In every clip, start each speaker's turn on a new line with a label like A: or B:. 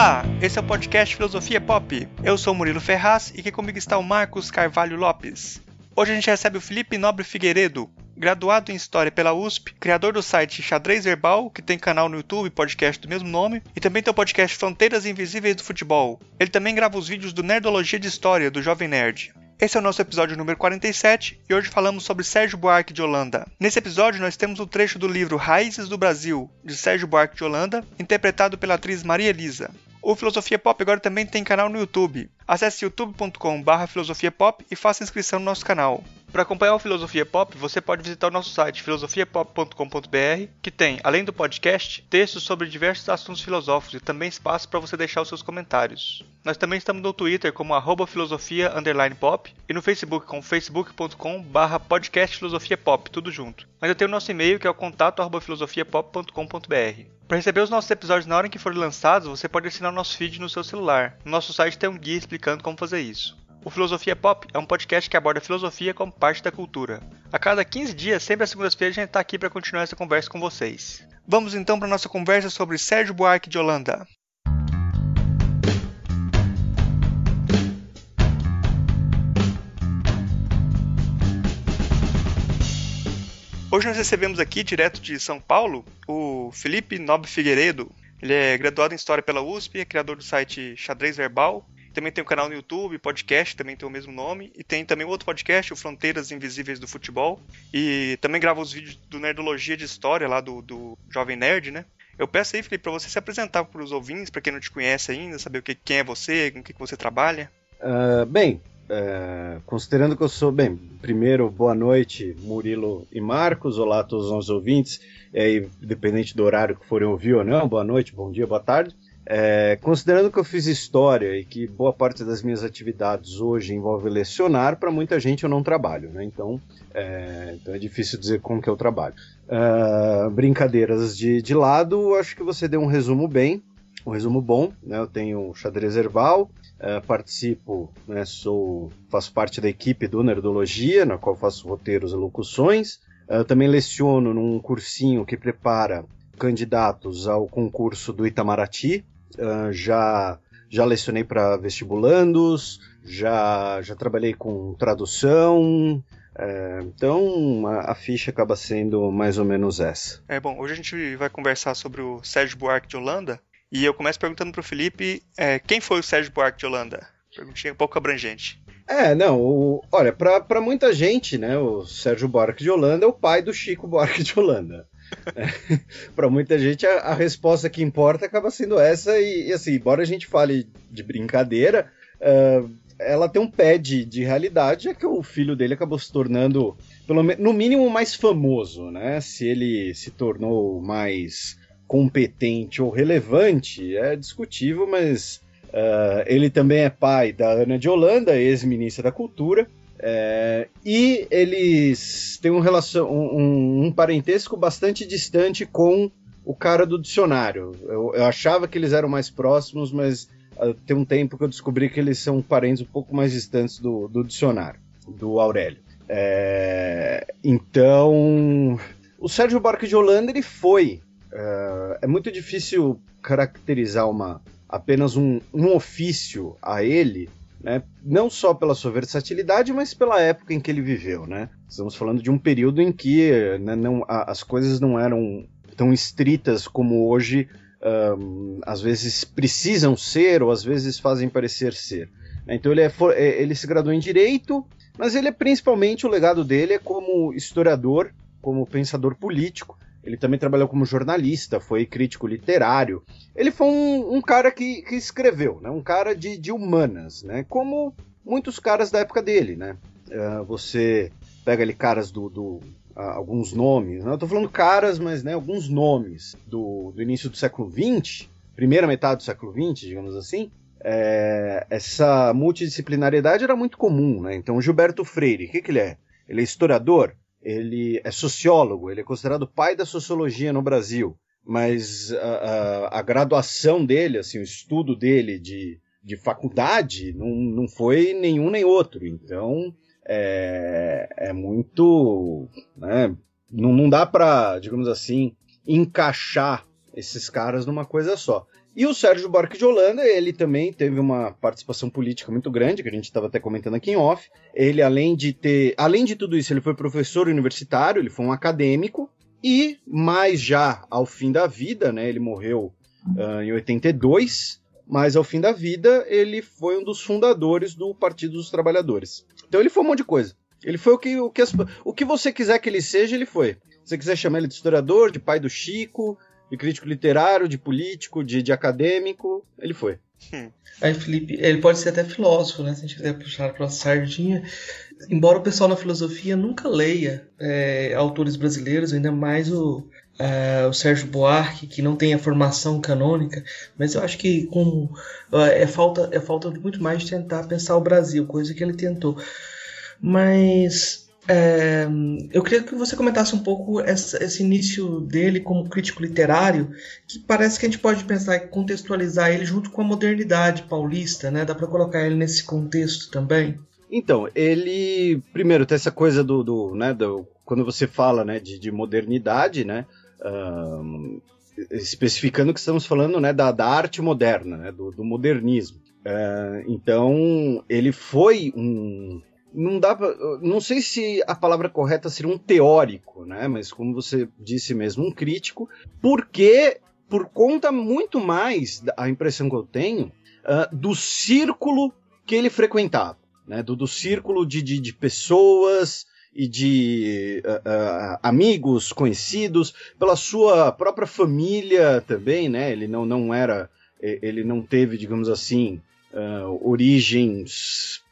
A: Olá, esse é o podcast Filosofia Pop. Eu sou Murilo Ferraz e aqui comigo está o Marcos Carvalho Lopes. Hoje a gente recebe o Felipe Nobre Figueiredo, graduado em História pela USP, criador do site Xadrez Herbal, que tem canal no YouTube e podcast do mesmo nome, e também tem o podcast Fronteiras Invisíveis do Futebol. Ele também grava os vídeos do Nerdologia de História, do Jovem Nerd. Esse é o nosso episódio número 47 e hoje falamos sobre Sérgio Buarque de Holanda. Nesse episódio nós temos o um trecho do livro Raízes do Brasil, de Sérgio Buarque de Holanda, interpretado pela atriz Maria Elisa. O Filosofia Pop agora também tem canal no YouTube. Acesse youtube.com.br filosofiapop e faça inscrição no nosso canal. Para acompanhar o Filosofia Pop, você pode visitar o nosso site filosofiapop.com.br, que tem, além do podcast, textos sobre diversos assuntos filosóficos e também espaço para você deixar os seus comentários. Nós também estamos no Twitter como arroba filosofia pop e no Facebook com facebook.com barra podcast filosofia pop, tudo junto. Ainda tem o nosso e-mail que é o contato arroba filosofiapop.com.br. Para receber os nossos episódios na hora em que forem lançados, você pode assinar o nosso feed no seu celular. No nosso site tem um guia explicando como fazer isso. O Filosofia Pop é um podcast que aborda a filosofia como parte da cultura. A cada 15 dias, sempre às segundas-feiras, a gente está aqui para continuar essa conversa com vocês. Vamos então para nossa conversa sobre Sérgio Buarque de Holanda. Hoje nós recebemos aqui, direto de São Paulo, o Felipe Nobre Figueiredo. Ele é graduado em História pela USP, é criador do site Xadrez Verbal também tem um canal no YouTube, podcast, também tem o mesmo nome. E tem também outro podcast, o Fronteiras Invisíveis do Futebol. E também grava os vídeos do Nerdologia de História, lá do, do Jovem Nerd, né? Eu peço aí, Felipe, para você se apresentar para os ouvintes, para quem não te conhece ainda, saber o que, quem é você, com o que, que você trabalha.
B: Uh, bem, uh, considerando que eu sou. Bem, primeiro, boa noite, Murilo e Marcos. Olá a todos os nossos ouvintes. E aí, dependente do horário que forem ouvir ou não, boa noite, bom dia, boa tarde. É, considerando que eu fiz história e que boa parte das minhas atividades hoje envolve lecionar, para muita gente eu não trabalho, né? Então é, então é difícil dizer como que eu trabalho. Uh, brincadeiras de, de lado, acho que você deu um resumo bem, um resumo bom. Né? Eu tenho xadrez herbal, uh, participo, né, sou, faço parte da equipe do Nerdologia, na qual faço roteiros e locuções. Uh, também leciono num cursinho que prepara candidatos ao concurso do Itamaraty, Uh, já já lecionei para vestibulandos, já já trabalhei com tradução. É, então a, a, ficha acaba sendo mais ou menos essa.
A: É bom. Hoje a gente vai conversar sobre o Sérgio Buarque de Holanda e eu começo perguntando para o Felipe é, quem foi o Sérgio Buarque de Holanda. Perguntinha um pouco abrangente.
B: É, não, o, olha, para muita gente, né, o Sérgio Buarque de Holanda é o pai do Chico Buarque de Holanda. Para muita gente, a, a, resposta que importa acaba sendo essa, e, e assim, embora a gente fale de brincadeira, uh, ela tem um pé de, de realidade, é que o filho dele acabou se tornando, pelo, no mínimo, mais famoso, né? Se ele se tornou mais competente ou relevante, é discutível, mas uh, ele também é pai da Ana de Holanda, ex-ministra da Cultura, é, e eles têm um, relação, um, um, parentesco bastante distante com o cara do dicionário. Eu, eu achava que eles eram mais próximos, mas uh, tem um tempo que eu descobri que eles são parentes um pouco mais distantes do, do dicionário, do Aurélio. É, então, o Sérgio Barque de Holanda ele foi. Uh, é muito difícil caracterizar uma apenas um, um ofício a ele né? Não só pela sua versatilidade, mas pela época em que ele viveu, né? Estamos falando de um período em que né, não, a, as coisas não eram tão estritas como hoje um, às vezes precisam ser ou às vezes fazem parecer ser. Então ele, é, é, ele se graduou em direito, mas ele é principalmente o legado dele é como historiador, como pensador político. Ele também trabalhou como jornalista, foi crítico literário. Ele foi um, um cara que, que, escreveu, né? um cara de, de, humanas, né? como muitos caras da época dele. Né? Uh, você pega ali caras do. do uh, alguns nomes, né? eu estou falando caras, mas né, alguns nomes do, do início do século XX, primeira metade do século XX, digamos assim, é, essa multidisciplinariedade era muito comum, né? Então, Gilberto Freire, o que, que ele é? Ele é historiador, ele é sociólogo, ele é considerado pai da sociologia no Brasil, mas a, a, a graduação dele, assim, o estudo dele de, de faculdade não, não foi nenhum nem outro. Então é, é muito. Né, não, não dá para, digamos assim, encaixar esses caras numa coisa só. E o Sérgio Buarque de Holanda, ele também teve uma participação política muito grande, que a gente estava até comentando aqui em off. Ele, além de ter. Além de tudo isso, ele foi professor universitário, ele foi um acadêmico, e mais já ao fim da vida, né? Ele morreu uh, em 82, mas ao fim da vida ele foi um dos fundadores do Partido dos Trabalhadores. Então ele foi um monte de coisa. Ele foi o que, o que, as, o que você quiser que ele seja, ele foi. Se você quiser chamar ele de historiador, de pai do Chico, de crítico literário, de político, de, de acadêmico, ele foi.
C: Hum. Aí, Felipe, ele pode ser até filósofo, né? Se a gente quiser puxar para a sardinha. Embora o pessoal na filosofia nunca leia é, autores brasileiros, ainda mais o, é, o Sérgio Buarque, que não tem a formação canônica, mas eu acho que com, é, falta, é falta muito mais de tentar pensar o Brasil, coisa que ele tentou. Mas é, eu queria que você comentasse um pouco essa, esse início dele como crítico literário, que parece que a gente pode pensar e contextualizar ele junto com a modernidade paulista, né? Dá para colocar ele nesse contexto também?
B: Então, ele primeiro tem essa coisa do, do né, do, quando você fala, né, de, de modernidade, né, um, especificando que estamos falando, né, da, da arte moderna, né, do, do modernismo. Uh, então, ele foi um, não dá pra, não sei se a palavra correta seria um teórico, né? Mas como você disse mesmo, um crítico, porque por conta muito mais a impressão que eu tenho uh, do círculo que ele frequentava, né? Do, do círculo de, de, de pessoas e de uh, uh, amigos conhecidos, pela sua própria família também, né? Ele não, não era, ele não teve, digamos assim, origens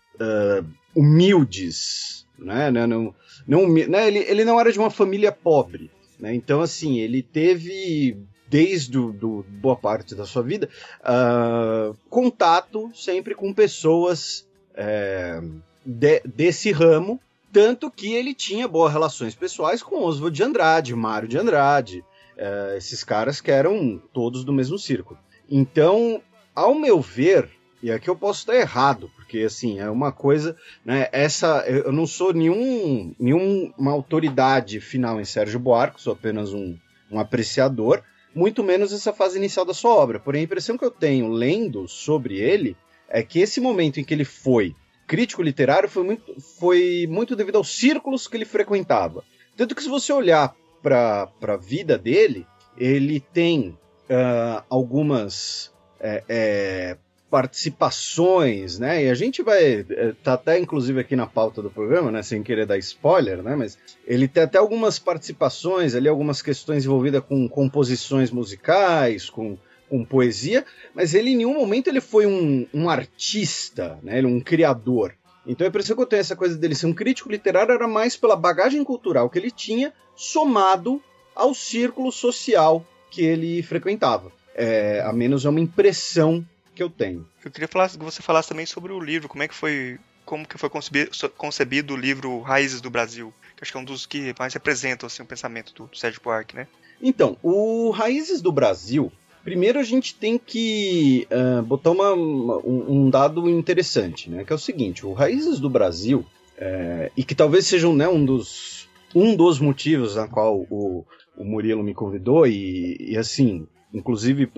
B: humildes, né? Não, não, não, né? Ele, ele não era de uma família pobre, né? Então, assim, ele teve desde do, do boa parte da sua vida uh, contato sempre com pessoas é, de, desse ramo, tanto que ele tinha boas relações pessoais com Oswald de Andrade, Mário de Andrade, uh, esses caras que eram todos do mesmo círculo. Então, ao meu ver, e aqui eu posso estar errado, porque assim, é uma coisa, né, essa eu não sou nenhum nenhuma autoridade final em Sérgio Buarque, sou apenas um, um apreciador, muito menos essa fase inicial da sua obra. Porém, a impressão que eu tenho lendo sobre ele é que esse momento em que ele foi crítico literário foi muito, foi muito devido aos círculos que ele frequentava. Tanto que se você olhar para a vida dele, ele tem uh, algumas é, é, participações, né? E a gente vai é, tá até inclusive aqui na pauta do programa, né, sem querer dar spoiler, né, mas ele tem até algumas participações ali, algumas questões envolvidas com composições musicais, com, com poesia, mas ele em nenhum momento ele foi um, um artista, né? Ele é um criador. Então a impressão que eu tenho essa coisa dele ser um crítico literário era mais pela bagagem cultural que ele tinha, somado ao círculo social que ele frequentava. É, a menos é uma impressão que eu tenho.
A: Eu queria falar, que você falasse também sobre o livro, como é que foi, como que foi concebido, concebido o livro Raízes do Brasil, que acho que é um dos que mais representam assim, o pensamento do, do Sérgio Buarque, né?
B: Então, o Raízes do Brasil, primeiro a gente tem que uh, botar uma, um, um, dado interessante, né? Que é o seguinte, o Raízes do Brasil, é, e que talvez seja né, um, dos, um dos motivos na qual o, o Murilo me convidou, e, e assim, Inclusive,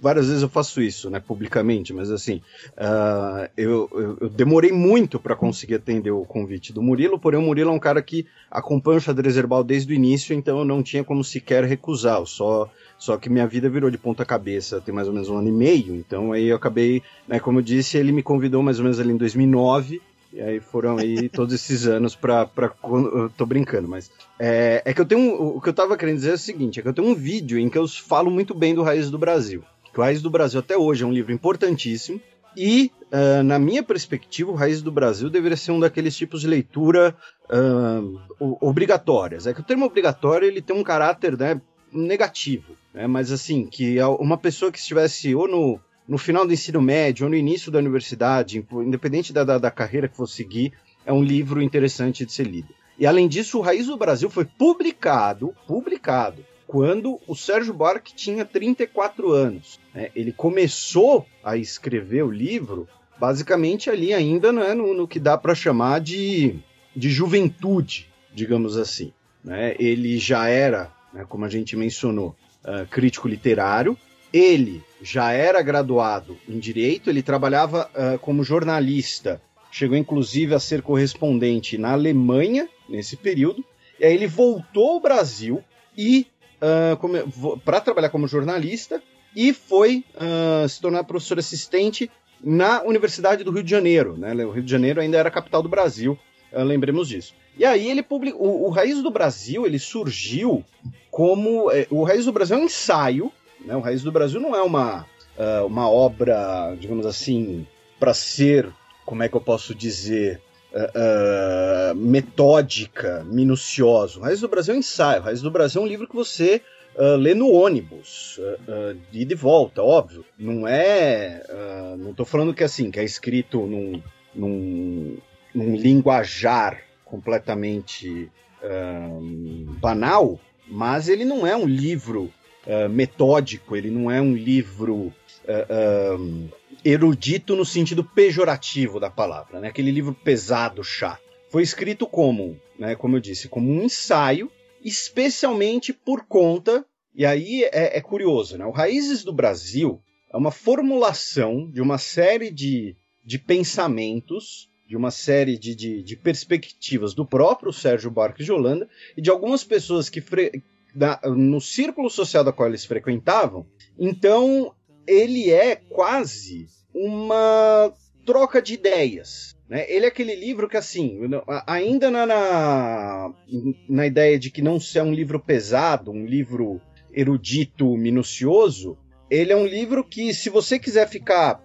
B: várias vezes eu faço isso, né, publicamente, mas assim, uh, eu, eu, eu, demorei muito para conseguir atender o convite do Murilo, porém o Murilo é um cara que acompanha o xadrez herbal desde o início, então eu não tinha como sequer recusar, só, só que minha vida virou de ponta cabeça tem mais ou menos um ano e meio, então aí eu acabei, né, como eu disse, ele me convidou mais ou menos ali em 2009, e aí foram aí todos esses anos pra. pra eu tô brincando, mas. É, é que eu tenho. o que eu tava querendo dizer é o seguinte: é que eu tenho um vídeo em que eu falo muito bem do Raiz do Brasil. Que o Raiz do Brasil até hoje é um livro importantíssimo. E, uh, na minha perspectiva, o Raiz do Brasil deveria ser um daqueles tipos de leitura uh, obrigatórias. É que o termo obrigatório ele tem um caráter né, negativo. Né? Mas, assim, que uma pessoa que estivesse ou no no final do ensino médio ou no início da universidade, independente da, da, da carreira que for seguir, é um livro interessante de ser lido. E além disso, o Raiz do Brasil foi publicado, publicado, quando o Sérgio Buarque tinha 34 anos. Né? Ele começou a escrever o livro basicamente ali ainda né, no, no que dá para chamar de, de juventude, digamos assim. Né? Ele já era, né, como a gente mencionou, uh, crítico literário, ele já era graduado em direito, ele trabalhava uh, como jornalista, chegou inclusive a ser correspondente na Alemanha nesse período. E aí ele voltou ao Brasil e uh, para trabalhar como jornalista e foi uh, se tornar professor assistente na Universidade do Rio de Janeiro. Né? O Rio de Janeiro ainda era a capital do Brasil, lembremos disso. E aí ele publicou. O, o, Raiz do Brasil ele surgiu como. É, o Raiz do Brasil é um ensaio. Né? O Raiz do Brasil não é uma, uh, uma obra, digamos assim, para ser. Como é que eu posso dizer? Uh, metódica, minuciosa. O Raiz do Brasil é um ensaio. O Raiz do Brasil é um livro que você uh, lê no ônibus, uh, uh, de de volta, óbvio. Não é. Uh, não estou falando que assim, que é escrito num, num, num linguajar completamente banal, mas ele não é um livro metódico, ele não é um livro. erudito no sentido pejorativo da palavra, né? aquele livro pesado, chato. Foi escrito como, né, como eu disse, como um ensaio especialmente por conta, e aí é, é curioso, né? O Raízes do Brasil é uma formulação de uma série de, de pensamentos, de uma série de, de, de perspectivas do próprio Sérgio Buarque de Holanda e de algumas pessoas que fre... da, no círculo social da qual eles frequentavam. Então, ele é quase uma troca de ideias. Né? Ele é aquele livro que, assim, ainda na, na, na ideia de que não é um livro pesado, um livro erudito, minucioso, ele é um livro que, se você quiser ficar.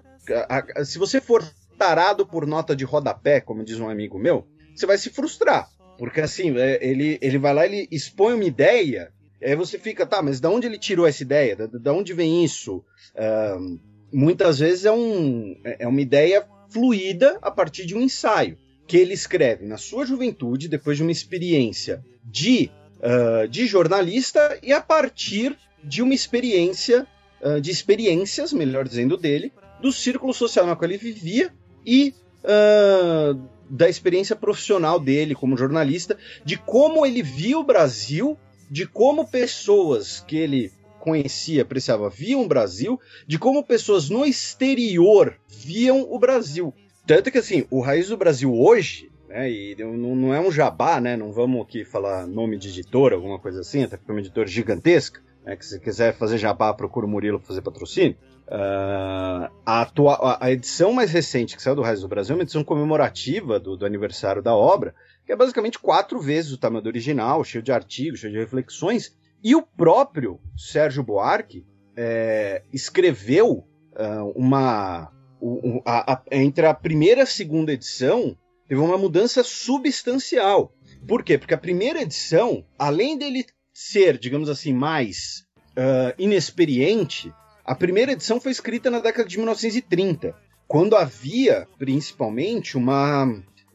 B: Se você for tarado por nota de rodapé, como diz um amigo meu, você vai se frustrar. Porque assim, é, ele, ele vai lá, ele expõe uma ideia, aí você fica, tá, mas de onde ele tirou essa ideia? De, onde vem isso? Uh, muitas vezes é, um, é uma ideia fluida a partir de um ensaio que ele escreve na sua juventude, depois de uma experiência de, uh, de jornalista e a partir de uma experiência, uh, de experiências, melhor dizendo, dele, do círculo social no qual ele vivia e uh, da experiência profissional dele como jornalista, de como ele via o Brasil, de como pessoas que ele conhecia, apreciava, viam o Brasil, de como pessoas no exterior viam o Brasil. Tanto que, assim, o Raiz do Brasil hoje, né, e não, é um jabá, né, não vamos aqui falar nome de editora, alguma coisa assim, até porque é uma editora gigantesca, né, que se quiser fazer jabá, procura o Murilo fazer patrocínio. Uh, a, atua, a, edição mais recente que saiu do Raiz do Brasil é uma edição comemorativa do, do aniversário da obra, que é basicamente quatro vezes o tamanho do original, cheio de artigos, cheio de reflexões, e o próprio Sérgio Buarque é, escreveu uh, uma. Um, a, a, entre a primeira e a segunda edição, teve uma mudança substancial. Por quê? Porque a primeira edição, além dele ser, digamos assim, mais uh, inexperiente, a primeira edição foi escrita na década de 1930, quando havia, principalmente, uma,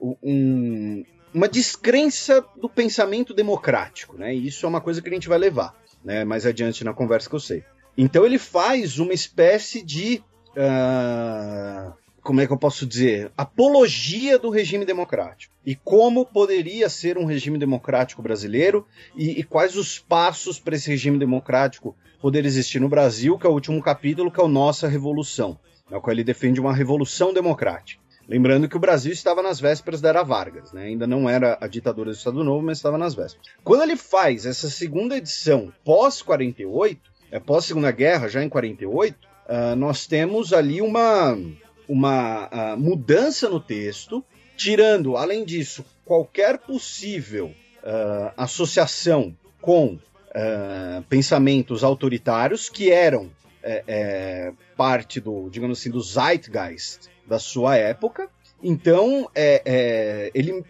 B: um, uma descrença do pensamento democrático, né? E isso é uma coisa que a gente vai levar, né? Mais adiante na conversa que eu sei. Então ele faz uma espécie de uh, como é que eu posso dizer? Apologia do regime democrático. E como poderia ser um regime democrático brasileiro e, e quais os passos para esse regime democrático poder existir no Brasil, que é o último capítulo, que é o Nossa Revolução, no qual ele defende uma revolução democrática. Lembrando que o Brasil estava nas vésperas da Era Vargas, né? ainda não era a ditadura do Estado Novo, mas estava nas vésperas. Quando ele faz essa segunda edição pós-48, é, pós-segunda guerra, já em 48, uh, ah, nós temos ali uma, uma uh, mudança no texto, tirando, além disso, qualquer possível uh, associação com pensamentos autoritários que eram é, é, parte do, digamos assim, do zeitgeist da sua época. Então, é, é, ele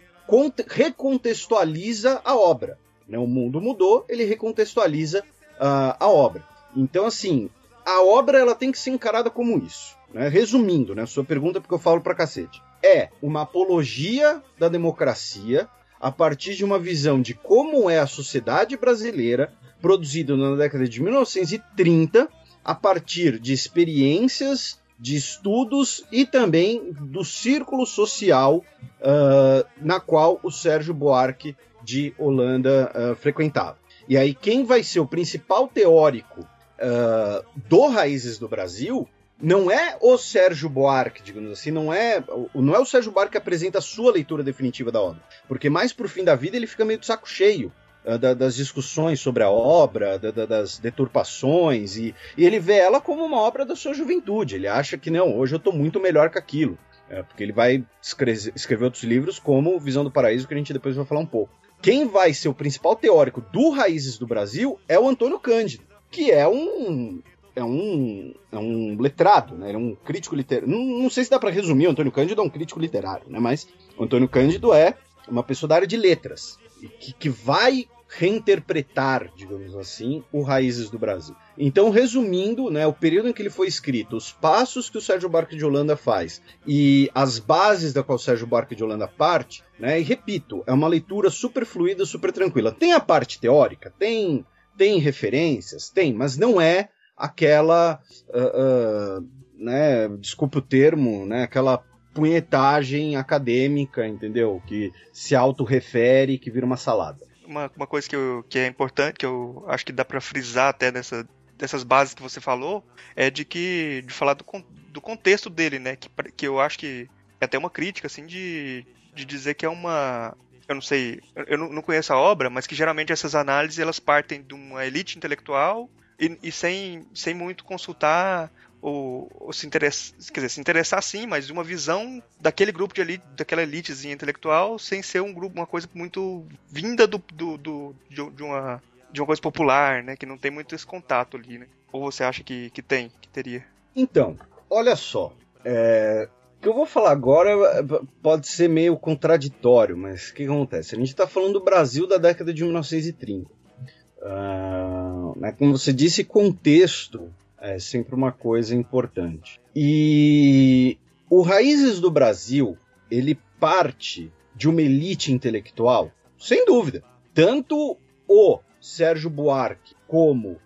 B: recontextualiza a obra. Né? O mundo mudou, ele recontextualiza uh, a obra. Então, assim, a obra ela tem que ser encarada como isso. Né? Resumindo, né, sua pergunta, porque eu falo pra cacete. É uma apologia da democracia a partir de uma visão de como é a sociedade brasileira, produzida na década de 1930, a partir de experiências de estudos e também do círculo social uh, na qual o Sérgio Buarque de Holanda uh, frequentava. E aí, quem vai ser o principal teórico uh, do Raízes do Brasil não é o Sérgio Buarque, digamos assim, não é, não é o Sérgio Buarque que apresenta a sua leitura definitiva da obra, porque mais pro fim da vida ele fica meio de saco cheio da, das discussões sobre a obra, da, da, das deturpações, e, e, ele vê ela como uma obra da sua juventude, ele acha que não, hoje eu estou muito melhor que aquilo, é, porque ele vai escrever, escrever outros livros como Visão do Paraíso, que a gente depois vai falar um pouco. Quem vai ser o principal teórico do Raízes do Brasil é o Antônio Cândido, que é um é um, é um letrado, né? Ele é um crítico literário. Não, não sei se dá para resumir, o Antônio Cândido é um crítico literário, né? Mas o Antônio Cândido é uma pessoa da área de letras, que, que vai reinterpretar, digamos assim, o Raízes do Brasil. Então, resumindo, né, o período em que ele foi escrito, os passos que o Sérgio Buarque de Holanda faz e as bases da qual o Sérgio Buarque de Holanda parte, né, e repito, é uma leitura super fluida, super tranquila. Tem a parte teórica, tem tem referências, tem, mas não é aquela, uh, uh, né, desculpe o termo, né, aquela punhetagem acadêmica, entendeu? Que se autorrefere, que vira uma salada.
A: Uma, uma coisa que, eu, que é importante, que eu acho que dá para frisar até nessa, dessas bases que você falou, é de que de falar do, do contexto dele, né? Que, que eu acho que é até uma crítica, assim, de, de dizer que é uma. Eu não sei, eu não, conheço a obra, mas que geralmente essas análises elas partem de uma elite intelectual e, e sem, sem muito consultar ou, ou, se interessar, quer dizer, se interessar sim, mas uma visão daquele grupo de elite, daquela elitezinha intelectual, sem ser um grupo, uma coisa muito vinda do, do, do de, de, uma de uma coisa popular, né, que não tem muito esse contato ali, né? Ou você acha que, que tem, que teria?
B: Então, olha só, é, o que eu vou falar agora pode ser meio contraditório, mas o que acontece? A gente está falando do Brasil da década de 1930. Uh, né, como você disse, contexto é sempre uma coisa importante. E o Raízes do Brasil, ele parte de uma elite intelectual, sem dúvida. Tanto o Sérgio Buarque como uh,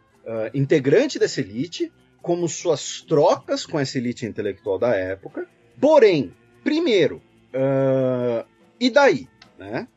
B: integrante dessa elite, como suas trocas com essa elite intelectual da época. Porém, primeiro, uh, e daí? Né?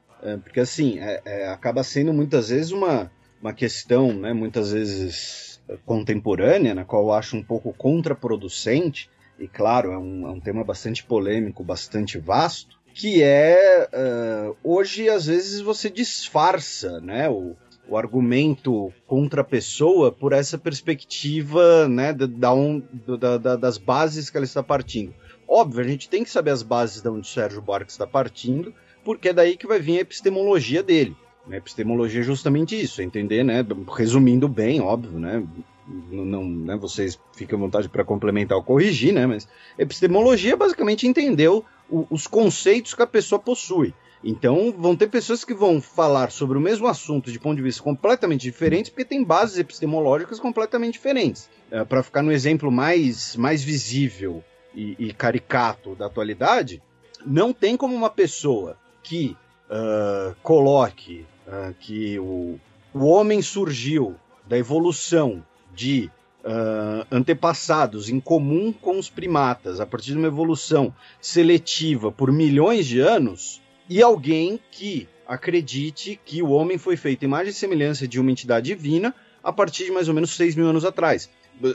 B: porque assim, é, é, acaba sendo muitas vezes uma, uma questão, né, muitas vezes contemporânea, na qual eu acho um pouco contraproducente, e claro, é um, é um tema bastante polêmico, bastante vasto, que é uh, hoje às vezes você disfarça né, o, o argumento contra a pessoa por essa perspectiva né, da, um, da, da, das bases que ela está partindo. Óbvio, a gente tem que saber as bases de onde Sérgio Buarque está partindo, porque é daí que vai vir a epistemologia dele. Né? Epistemologia é justamente isso, é entender, né? Resumindo bem, óbvio, né? Não, não né? Vocês fiquem à vontade para complementar ou corrigir, né? Mas epistemologia basicamente entender o, os conceitos que a pessoa possui. Então, vão ter pessoas que vão falar sobre o mesmo assunto de ponto de vista completamente diferentes, porque tem bases epistemológicas completamente diferentes. É, para ficar no exemplo mais, mais visível e, e, caricato da atualidade, não tem como uma pessoa que uh, coloque uh, que o, o homem surgiu da evolução de uh, antepassados em comum com os primatas, a partir de uma evolução seletiva por milhões de anos, e alguém que acredite que o homem foi feito em imagem e semelhança de uma entidade divina a partir de mais ou menos 6 mil anos atrás.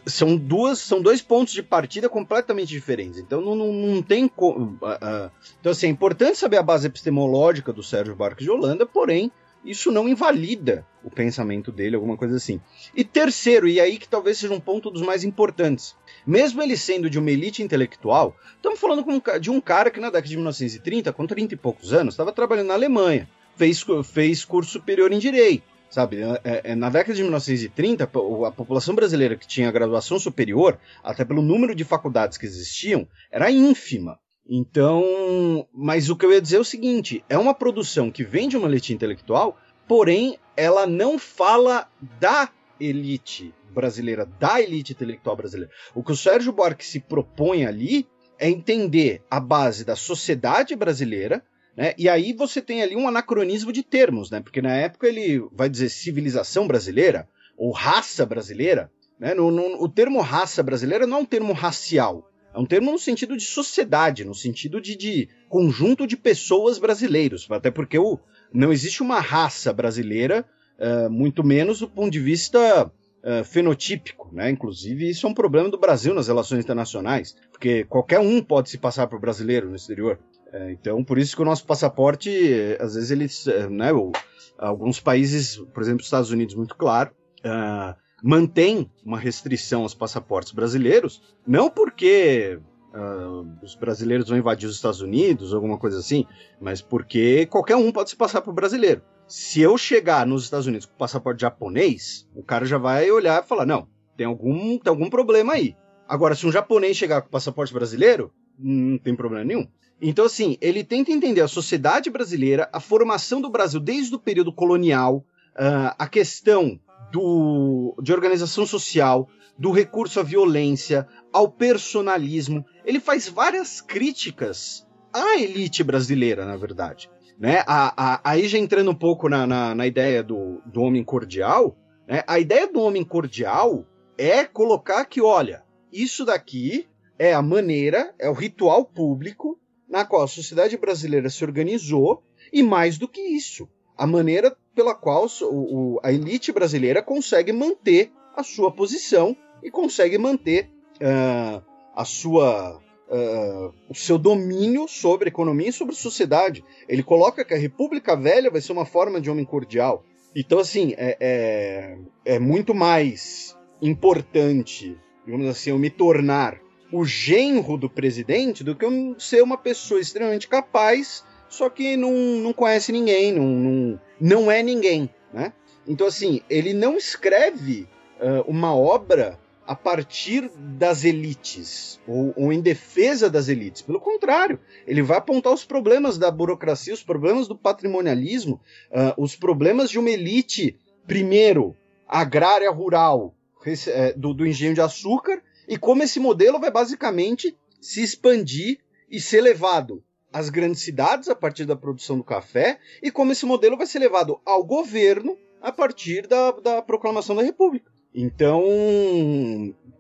B: São duas, são dois pontos de partida completamente diferentes. Então não, não, não tem como. Uh, uh, então, assim, é importante saber a base epistemológica do Sérgio Barques de Holanda, porém, isso não invalida o pensamento dele, alguma coisa assim. E terceiro, e aí que talvez seja um ponto dos mais importantes, mesmo ele sendo de uma elite intelectual, estamos falando de um cara que na década de 1930, com 30 e poucos anos, estava trabalhando na Alemanha, fez, fez curso superior em Direito, sabe? É, é, é na década de 1930, a população brasileira que tinha graduação superior, até pelo número de faculdades que existiam, era ínfima. Então, mas o que eu ia dizer é o seguinte: é uma produção que vem de uma elite intelectual, porém ela não fala da elite brasileira, da elite intelectual brasileira. O que o Sérgio Buarque se propõe ali é entender a base da sociedade brasileira, né? E aí você tem ali um anacronismo de termos, né? Porque na época ele vai dizer civilização brasileira ou raça brasileira, né? No, no, o termo raça brasileira não é um termo racial, é um termo no sentido de sociedade, no sentido de, de conjunto de pessoas brasileiros. Até porque o, não existe uma raça brasileira, uh, muito menos do ponto de vista uh, fenotípico, né? Inclusive, isso é um problema do Brasil nas relações internacionais, porque qualquer um pode se passar por brasileiro no exterior. Uh, então, por isso que o nosso passaporte, às vezes, eles, uh, né, o, alguns países, por exemplo, os Estados Unidos, muito claro, mantém uma restrição aos passaportes brasileiros, não porque Uh, os brasileiros vão invadir os Estados Unidos, alguma coisa assim, mas porque qualquer um pode se passar por brasileiro. Se eu chegar nos Estados Unidos com passaporte japonês, o cara já vai olhar e falar: não, tem algum, tem algum problema aí. Agora, se um japonês chegar com passaporte brasileiro, não tem problema nenhum. Então, assim, ele tenta entender a sociedade brasileira, a formação do Brasil desde o período colonial, uh, a questão do, de organização social, do recurso à violência, ao personalismo. Ele faz várias críticas à elite brasileira, na verdade. Né? A, a, aí já entrando um pouco na, na, na ideia do, do homem cordial, né? a ideia do homem cordial é colocar que, olha, isso daqui é a maneira, é o ritual público na qual a sociedade brasileira se organizou, e mais do que isso, a maneira pela qual o, o, a elite brasileira consegue manter a sua posição e consegue manter uh, a sua uh, o seu domínio sobre a economia e sobre a sociedade. Ele coloca que a República Velha vai ser uma forma de homem cordial. Então, assim, é, é, é muito mais importante, digamos assim, eu me tornar o genro do presidente do que eu ser uma pessoa extremamente capaz, só que não, não conhece ninguém, não, não, não é ninguém, né? Então, assim, ele não escreve uh, uma obra a partir das elites ou, ou, em defesa das elites. Pelo contrário, ele vai apontar os problemas da burocracia, os problemas do patrimonialismo, uh, os problemas de uma elite, primeiro, agrária rural, é, do, do engenho de açúcar, e como esse modelo vai basicamente se expandir e ser levado às grandes cidades a partir da produção do café, e como esse modelo vai ser levado ao governo a partir da, da proclamação da República. Então,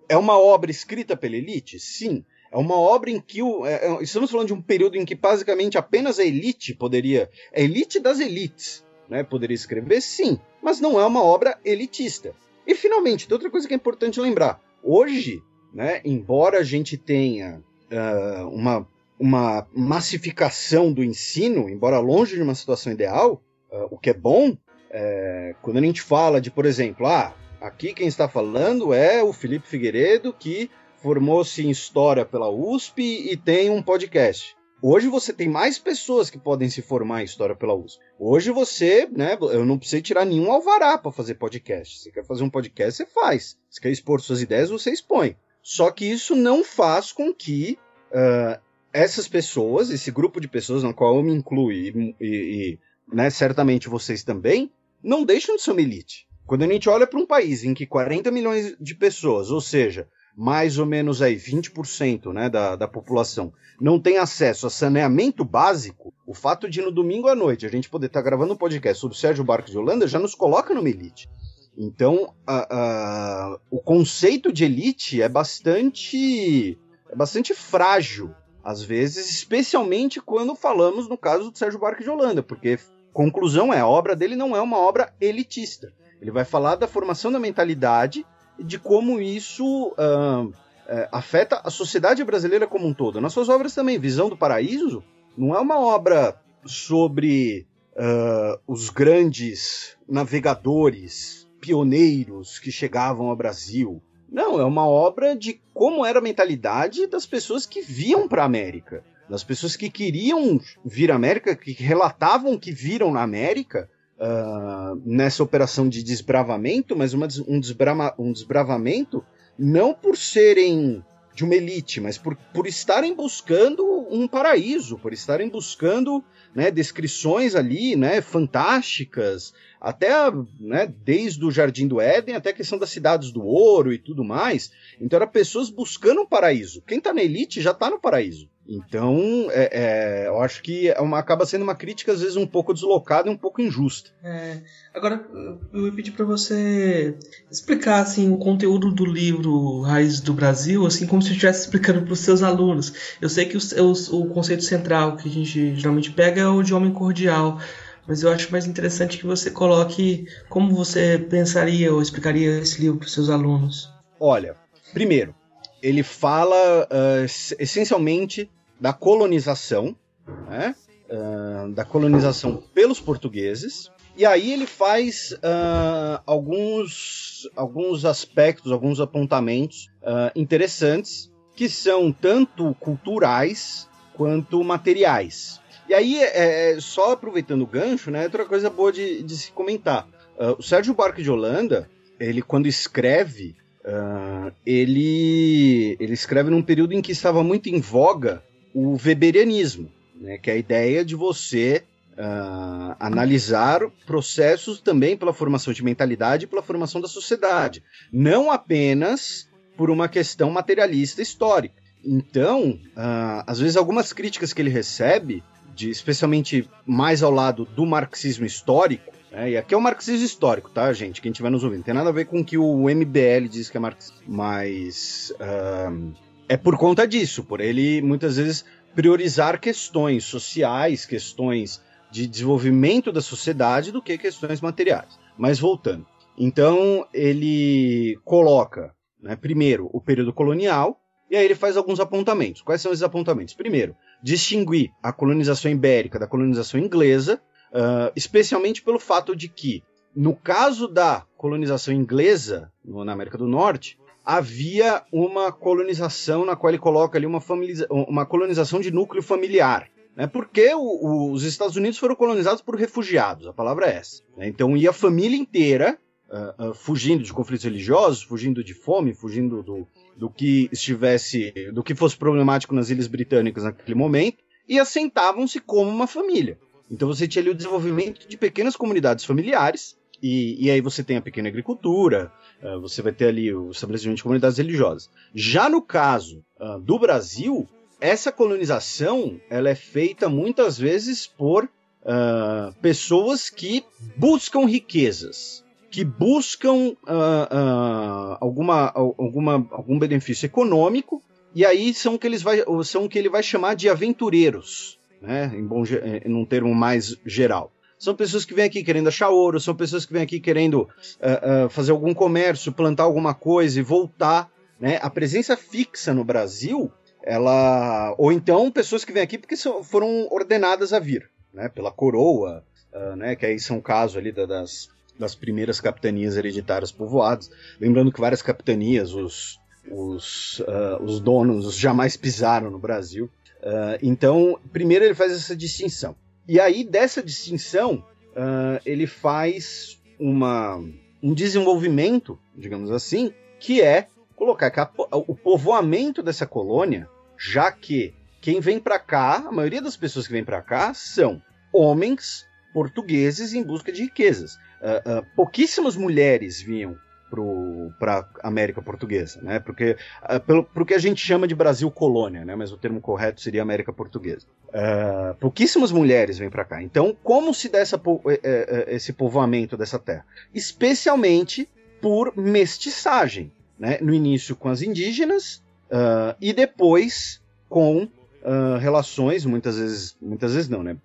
B: é uma obra escrita pela elite? Sim. É uma obra em que o, é, é, estamos falando de um período em que basicamente apenas a elite poderia, a elite das elites, né, poderia escrever, sim, mas não é uma obra elitista. E finalmente, tem outra coisa que é importante lembrar. Hoje, né, embora a gente tenha uh, uma, uma massificação do ensino, embora longe de uma situação ideal, uh, o que é bom, é, quando a gente fala de, por exemplo, ah, Aqui quem está falando é o Felipe Figueiredo, que formou-se em História pela USP e tem um podcast. Hoje você tem mais pessoas que podem se formar em História pela USP. Hoje você, né, eu não preciso tirar nenhum alvará para fazer podcast. Você quer fazer um podcast, você faz. Você quer expor suas ideias, você expõe. Só que isso não faz com que uh, essas pessoas, esse grupo de pessoas na qual eu me incluo e, e, e né, certamente vocês também, não deixam de ser uma elite. Quando a gente olha para um país em que 40 milhões de pessoas, ou seja, mais ou menos aí 20% né, da, da população, não tem acesso a saneamento básico, o fato de no domingo à noite a gente poder estar tá gravando um podcast sobre Sérgio Barco de Holanda já nos coloca numa elite. Então, a, a, o conceito de elite é bastante, é bastante frágil, às vezes, especialmente quando falamos no caso do Sérgio Barco de Holanda, porque conclusão é, a obra dele não é uma obra elitista. Ele vai falar da formação da mentalidade de como isso uh, afeta a sociedade brasileira como um todo. Nas suas obras também, Visão do Paraíso não é uma obra sobre uh, os grandes navegadores, pioneiros que chegavam ao Brasil. Não, é uma obra de como era a mentalidade das pessoas que viam para a América, das pessoas que queriam vir à América, que relatavam que viram na América uh, nessa operação de desbravamento, mas uma, um, um desbravamento não por serem de uma elite, mas por, por estarem buscando um paraíso, por estarem buscando né, descrições ali né, fantásticas, até né, desde o Jardim do Éden até a questão das cidades do ouro e tudo mais. Então, eram pessoas buscando um paraíso. Quem está na elite já está no paraíso. Então, é, é, eu acho que é uma, acaba sendo uma crítica, às vezes, um pouco deslocada e um pouco injusta.
C: É, agora, eu ia pedir para você explicar assim, o conteúdo do livro Raiz do Brasil, assim como se estivesse explicando para os seus alunos. Eu sei que o conceito central que a gente geralmente pega é o de homem cordial, mas eu acho mais interessante que você coloque como você pensaria ou explicaria esse livro para os seus alunos.
B: Olha, primeiro, ele fala uh, essencialmente da colonização, né? uh, da colonização pelos portugueses, e aí ele faz uh, alguns, alguns aspectos, alguns apontamentos interessantes, que são tanto culturais quanto materiais. E aí, é, é, só aproveitando o gancho, né, outra coisa boa de, de se comentar. o Sérgio Buarque de Holanda, ele quando escreve Uh, ele, ele escreve num período em que estava muito em voga o weberianismo, né, que é a ideia de você uh, analisar processos também pela formação de mentalidade e pela formação da sociedade, não apenas por uma questão materialista histórica. Então, uh, às vezes algumas críticas que ele recebe, de, especialmente mais ao lado do marxismo histórico, é, e aqui é o marxismo histórico, tá, gente? Quem estiver nos ouvindo. Tem nada a ver com o que o MBL diz que é marxismo. Mas uh, é por conta disso, por ele muitas vezes priorizar questões sociais, questões de desenvolvimento da sociedade do que questões materiais. Mas voltando. Então ele coloca, né, primeiro, o período colonial, e aí ele faz alguns apontamentos. Quais são esses apontamentos? Primeiro, distinguir a colonização ibérica da colonização inglesa, Uh, especialmente pelo fato de que, no caso da colonização inglesa no, na América do Norte, havia uma colonização na qual ele coloca ali uma, uma colonização de núcleo familiar. Né? Porque o, o, os Estados Unidos foram colonizados por refugiados, a palavra é essa. Né? Então ia a família inteira uh, uh, fugindo de conflitos religiosos, fugindo de fome, fugindo do, do que estivesse, do que fosse problemático nas Ilhas Britânicas naquele momento, e assentavam-se como uma família. Então você tinha ali o desenvolvimento de pequenas comunidades familiares, e, e aí você tem a pequena agricultura, uh, você vai ter ali o estabelecimento de comunidades religiosas. Já no caso uh, do Brasil, essa colonização ela é feita muitas vezes por uh, pessoas que buscam riquezas, que buscam alguma, alguma, algum benefício econômico, e aí são que, eles vai, são que ele vai chamar de aventureiros né, em, bom, em um termo mais geral. São pessoas que vêm aqui querendo achar ouro, são pessoas que vêm aqui querendo uh, uh, fazer algum comércio, plantar alguma coisa e voltar. Né? A presença fixa no Brasil, ela. Ou então pessoas que vêm aqui porque são, foram ordenadas a vir, né? Pela coroa, uh, né? Que aí são casos ali das, das primeiras capitanias hereditárias povoadas. Lembrando que várias capitanias, os, os, os donos jamais pisaram no Brasil. Então, primeiro ele faz essa distinção. E aí, dessa distinção, uh, ele faz uma, um desenvolvimento, digamos assim, que é colocar que a, o povoamento dessa colônia, já que quem vem para cá, a maioria das pessoas que vem para cá são homens portugueses em busca de riquezas. Uh, pouquíssimas mulheres vinham para América Portuguesa, né? Porque uh, pelo porque a gente chama de Brasil colônia, né? Mas o termo correto seria América Portuguesa. Uh, pouquíssimas mulheres vêm para cá. Então, como se dá essa, eh, eh, esse povoamento dessa terra? Especialmente por mestiçagem, né? No início com as indígenas uh, e depois com relações, muitas vezes, muitas vezes não, né?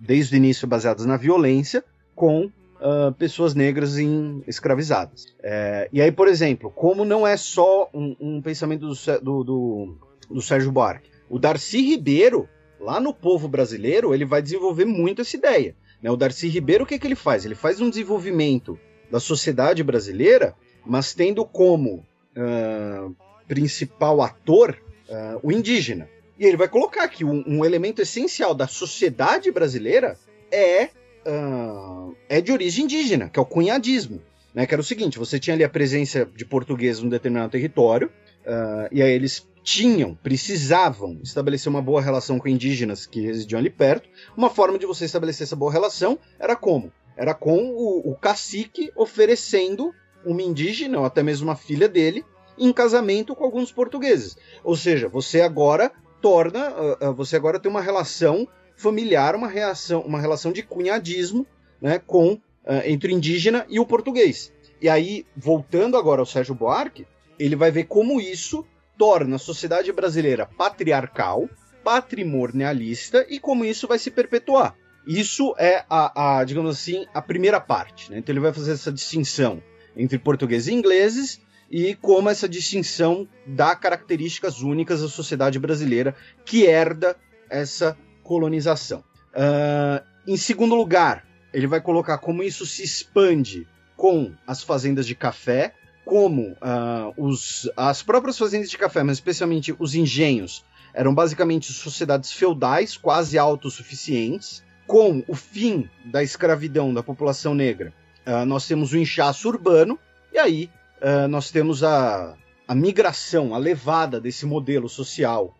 B: Desde o início baseadas na violência com uh, pessoas negras em, escravizadas. É, e aí, por exemplo, como não é só um, um pensamento do, do, do, do Sérgio Buarque, o Darcy Ribeiro, lá no povo brasileiro, ele vai desenvolver muito essa ideia. Né? O Darcy Ribeiro, o que, que ele faz? Ele faz um desenvolvimento da sociedade brasileira, mas tendo como uh, principal ator uh, o indígena. E ele vai colocar que um, um, elemento essencial da sociedade brasileira é uh, é de origem indígena, que é o cunhadismo. Né, que era o seguinte: você tinha ali a presença de portugueses num determinado território, uh, e aí eles tinham, precisavam estabelecer uma boa relação com indígenas que residiam ali perto. Uma forma de você estabelecer essa boa relação era como? Era com o, o cacique oferecendo uma indígena, ou até mesmo uma filha dele, em casamento com alguns portugueses. Ou seja, você agora torna, uh, uh, você agora tem uma relação familiar, uma, reação, uma relação de cunhadismo né, com uh, entre o indígena e o português. E aí, voltando agora ao Sérgio Buarque, ele vai ver como isso torna a sociedade brasileira patriarcal, patrimonialista e como isso vai se perpetuar. Isso é a, a, digamos assim, a primeira parte. Né? Então ele vai fazer essa distinção entre portugueses e ingleses e como essa distinção dá características únicas à sociedade brasileira que herda essa colonização. Uh, em segundo lugar, ele vai colocar como isso se expande com as fazendas de café, como uh, os, as próprias fazendas de café, mas especialmente os engenhos, eram basicamente sociedades feudais, quase autossuficientes, com o fim da escravidão da população negra, uh, nós temos o inchaço urbano, e aí uh, nós temos a, a migração, a levada desse modelo social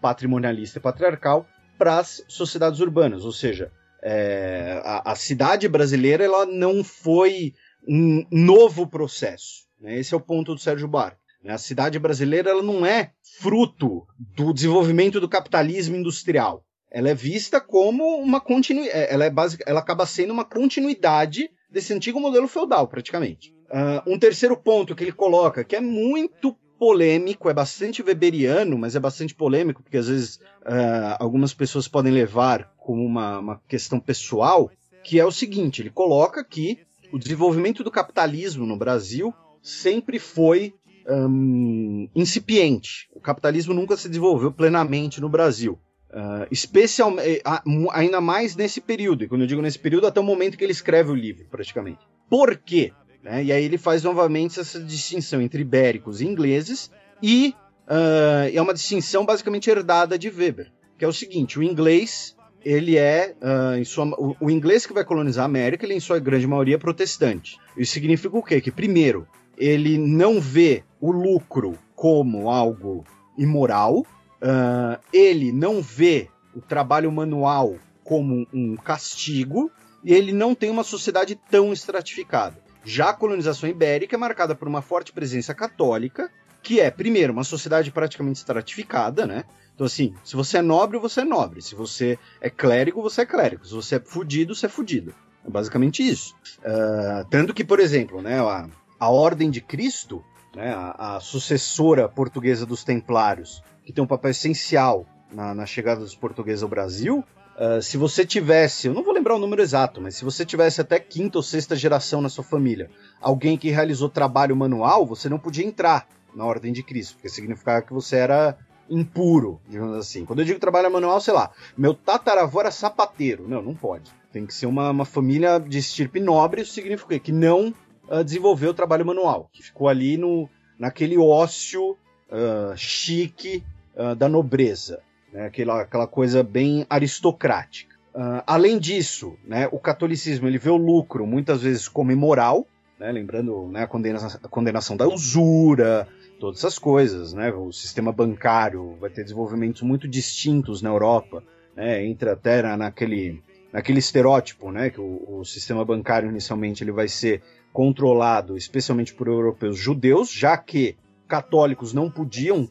B: patrimonialista e patriarcal para as sociedades urbanas, ou seja, é, a, a, cidade brasileira ela não foi um novo processo. Né? Esse é o ponto do Sérgio Buarque. Né? A cidade brasileira ela não é fruto do desenvolvimento do capitalismo industrial ela é vista como uma continuidade, é, ela é básica, ela acaba sendo uma continuidade desse antigo modelo feudal, praticamente. Uh, um terceiro ponto que ele coloca, que é muito polêmico, é bastante weberiano, mas é bastante polêmico, porque às vezes uh, algumas pessoas podem levar como uma, uma questão pessoal, que é o seguinte: ele coloca que o desenvolvimento do capitalismo no Brasil sempre foi um, incipiente. O capitalismo nunca se desenvolveu plenamente no Brasil. Uh, especialmente, ainda mais nesse período, e quando eu digo nesse período, até o momento que ele escreve o livro, praticamente. Por quê? Né? E aí ele faz novamente essa distinção entre ibéricos e ingleses, e uh, é uma distinção basicamente herdada de Weber, que é o seguinte: o inglês, ele é, uh, sua, o, o, inglês que vai colonizar a América, ele em sua grande maioria é protestante. Isso significa o quê? Que, primeiro, ele não vê o lucro como algo imoral, Uh, ele não vê o trabalho manual como um castigo e ele não tem uma sociedade tão estratificada. Já a colonização ibérica é marcada por uma forte presença católica, que é, primeiro, uma sociedade praticamente estratificada, né? Então, assim, se você é nobre, você é nobre. Se você é clérigo, você é clérigo. Se você é fudido, você é fudido. É basicamente isso. Uh, tanto que, por exemplo, né, a, a Ordem de Cristo, né, a, a sucessora portuguesa dos Templários, que tem um papel essencial na, na chegada dos portugueses ao Brasil, uh, se você tivesse, eu não vou lembrar o número exato, mas se você tivesse até quinta ou sexta geração na sua família, alguém que realizou trabalho manual, você não podia entrar na Ordem de Cristo, porque significava que você era impuro, digamos assim. Quando eu digo trabalho manual, sei lá, meu tataravô era sapateiro. Não, não pode. Tem que ser uma, uma família de estirpe nobre, isso significa que não uh, desenvolveu trabalho manual, que ficou ali no, naquele ócio uh, chique da nobreza, né? aquela, aquela coisa bem aristocrática. Uh, além disso, né, o catolicismo ele vê o lucro muitas vezes como imoral, né, lembrando né, a, condenação, a condenação da usura, todas essas coisas. Né, o sistema bancário vai ter desenvolvimentos muito distintos na Europa, né, entra até na, naquele, naquele estereótipo né, que o, o sistema bancário inicialmente ele vai ser controlado especialmente por europeus judeus, já que católicos não podiam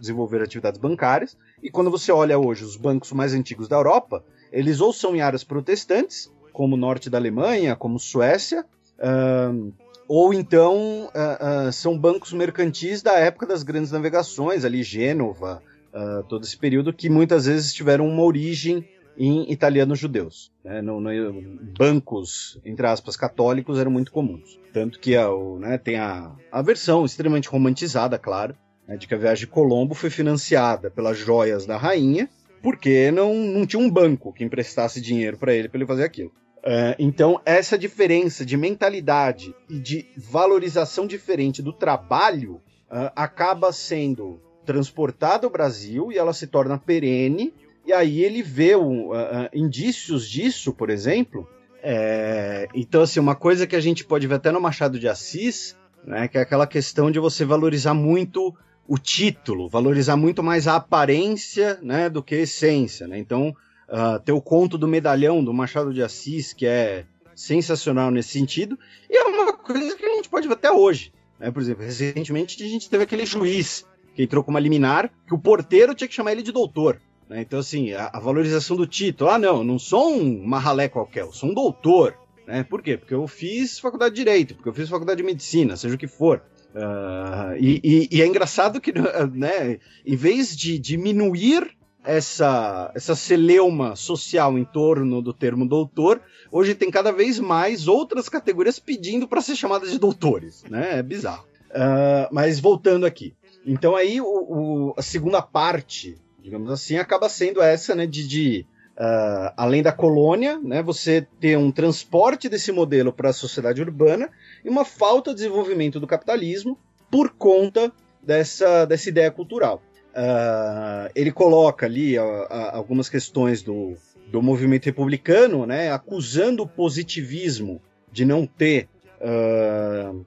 B: desenvolver atividades bancárias. E quando você olha hoje os bancos mais antigos da Europa, eles ou são em áreas protestantes, como o norte da Alemanha, como Suécia, uh, ou então uh, uh, são bancos mercantis da época das grandes navegações, ali Gênova, todo esse período que muitas vezes tiveram uma origem em italianos judeus. Né? No, no, bancos, entre aspas, católicos eram muito comuns. Tanto que a, o, né, tem a, a versão extremamente romantizada, claro, né, de que a viagem de Colombo foi financiada pelas joias da rainha, porque não, não tinha um banco que emprestasse dinheiro para ele para ele fazer aquilo. Uh, então, essa diferença de mentalidade e de valorização diferente do trabalho uh, acaba sendo transportada ao Brasil e ela se torna perene e aí ele vê uh, uh, indícios disso, por exemplo. É, então, assim, uma coisa que a gente pode ver até no Machado de Assis, né, que é aquela questão de você valorizar muito o título, valorizar muito mais a aparência né, do que a essência. Né? Então, uh, ter o conto do medalhão do Machado de Assis, que é sensacional nesse sentido, e é uma coisa que a gente pode ver até hoje. Né? Por exemplo, recentemente a gente teve aquele juiz que entrou com uma liminar que o porteiro tinha que chamar ele de doutor. Né? Então, assim, a, a, valorização do título. Ah, não, não sou um marralé qualquer, eu sou um doutor. Né? Por quê? Porque eu fiz faculdade de Direito, porque eu fiz faculdade de Medicina, seja o que for. Uh, e, e, e, é engraçado que, né, em vez de diminuir essa, essa celeuma social em torno do termo doutor, hoje tem cada vez mais outras categorias pedindo para ser chamadas de doutores, né? É bizarro. Uh, mas voltando aqui. Então aí o, o, a segunda parte, digamos assim, acaba sendo essa, né, de, de uh, além da colônia, né, você ter um transporte desse modelo para a sociedade urbana e uma falta de desenvolvimento do capitalismo por conta dessa, dessa ideia cultural. Uh, ele coloca ali uh, uh, algumas questões do, do movimento republicano, né, acusando o positivismo de não ter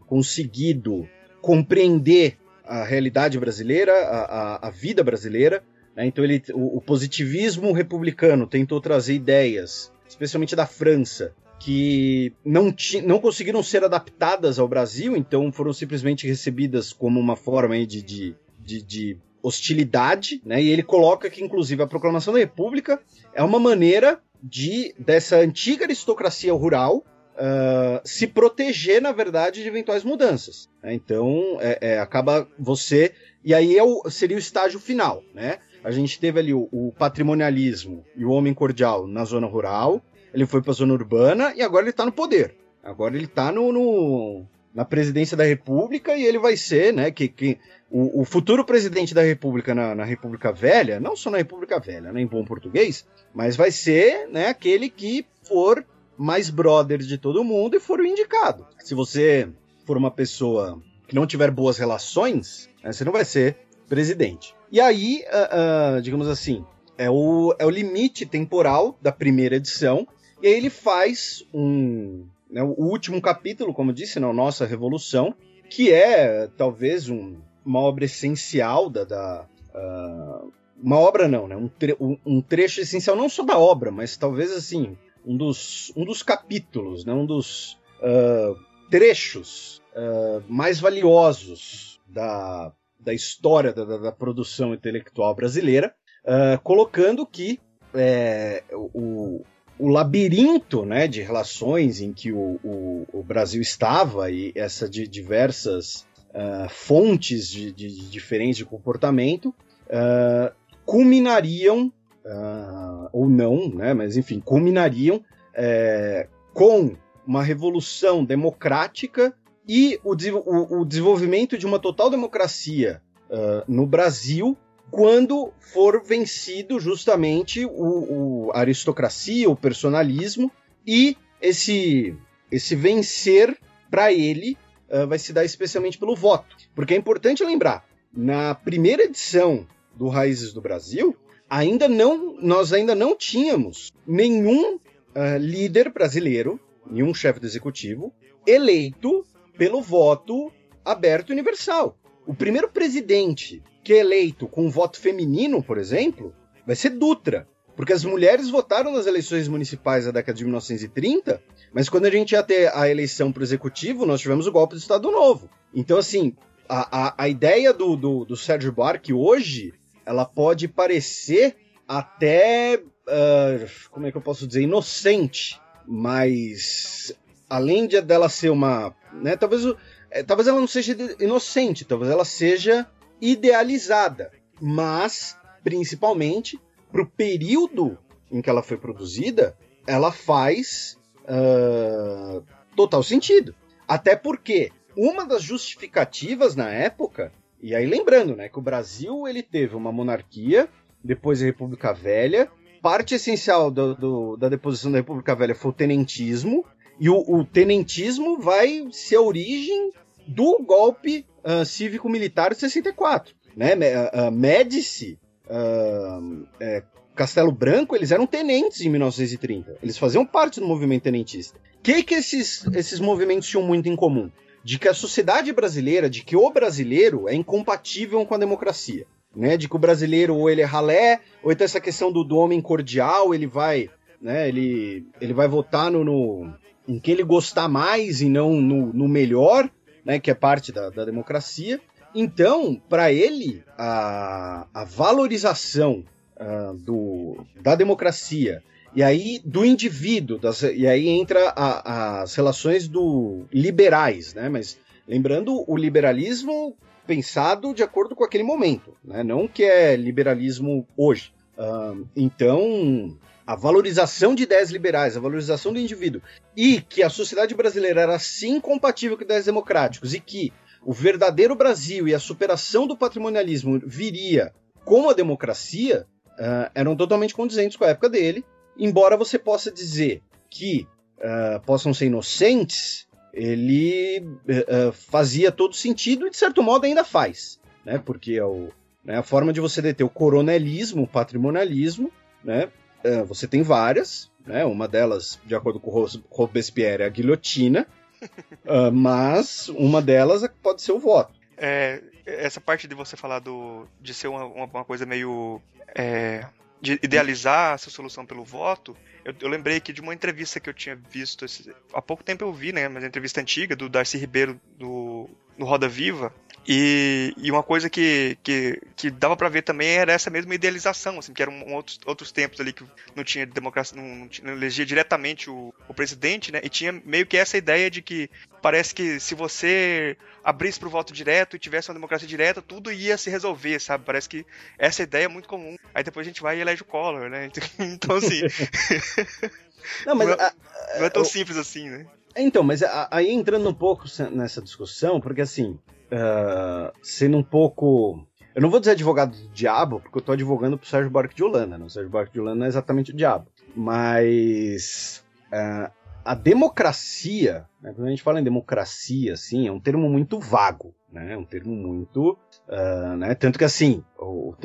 B: conseguido compreender a realidade brasileira, a, a, a vida brasileira. Né? Então ele, o, o, positivismo republicano tentou trazer ideias, especialmente da França, que não, ti, não conseguiram ser adaptadas ao Brasil, então foram simplesmente recebidas como uma forma de, de, de, de hostilidade, né? E ele coloca que, inclusive, a proclamação da República é uma maneira de dessa antiga aristocracia rural uh, se proteger, na verdade, de eventuais mudanças. Né? Então, é, é, acaba você e aí é o, seria o estágio final, né? A gente teve ali o, o patrimonialismo e o homem cordial na zona rural. Ele foi para a zona urbana e agora ele está no poder. Agora ele está no, no, na presidência da República e ele vai ser, né? Que, que o, o futuro presidente da República na, na, República Velha, não só na República Velha, né, em bom português, mas vai ser né, aquele que for mais brother de todo mundo e for o indicado. Se você for uma pessoa que não tiver boas relações, né, você não vai ser presidente. E aí, uh, uh, digamos assim, é o, é o limite temporal da primeira edição, e aí ele faz um. Né, o último capítulo, como disse, na nossa Revolução, que é talvez um, uma obra essencial da. da uh, uma obra não, né? Um, tre um, trecho essencial não só da obra, mas talvez assim um dos, um dos capítulos, né? Um dos uh, trechos uh, mais valiosos da, da história da, da, produção intelectual brasileira, colocando que é, o, o labirinto né, de relações em que o, o, o Brasil estava e essa de diversas uh, fontes de, de, de, diferentes de comportamento uh, culminariam, uh, ou não, né, mas enfim, culminariam é, com uma revolução democrática e o, o, o, desenvolvimento de uma total democracia no Brasil quando for vencido justamente o, o aristocracia, o personalismo e esse esse vencer para ele uh, vai se dar especialmente pelo voto. Porque é importante lembrar, na primeira edição do Raízes do Brasil, ainda não, nós ainda não tínhamos nenhum uh, líder brasileiro, nenhum chefe do executivo, eleito pelo voto aberto e universal. O primeiro presidente que é eleito com voto feminino, por exemplo, vai ser Dutra. Porque as mulheres votaram nas eleições municipais da década de 1930, mas quando a gente ia ter a eleição para o executivo, nós tivemos o golpe do Estado Novo. Então, assim, a, a, a ideia do, do, do Sérgio Buarque hoje, ela pode parecer até, uh, como é que eu posso dizer, inocente, mas além de dela ser uma, né, talvez, é, talvez ela não seja inocente, talvez ela seja idealizada, mas principalmente para o período em que ela foi produzida, ela faz uh, total sentido. Até porque uma das justificativas na época, e aí lembrando, né, que o Brasil ele teve uma monarquia, depois a República Velha, parte essencial do, do, da deposição da República Velha foi o tenentismo, e o, o tenentismo vai ser a origem do golpe uh, cívico-militar de 64. Né? Uh, Médici uh, é, Castelo Branco, eles eram tenentes em 1930. Eles faziam parte do movimento tenentista. O que, que esses, esses movimentos tinham muito em comum? De que a sociedade brasileira, de que o brasileiro é incompatível com a democracia. Né? De que o brasileiro ou ele é ralé, ou então essa questão do, do homem cordial, ele vai, né, ele, ele vai votar no, no em que ele gostar mais e não no, no melhor, né, que é parte da, da democracia. Então, para ele, a, a valorização uh, do, da democracia e aí do indivíduo, das, e aí entra a, as relações do liberais, né? Mas lembrando o liberalismo pensado de acordo com aquele momento, né? Não que é liberalismo hoje, Uh, então, a valorização de ideias liberais, a valorização do indivíduo, e que a sociedade brasileira era sim compatível com ideias democráticas, e que o verdadeiro Brasil e a superação do patrimonialismo viria com a democracia, uh, eram totalmente condizentes com a época dele, embora você possa dizer que uh, possam ser inocentes, ele uh, fazia todo sentido e de certo modo ainda faz, né? Porque é o, né, a forma de você deter o coronelismo, o patrimonialismo, né? Uh, você tem várias, né? Uma delas, de acordo com Robespierre, é a guilhotina, mas uma delas pode ser o voto.
A: É, essa parte de você falar do, de ser uma, uma coisa meio é, de idealizar essa solução pelo voto, eu, eu, lembrei aqui de uma entrevista que eu tinha visto esse, há pouco tempo eu vi, né, mas entrevista antiga do Darcy Ribeiro do, no Roda Viva, e, e, uma coisa que, que, que dava para ver também era essa mesma idealização, assim, que eram outros, outros tempos ali que não tinha democracia, não, não, não elegia diretamente o, o, presidente, né? E tinha meio que essa ideia de que parece que se você abrisse para o voto direto e tivesse uma democracia direta, tudo ia se resolver, sabe? Parece que essa ideia é muito comum. Aí depois a gente vai e elege o Collor, né? Então, assim. não, mas não é, a, não é tão simples assim, né?
B: Então, mas aí entrando um pouco nessa discussão, porque assim, uh, sendo um pouco. Eu não vou dizer advogado do diabo, porque eu tô advogando pro Sérgio Buarque de Holanda, né? O Sérgio Buarque de Holanda não é exatamente o diabo. Mas. Uh, a democracia, né, quando a gente fala em democracia, assim, é um termo muito vago, né? É um termo muito. Uh, né, tanto que assim, o,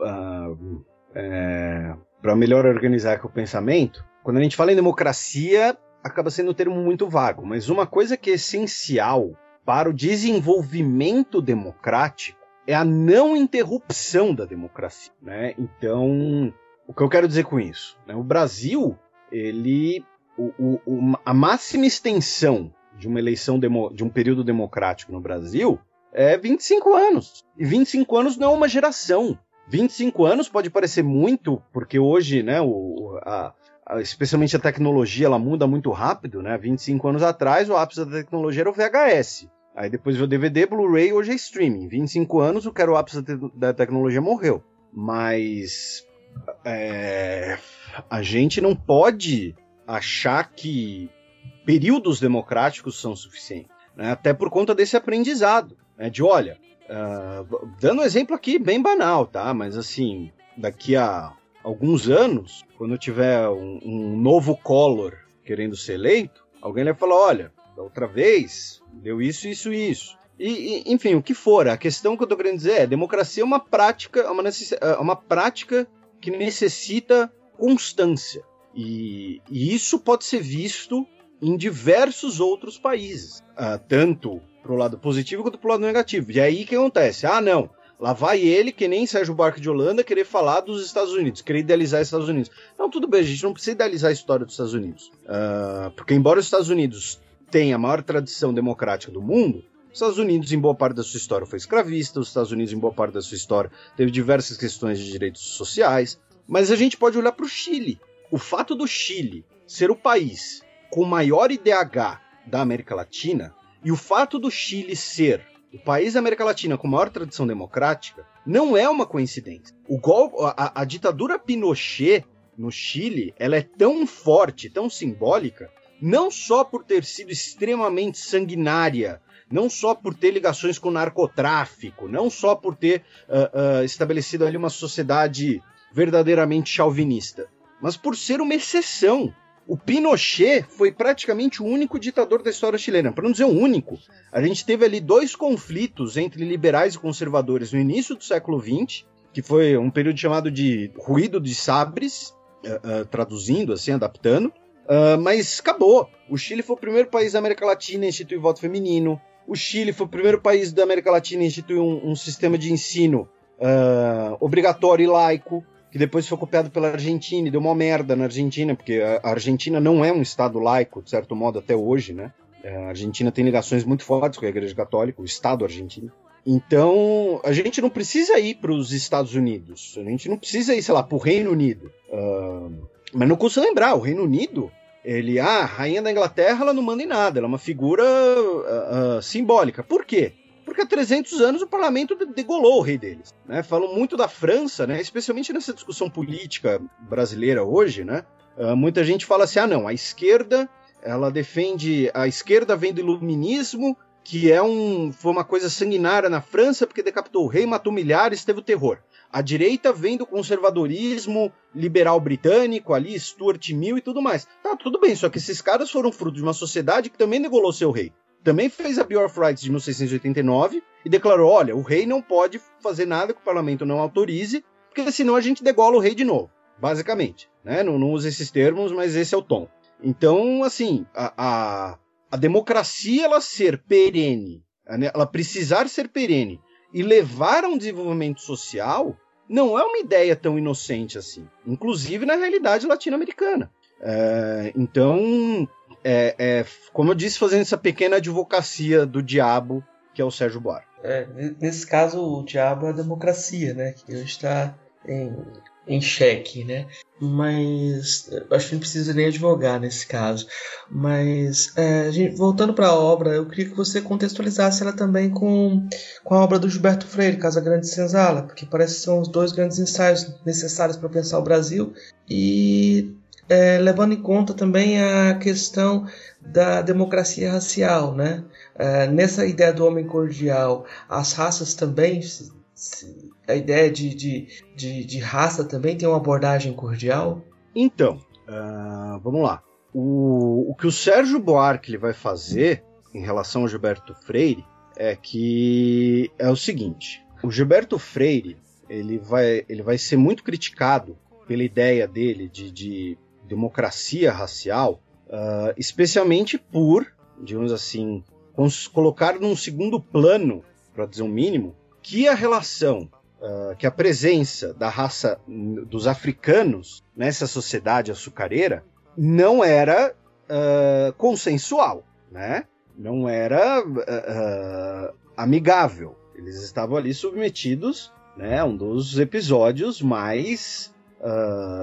B: uh, é, para melhor organizar o pensamento, quando a gente fala em democracia, acaba sendo um termo muito vago, mas uma coisa que é essencial para o desenvolvimento democrático é a não interrupção da democracia, né? Então, o que eu quero dizer com isso? Né? O Brasil, ele, o, o, a máxima extensão de uma eleição demo, de um período democrático no Brasil é 25 anos. E 25 anos não é uma geração. 25 anos pode parecer muito, porque hoje, né, o, a, especialmente a tecnologia, ela muda muito rápido, né? 25 anos atrás, o ápice da tecnologia era o VHS. Aí depois veio DVD, Blu-ray, hoje é streaming. 25 anos, o que era o ápice da tecnologia morreu. Mas é, a gente não pode achar que períodos democráticos são suficientes. Né? Até por conta desse aprendizado. Né? De olha, uh, dando um exemplo aqui bem banal, tá? Mas assim, daqui a alguns anos, quando tiver um, um novo Collor querendo ser eleito, alguém vai falar: olha, da outra vez deu isso, isso isso. E, e, enfim, o que for, a questão que eu tô querendo dizer é: democracia é uma prática, é uma, é uma prática que necessita constância. E, e isso pode ser visto em diversos outros países, uh, tanto pro lado positivo quanto pro lado negativo. E aí o que acontece? Ah, não. Lá vai ele, que nem Sérgio Barco de Holanda, querer falar dos Estados Unidos, querer idealizar os Estados Unidos. Não, tudo bem, a gente não precisa idealizar a história dos Estados Unidos. Uh, porque, embora os Estados Unidos tem a maior tradição democrática do mundo, os Estados Unidos, em boa parte da sua história, foi escravista, os Estados Unidos, em boa parte da sua história, teve diversas questões de direitos sociais, mas a gente pode olhar para o Chile. O fato do Chile ser o país com o maior IDH da América Latina e o fato do Chile ser o país da América Latina com maior tradição democrática não é uma coincidência. O gol, a, a ditadura Pinochet no Chile, ela é tão forte, tão simbólica, não só por ter sido extremamente sanguinária, não só por ter ligações com o narcotráfico, não só por ter uh, uh, estabelecido ali uma sociedade verdadeiramente chauvinista, mas por ser uma exceção. O Pinochet foi praticamente o único ditador da história chilena, para não dizer o único. A gente teve ali dois conflitos entre liberais e conservadores no início do século XX, que foi um período chamado de ruído de sabres, uh, traduzindo assim, adaptando, Uh, mas acabou. O Chile foi o primeiro país da América Latina a instituir voto feminino. O Chile foi o primeiro país da América Latina a instituir um, um sistema de ensino uh, obrigatório e laico, que depois foi copiado pela Argentina e deu uma merda na Argentina, porque a Argentina não é um estado laico, de certo modo, até hoje, né? É, a Argentina tem ligações muito fortes com a Igreja Católica, o Estado argentino. Então, a gente não precisa ir para os Estados Unidos, a gente não precisa ir, sei lá, para o Reino Unido. Uh, mas não custa lembrar, o Reino Unido, ele, ah, a rainha da Inglaterra, ela não manda em nada, ela é uma figura uh, uh, simbólica. Por quê? Por porque há 300 anos o parlamento degolou o rei deles. Né? Falam muito da França, né? especialmente nessa discussão política brasileira hoje. Né? Uh, muita gente fala assim: ah, não, a esquerda ela defende. A esquerda vem do iluminismo, que é um, foi uma coisa sanguinária na França, porque decapitou o rei, matou milhares, teve o terror. A direita vem do conservadorismo liberal britânico, ali, Stuart Mill e tudo mais. Tá, tudo bem, só que esses caras foram fruto de uma sociedade que também degolou seu rei também fez a Bill of Rights de 1689 e declarou: olha, o rei não pode fazer nada que o parlamento não autorize, porque senão a gente degola o rei de novo, basicamente. Né? Não, não usa esses termos, mas esse é o tom. Então, assim, a, a, a democracia ela ser perene, né, ela precisar ser perene e levar a um desenvolvimento social, não é uma ideia tão inocente assim, inclusive na realidade latino-americana. É, então, é, é, como eu disse, fazendo essa pequena advocacia do diabo que é o Sérgio Buarque.
C: É, nesse caso, o diabo é a democracia, né? Que hoje está em, em xeque, né? Mas acho que não precisa nem advogar nesse caso. Mas é, gente, voltando para a obra, eu queria que você contextualizasse ela também com, com a obra do Gilberto Freire, Casa Grande Senzala, porque parece que são os dois grandes ensaios necessários para pensar o Brasil e é, levando em conta também a questão da democracia racial, né? É, nessa ideia do homem cordial, as raças também, a ideia de, de, de, de raça também tem uma abordagem cordial?
B: Então, uh, vamos lá. O, o que o Sérgio Buarque vai fazer em relação ao Gilberto Freire é que é o seguinte: o Gilberto Freire ele vai, ele vai ser muito criticado pela ideia dele de, de democracia racial, uh, especialmente por, digamos assim, colocar num segundo plano, para dizer o um mínimo, que a relação, uh, que a presença da raça dos africanos nessa sociedade açucareira não era uh, consensual, né? Não era amigável. Eles estavam ali submetidos, né? Um dos episódios mais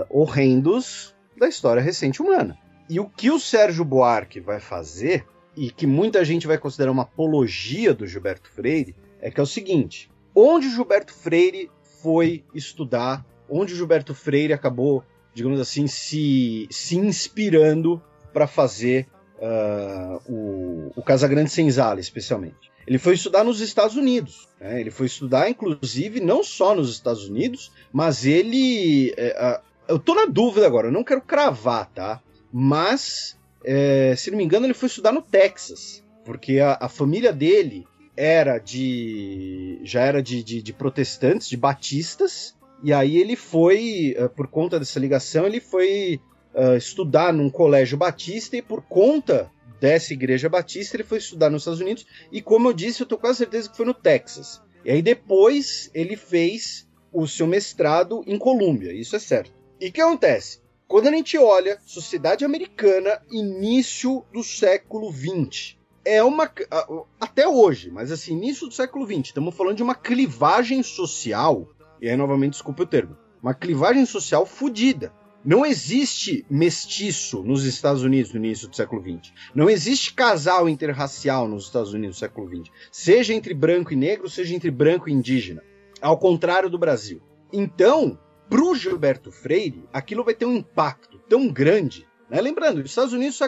B: horrendos da história recente humana. E o que o Sérgio Buarque vai fazer, e que muita gente vai considerar uma apologia do Gilberto Freire, é que é o seguinte: onde Gilberto Freire foi estudar, onde Gilberto Freire acabou, digamos assim, se, se inspirando para fazer uh, o, o Casagrande Senzala, especialmente. Ele foi estudar nos Estados Unidos. Né? Ele foi estudar, inclusive, não só nos Estados Unidos, mas ele. Uh, eu tô na dúvida agora, eu não quero cravar, tá? Mas, é, se não me engano, ele foi estudar no Texas. Porque a, a família dele era de. já era de, de, de, protestantes, de batistas. E aí ele foi, é, por conta dessa ligação, ele foi uh, estudar num colégio batista e por conta dessa igreja batista ele foi estudar nos Estados Unidos. E como eu disse, eu tô quase certeza que foi no Texas. E aí depois ele fez o seu mestrado em Colômbia, isso é certo. E o que acontece? Quando a gente olha sociedade americana, início do século XX, é uma. Até hoje, mas assim, início do século XX, estamos falando de uma clivagem social, e aí novamente desculpe o termo, uma clivagem social fodida. Não existe mestiço nos Estados Unidos no início do século XX. Não existe casal interracial nos Estados Unidos no século XX. Seja entre branco e negro, seja entre branco e indígena. Ao contrário do Brasil. Então, pro Gilberto Freire, aquilo vai ter um impacto tão grande. Né? Lembrando, os Estados Unidos,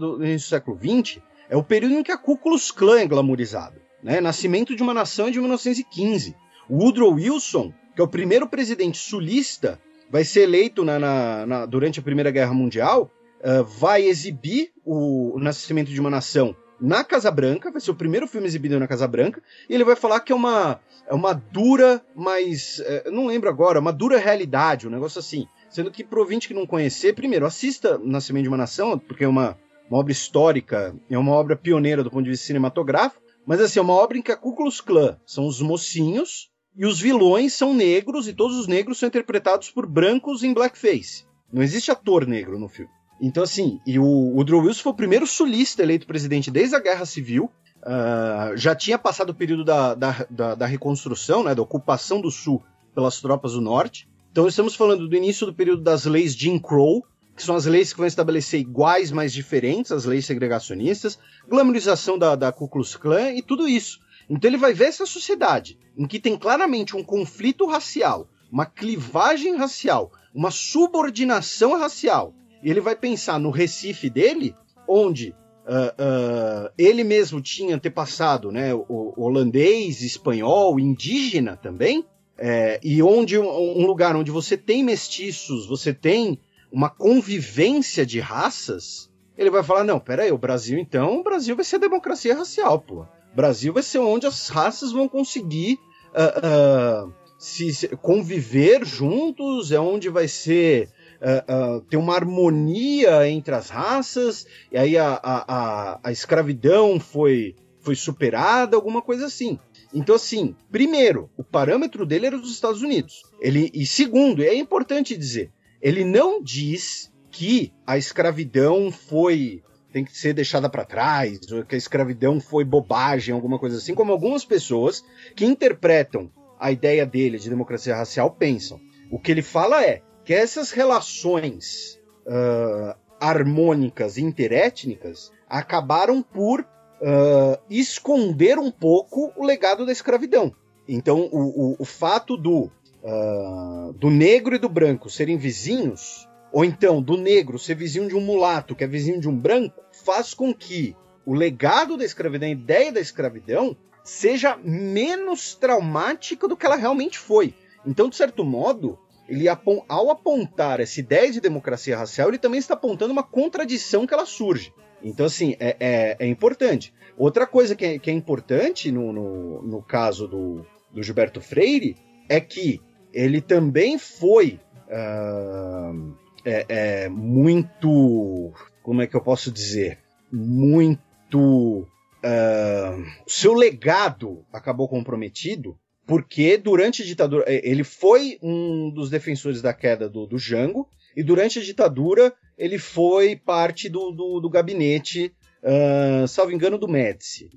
B: no início do século XX, é o período em que a Ku Klux Klan é glamourizado. Né? Nascimento de uma nação é de 1915. O Woodrow Wilson, que é o primeiro presidente sulista, vai ser eleito na, na, na, durante a Primeira Guerra Mundial, uh, vai exibir o, o Nascimento de uma Nação na Casa Branca, vai ser o primeiro filme exibido na Casa Branca, e ele vai falar que é uma, é uma dura, mas. É, não lembro agora, uma dura realidade, um negócio assim. Sendo que, pro ouvinte que não conhecer, primeiro, assista Nascimento de uma Nação, porque é uma, uma obra histórica, é uma obra pioneira do ponto de vista cinematográfico, mas assim, é uma obra em que a Klux Klan são os mocinhos e os vilões são negros, e todos os negros são interpretados por brancos em blackface. Não existe ator negro no filme. Então, assim, e o Woodrow Wilson foi o primeiro sulista eleito presidente desde a Guerra Civil. Uh, já tinha passado o período da, da, da, da, reconstrução, né, da ocupação do Sul pelas tropas do Norte. Então, estamos falando do início do período das leis Jim Crow, que são as leis que vão estabelecer iguais, mas diferentes, as leis segregacionistas, glamorização da, da Ku Klux Klan e tudo isso. Então ele vai ver essa sociedade em que tem claramente um conflito racial, uma clivagem racial, uma subordinação racial. E ele vai pensar no Recife dele, onde uh, uh, ele mesmo tinha antepassado né, o, o holandês, espanhol, indígena também, é, e onde um lugar onde você tem mestiços, você tem uma convivência de raças, ele vai falar: não, peraí, o Brasil então, o Brasil vai ser democracia racial, pô. Brasil vai ser onde as raças vão conseguir uh, uh, se, se, conviver juntos, é onde vai ser. Uh, ter uma harmonia entre as raças, e aí a, a, a, a escravidão foi, foi superada, alguma coisa assim. Então, assim, primeiro, o parâmetro dele era dos Estados Unidos. Ele, e segundo, é importante dizer, ele não diz que a escravidão foi tem que ser deixada para trás, ou que a escravidão foi bobagem, alguma coisa assim, como algumas pessoas que interpretam a ideia dele de democracia racial pensam. O que ele fala é que essas relações uh, harmônicas interétnicas acabaram por uh, esconder um pouco o legado da escravidão. Então, o, o, o fato do, uh, do negro e do branco serem vizinhos, ou então do negro ser vizinho de um mulato, que é vizinho de um branco, faz com que o legado da escravidão, a ideia da escravidão, seja menos traumática do que ela realmente foi. Então, de certo modo, ele ao apontar essa ideia de democracia racial, ele também está apontando uma contradição que ela surge. Então, assim, é, é, é importante. Outra coisa que é, que é importante no, no, no, caso do, do Gilberto Freire é que ele também foi uh, é, muito. Como é que eu posso dizer? Muito. Uh, seu legado acabou comprometido porque durante a ditadura é, ele foi um dos defensores da queda do, do Jango e durante a ditadura ele foi parte do, do, do gabinete, uh, salvo engano, do Médici.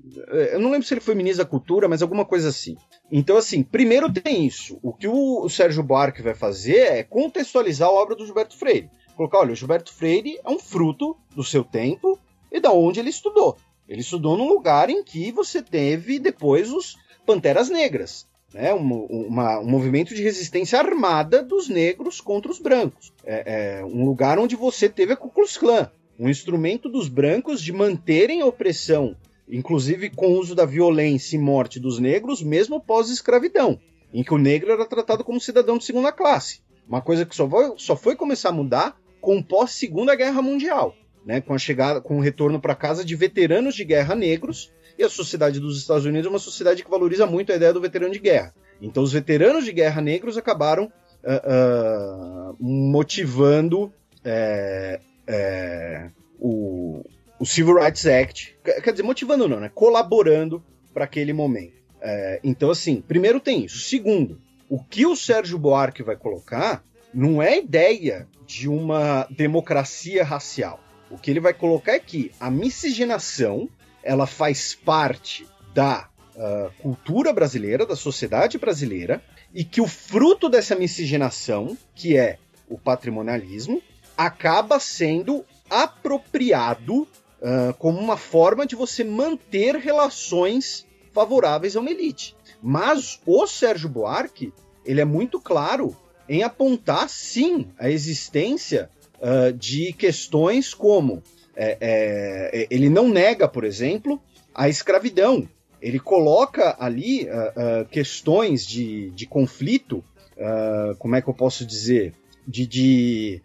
B: Eu não lembro se ele foi ministro da Cultura, mas alguma coisa assim. Então, assim, primeiro tem isso. O que o, o Sérgio Buarque vai fazer é contextualizar a obra do Gilberto Freire. Colocar, olha, o Gilberto Freire é um fruto do seu tempo e da onde ele estudou. Ele estudou num lugar em que você teve depois os Panteras Negras né, um, uma, um movimento de resistência armada dos negros contra os brancos. É, é, um lugar onde você teve a Ku Klux Klan, um instrumento dos brancos de manterem a opressão, inclusive com o uso da violência e morte dos negros, mesmo pós-escravidão, em que o negro era tratado como cidadão de segunda classe. Uma coisa que só foi, só foi começar a mudar com pós-segunda guerra mundial. Né, com a chegada, com o retorno para casa de veteranos de guerra negros e a sociedade dos Estados Unidos é uma sociedade que valoriza muito a ideia do veterano de guerra. Então, os veteranos de guerra negros acabaram uh, uh, motivando é, é, o, o, Civil Rights Act. Quer dizer, motivando não, né? Colaborando para aquele momento. É, então, assim, primeiro tem isso. Segundo, o que o Sérgio Buarque vai colocar não é ideia de uma democracia racial. O que ele vai colocar é que a miscigenação ela faz parte da uh, cultura brasileira, da sociedade brasileira, e que o fruto dessa miscigenação, que é o patrimonialismo, acaba sendo apropriado uh, como uma forma de você manter relações favoráveis a uma elite. Mas o Sérgio Buarque, ele é muito claro em apontar, sim, a existência uh, de questões como é, é, ele não nega, por exemplo, a escravidão. Ele coloca ali uh, uh, questões de, de conflito, uh, como é que eu posso dizer? De, de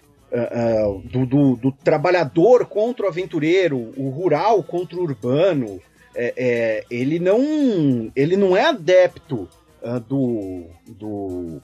B: do, do, do, trabalhador contra o aventureiro, o rural contra o urbano. É, é, ele, não, ele não é adepto do. do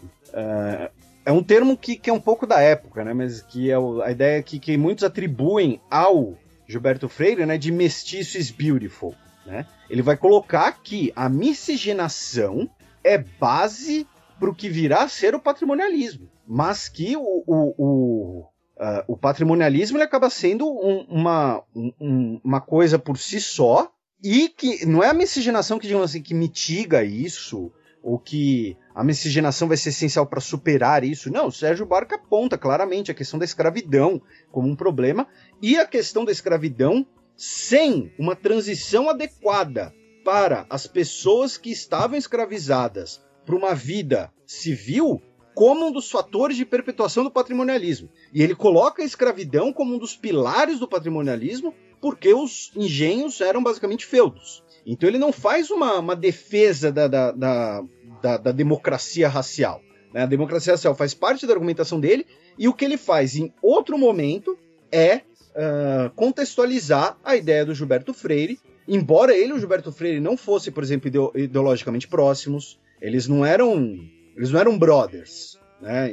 B: é um termo que, que é um pouco da época, né? Mas que é a ideia que, que muitos atribuem ao Gilberto Freire, né, de mestiço is beautiful. Né? Ele vai colocar que a miscigenação é base para o que virá a ser o patrimonialismo, mas que o, o, o, uh, o patrimonialismo ele acaba sendo um, uma, um, uma coisa por si só e que não é a miscigenação que, digamos assim, que mitiga isso ou que a miscigenação vai ser essencial para superar isso. Não, o Sérgio Barca aponta claramente a questão da escravidão como um problema e a questão da escravidão sem uma transição adequada para as pessoas que estavam escravizadas para uma vida civil como um dos fatores de perpetuação do patrimonialismo. E ele coloca a escravidão como um dos pilares do patrimonialismo, porque os engenhos eram basicamente feudos. Então ele não faz uma, uma defesa da, da, da, da, da democracia racial. Né? A democracia racial faz parte da argumentação dele, e o que ele faz em outro momento é uh, contextualizar a ideia do Gilberto Freire. Embora ele e o Gilberto Freire não fossem, por exemplo, ideologicamente próximos, eles não eram eles não eram brothers, né?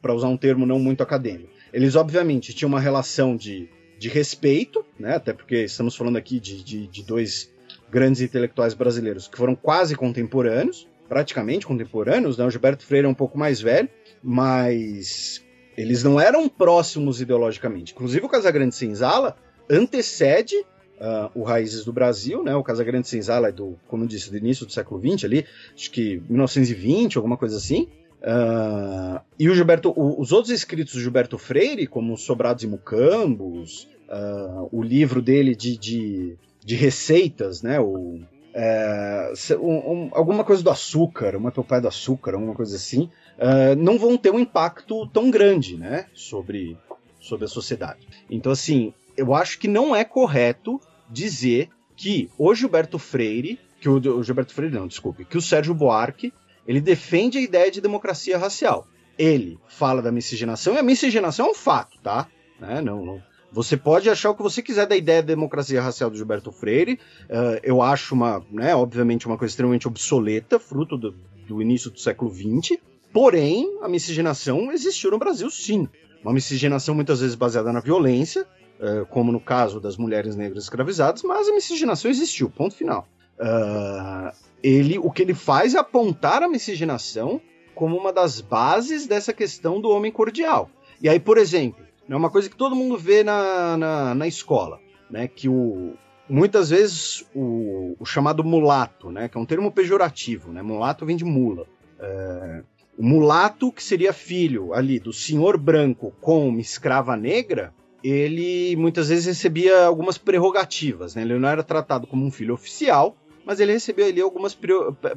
B: Para usar um termo não muito acadêmico. Eles, obviamente, tinham uma relação de, de respeito, né? Até porque estamos falando aqui de, de, de dois grandes intelectuais brasileiros que foram quase contemporâneos, praticamente contemporâneos, né? O Gilberto Freire é um pouco mais velho, mas eles não eram próximos ideologicamente. Inclusive o Casagrande Senzala antecede uh, o Raízes do Brasil, né? O Casagrande Senzala é do, como eu disse, do início do século XX ali, acho que 1920, alguma coisa assim. Uh, e o Gilberto, o, os outros escritos do Gilberto Freire, como Sobrados e Mucambos, uh, o livro dele de, de, de receitas, né? O, é, um, um, alguma coisa do açúcar, uma topai do açúcar, alguma coisa assim, uh, não vão ter um impacto tão grande, né, sobre, sobre a sociedade. Então, assim, eu acho que não é correto dizer que o Gilberto Freire, que o, o Gilberto Freire não, desculpe, que o Sérgio Buarque, ele defende a ideia de democracia racial. Ele fala da miscigenação, e a miscigenação é um fato, tá? Né? Não, não, você pode achar o que você quiser da ideia da democracia racial do Gilberto Freire. Uh, eu acho uma, né, obviamente, uma coisa extremamente obsoleta, fruto do, do início do século XX. Porém, a miscigenação existiu no Brasil, sim. Uma miscigenação muitas vezes baseada na violência, uh, como no caso das mulheres negras escravizadas, mas a miscigenação existiu, ponto final. Uh, ele, o que ele faz é apontar a miscigenação como uma das bases dessa questão do homem cordial. E aí, por exemplo, é uma coisa que todo mundo vê na, na, na escola, né? Que o, muitas vezes o, o, chamado mulato, né? Que é um termo pejorativo, né? Mulato vem de mula. É, o mulato, que seria filho ali do senhor branco com uma escrava negra, ele muitas vezes recebia algumas prerrogativas, né? Ele não era tratado como um filho oficial, mas ele recebeu ali algumas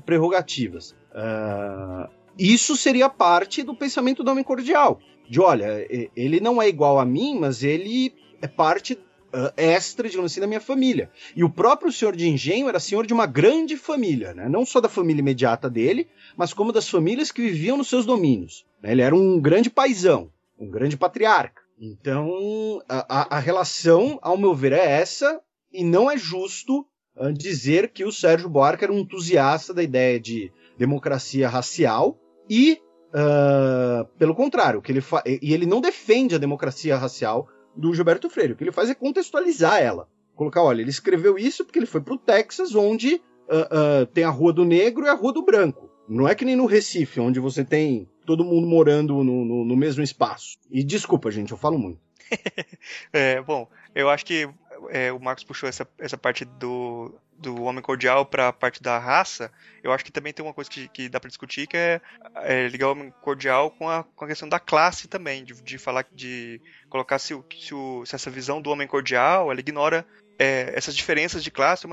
B: prerrogativas. Uh, isso seria parte do pensamento do homem cordial. De olha, ele não é igual a mim, mas ele é parte uh, extra, digamos assim, da minha família. E o próprio senhor de engenho era senhor de uma grande família, né? não só da família imediata dele, mas como das famílias que viviam nos seus domínios. Né? Ele era um grande paisão, um grande patriarca. Então, a, a, relação, ao meu ver, é essa, e não é justo uh, dizer que o Sérgio Buarque era um entusiasta da ideia de democracia racial e, uh, pelo contrário, que ele e ele não defende a democracia racial do Gilberto Freire. O que ele faz é contextualizar ela. Colocar, olha, ele escreveu isso porque ele foi para o Texas, onde uh, uh, tem a Rua do Negro e a Rua do Branco. Não é que nem no Recife, onde você tem todo mundo morando no, no, no mesmo espaço. E desculpa, gente, eu falo muito.
A: é, bom, eu acho que é, o Marcos puxou essa, essa parte do, do homem cordial para a parte da raça, eu acho que também tem uma coisa que, que dá para discutir que é, é, ligar o homem cordial com a, com a questão da classe também, de, de falar, de colocar se, se, o, se essa visão do homem cordial ela ignora é, essas diferenças de classe,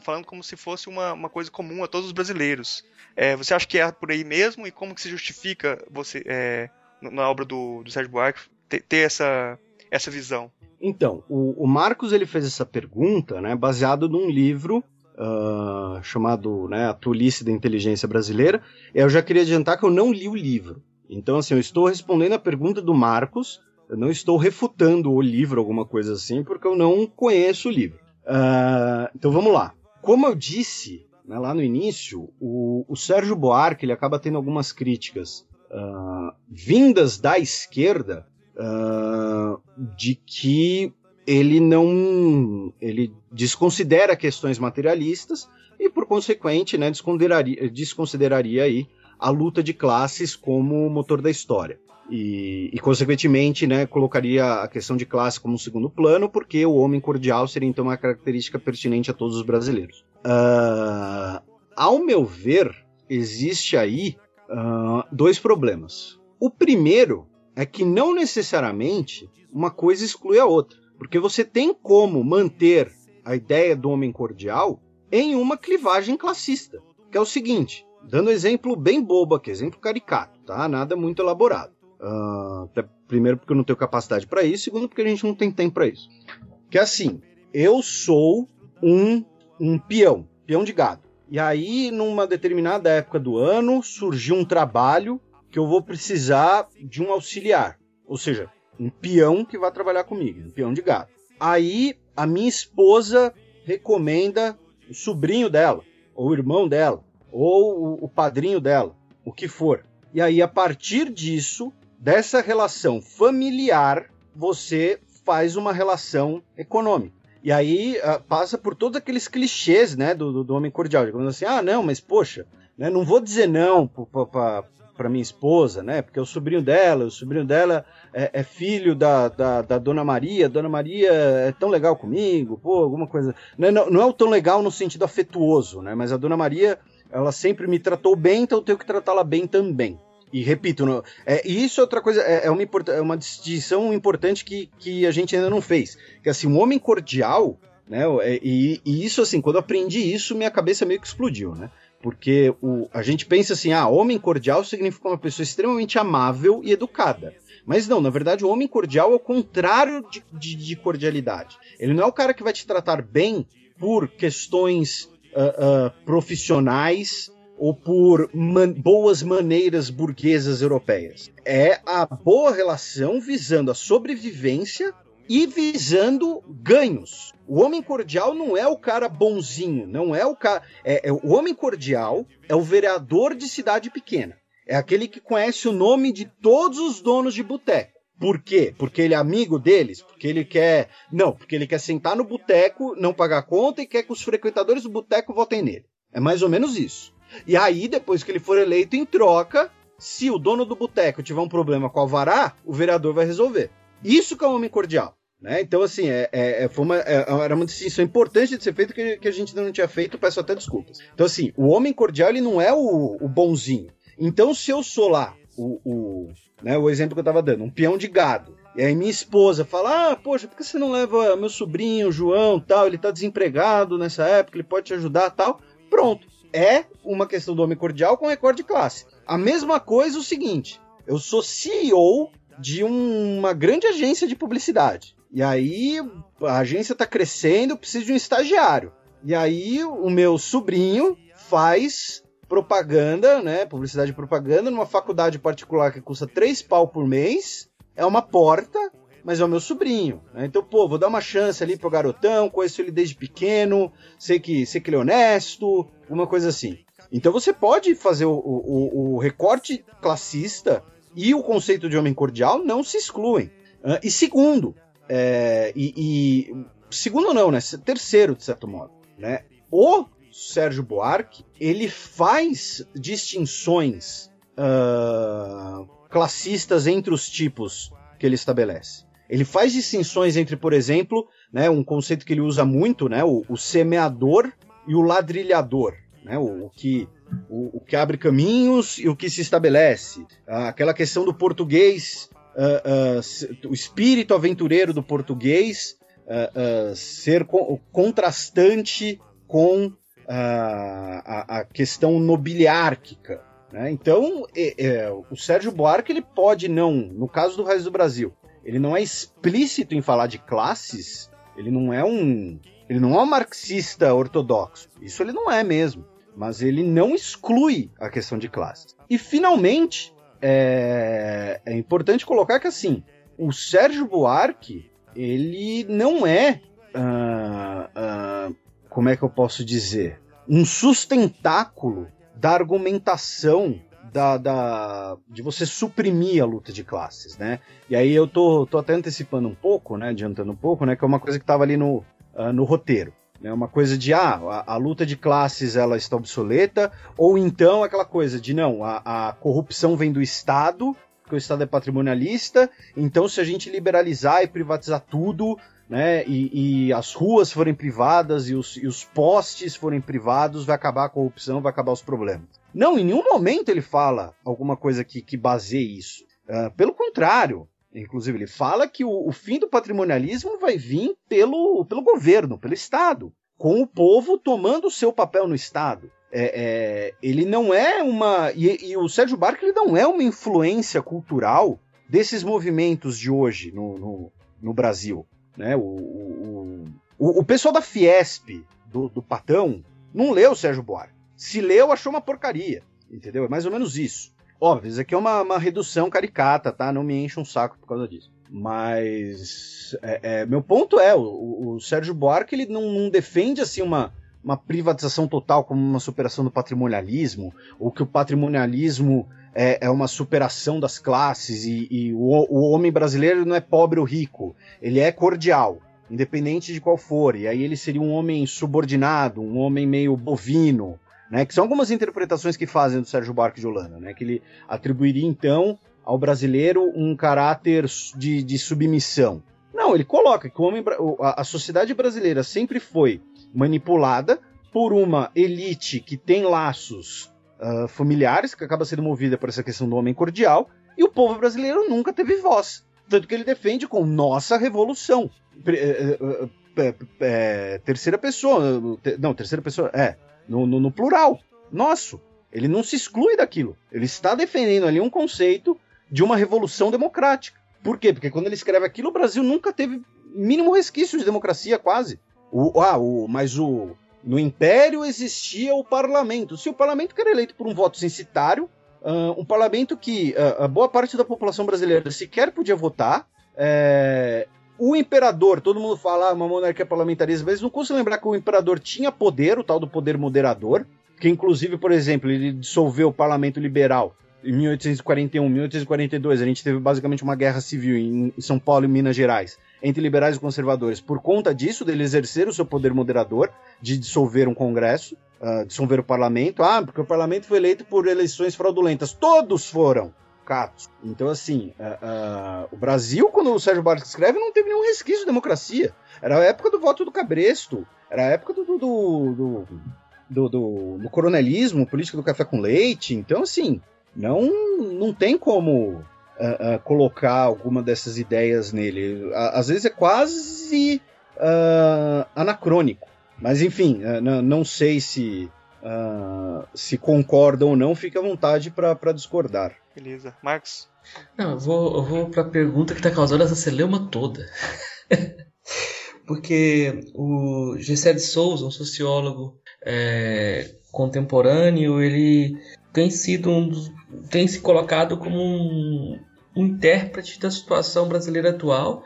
A: falando como se fosse uma, uma coisa comum a todos os brasileiros. É, você acha que é por aí mesmo e como que se justifica você é, na obra do, do Sérgio Buarque ter, ter essa, essa visão?
B: Então, o, o, Marcos ele fez essa pergunta, né, baseado num livro uh, chamado né, A Tolice da Inteligência Brasileira. Eu já queria adiantar que eu não li o livro. Então, assim, eu estou respondendo a pergunta do Marcos. Eu não estou refutando o livro, alguma coisa assim, porque eu não conheço o livro. Uh, então, vamos lá. Como eu disse né, lá no início, o, o Sérgio Buarque ele acaba tendo algumas críticas uh, vindas da esquerda uh, de que ele não ele desconsidera questões materialistas e por consequente né, desconsideraria, desconsideraria aí a luta de classes como motor da história. E, e, consequentemente né, colocaria a questão de classe como um segundo plano porque o homem cordial seria então uma característica pertinente a todos os brasileiros. Uh, ao meu ver existe aí uh, dois problemas. O primeiro é que não necessariamente uma coisa exclui a outra. Porque você tem como manter a ideia do homem cordial em uma clivagem classista, que é o seguinte, dando exemplo bem bobo aqui, exemplo caricato, tá? Nada muito elaborado. Uh, primeiro porque eu não tenho capacidade para isso, segundo porque a gente não tem tempo para isso. Que é assim, eu sou um, um peão, peão de gado. E aí, numa determinada época do ano, surgiu um trabalho que eu vou precisar de um auxiliar. Ou seja, um peão que vai trabalhar comigo, um peão de gado. Aí, a minha esposa recomenda o sobrinho dela, ou o irmão dela, ou o, padrinho dela, o que for. E aí, a partir disso, dessa relação familiar, você faz uma relação econômica. E aí uh, passa por todos aqueles clichês, né, do, do homem cordial. Digamos assim, ah, não, mas poxa, né, não vou dizer não para minha esposa, né, porque é o sobrinho dela, o sobrinho dela é, é filho da, da, da, Dona Maria, Dona Maria é tão legal comigo, pô, alguma coisa. Não, não, não é o tão legal no sentido afetuoso, né, mas a Dona Maria, ela sempre me tratou bem, então eu tenho que tratá-la bem também. E repito, no, é, isso é outra coisa, é, é, uma, é uma distinção importante que, que a gente ainda não fez. Que assim, um homem cordial, né? É, e, e, isso, assim, quando eu aprendi isso, minha cabeça meio que explodiu, né? Porque o, a gente pensa assim, ah, homem cordial significa uma pessoa extremamente amável e educada. Mas não, na verdade, o homem cordial é o contrário de, de, de cordialidade. Ele não é o cara que vai te tratar bem por questões uh, uh, profissionais ou por man boas maneiras burguesas europeias. É a boa relação visando a sobrevivência e visando ganhos. O homem cordial não é o cara bonzinho, não é o cara. É, é, o homem cordial é o vereador de cidade pequena. É aquele que conhece o nome de todos os donos de boteco. Por quê? Porque ele é amigo deles? Porque ele quer. Não, porque ele quer sentar no boteco, não pagar conta e quer que os frequentadores do boteco votem nele. É mais ou menos isso. E aí, depois que ele for eleito, em troca, se o dono do boteco tiver um problema com o alvará, o vereador vai resolver. Isso que é um homem cordial. Né? Então, assim, é, é, é foi uma, é, era uma distinção importante de ser feita que, que, a gente não tinha feito, peço até desculpas. Então, assim, o homem cordial ele não é o, o bonzinho. Então, se eu sou lá, o, o, né, o exemplo que eu estava dando, um peão de gado, e aí minha esposa fala: Ah, poxa, por que você não leva meu sobrinho, João, tal? Ele está desempregado nessa época, ele pode te ajudar tal. Pronto é uma questão do homem cordial com recorde de classe. A mesma coisa o seguinte: eu sou CEO de uma grande agência de publicidade. E aí a agência está crescendo, eu preciso de um estagiário. E aí o meu sobrinho faz propaganda, né, publicidade e propaganda numa faculdade particular que custa 3 pau por mês. É uma porta mas é o meu sobrinho. Né? Então, pô, vou dar uma chance ali pro garotão, conheço ele desde pequeno, sei que, sei que ele é honesto, uma coisa assim. Então você pode fazer o, o, o recorte classista e o conceito de homem cordial não se excluem. E segundo, é, e, e, segundo não, né? Terceiro, de certo modo, né? O Sérgio Buarque ele faz distinções uh, classistas entre os tipos que ele estabelece. Ele faz distinções entre, por exemplo, né, um conceito que ele usa muito, né, o, o semeador e o ladrilhador, né, o, o que o, o, que abre caminhos e o que se estabelece. aquela questão do português, uh, o espírito aventureiro do português uh, ser co contrastante com a, a, questão nobiliárquica. Né? Então, é, é, o Sérgio Buarque ele pode não, no caso do Reis do Brasil, ele não é explícito em falar de classes, ele não é um. Ele não é um marxista ortodoxo. Isso ele não é mesmo. Mas ele não exclui a questão de classes. E finalmente, é, é importante colocar que assim, o Sérgio Buarque, ele não é. Uh, uh, como é que eu posso dizer? Um sustentáculo da argumentação da, da, de você suprimir a luta de classes, né? E aí eu tô, tô até antecipando um pouco, né? Adiantando um pouco, né? Que é uma coisa que estava ali no, uh, no roteiro. Né? uma coisa de, ah, a, a, luta de classes ela está obsoleta, ou então aquela coisa de, não, a, a corrupção vem do Estado, porque o Estado é patrimonialista, então se a gente liberalizar e privatizar tudo, né, e, e, as ruas forem privadas e os, e os postes forem privados, vai acabar a corrupção, vai acabar os problemas. Não, em nenhum momento ele fala alguma coisa que, que baseie isso. Uh, pelo contrário, inclusive ele fala que o, o, fim do patrimonialismo vai vir pelo, pelo governo, pelo Estado. com o povo tomando o seu papel no Estado. É, é, ele não é uma. E, e, o Sérgio Barca ele não é uma influência cultural desses movimentos de hoje no, no, no Brasil. Né? O, o, o, o, pessoal da Fiesp, do, do Patão, não leu o Sérgio Buarque. Se leu, achou uma porcaria. Entendeu? É mais ou menos isso. Óbvio, isso aqui é uma, uma redução caricata, tá? Não me enche um saco por causa disso. Mas é, é, meu ponto é, o, o Sérgio Buarque ele não, não, defende assim uma, uma privatização total como uma superação do patrimonialismo, ou que o patrimonialismo é, é uma superação das classes e, e o, o, homem brasileiro não é pobre ou rico, ele é cordial, independente de qual for. E aí ele seria um homem subordinado, um homem meio bovino, né? Que são algumas interpretações que fazem do Sérgio Buarque de Holanda, né? Que ele atribuiria então ao brasileiro um caráter de, de submissão. Não, ele coloca que homem, a, a sociedade brasileira sempre foi manipulada por uma elite que tem laços uh, familiares, que acaba sendo movida por essa questão do homem cordial, e o povo brasileiro nunca teve voz. Tanto que ele defende com nossa revolução. É, é, é, terceira pessoa. Não, terceira pessoa. É. No, no, no, plural. Nosso. Ele não se exclui daquilo. Ele está defendendo ali um conceito de uma revolução democrática. Por quê? Porque quando ele escreve aquilo, o Brasil nunca teve mínimo resquício de democracia, quase. O, ah, o, mas o, no Império existia o parlamento. Se o parlamento era eleito por um voto censitário, uh, um parlamento que uh, a boa parte da população brasileira sequer podia votar, é, o imperador, todo mundo fala ah, uma monarquia parlamentarista, mas não consigo lembrar que o imperador tinha poder, o tal do poder moderador, que inclusive, por exemplo, ele dissolveu o parlamento liberal em 1841, 1842, a gente teve basicamente uma guerra civil em São Paulo e Minas Gerais entre liberais e conservadores por conta disso, dele exercer o seu poder moderador, de dissolver um congresso, uh, dissolver o parlamento. Ah, porque o parlamento foi eleito por eleições fraudulentas. Todos foram Então, assim, uh, uh, o Brasil, quando o Sérgio Barros escreve, não teve nenhum resquício de democracia. Era a época do voto do Cabresto, era a época do, do, do, do, do, do coronelismo, política do café com leite. Então, assim, não, não tem como uh, uh, colocar alguma dessas ideias nele. Às vezes é quase uh, anacrônico. Mas enfim, não sei se, se concordam ou não, fique à vontade para discordar.
A: Beleza. Marcos?
C: Não, eu vou, eu vou para a pergunta que está causando essa celeuma toda. Porque o Gessé de Souza, um sociólogo é, contemporâneo, ele tem sido um dos, tem se colocado como um, um intérprete da situação brasileira atual.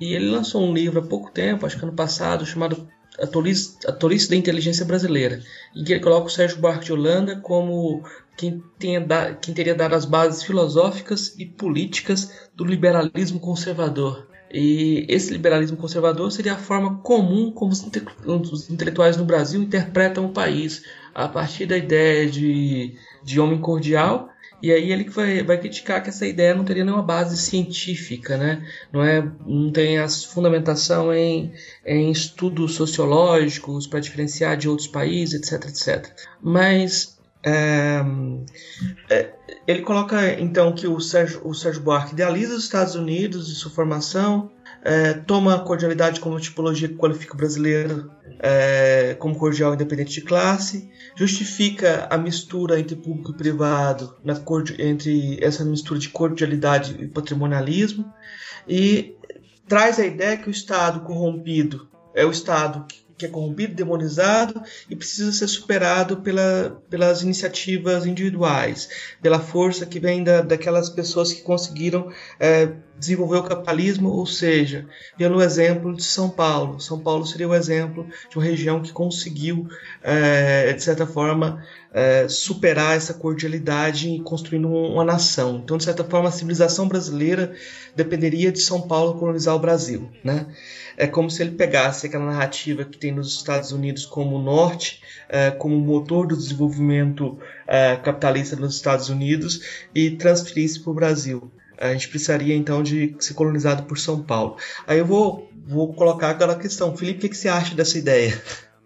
C: E ele lançou um livro há pouco tempo, acho que ano passado, chamado A Tolice, da Inteligência Brasileira, em que ele coloca o Sérgio Buarque de Holanda como quem, tenha da, quem teria dado as bases filosóficas e políticas do liberalismo conservador. E esse liberalismo conservador seria a forma comum como os intelectuais no Brasil interpretam o país, a partir da ideia de, de homem cordial e aí ele vai, vai criticar que essa ideia não teria nenhuma base científica, né? Não, é, não tem a fundamentação em, em estudos sociológicos para diferenciar de outros países, etc, etc. Mas é, é, ele coloca então que o Sérgio, o Sérgio Buarque idealiza os Estados Unidos e sua formação, é, toma a cordialidade como tipologia que qualifica o brasileiro é, como cordial independente de classe, justifica a mistura entre público e privado, na, entre essa mistura de cordialidade e patrimonialismo, e traz a ideia que o Estado corrompido é o Estado que que é corrompido, demonizado e precisa ser superado pela, pelas iniciativas individuais, pela força que vem da, daquelas pessoas que conseguiram é, desenvolver o capitalismo, ou seja, pelo exemplo de São Paulo. São Paulo seria o exemplo de uma região que conseguiu, é, de certa forma, é, superar essa cordialidade e construindo uma nação. Então, de certa forma, a civilização brasileira dependeria de São Paulo colonizar o Brasil. Né? É como se ele pegasse aquela narrativa que tem nos Estados Unidos como o norte, é, como motor do desenvolvimento capitalista nos Estados Unidos e transferisse para o Brasil. A gente precisaria então de ser colonizado por São Paulo. Aí eu vou, vou colocar aquela questão. Felipe, o que, que você acha dessa ideia?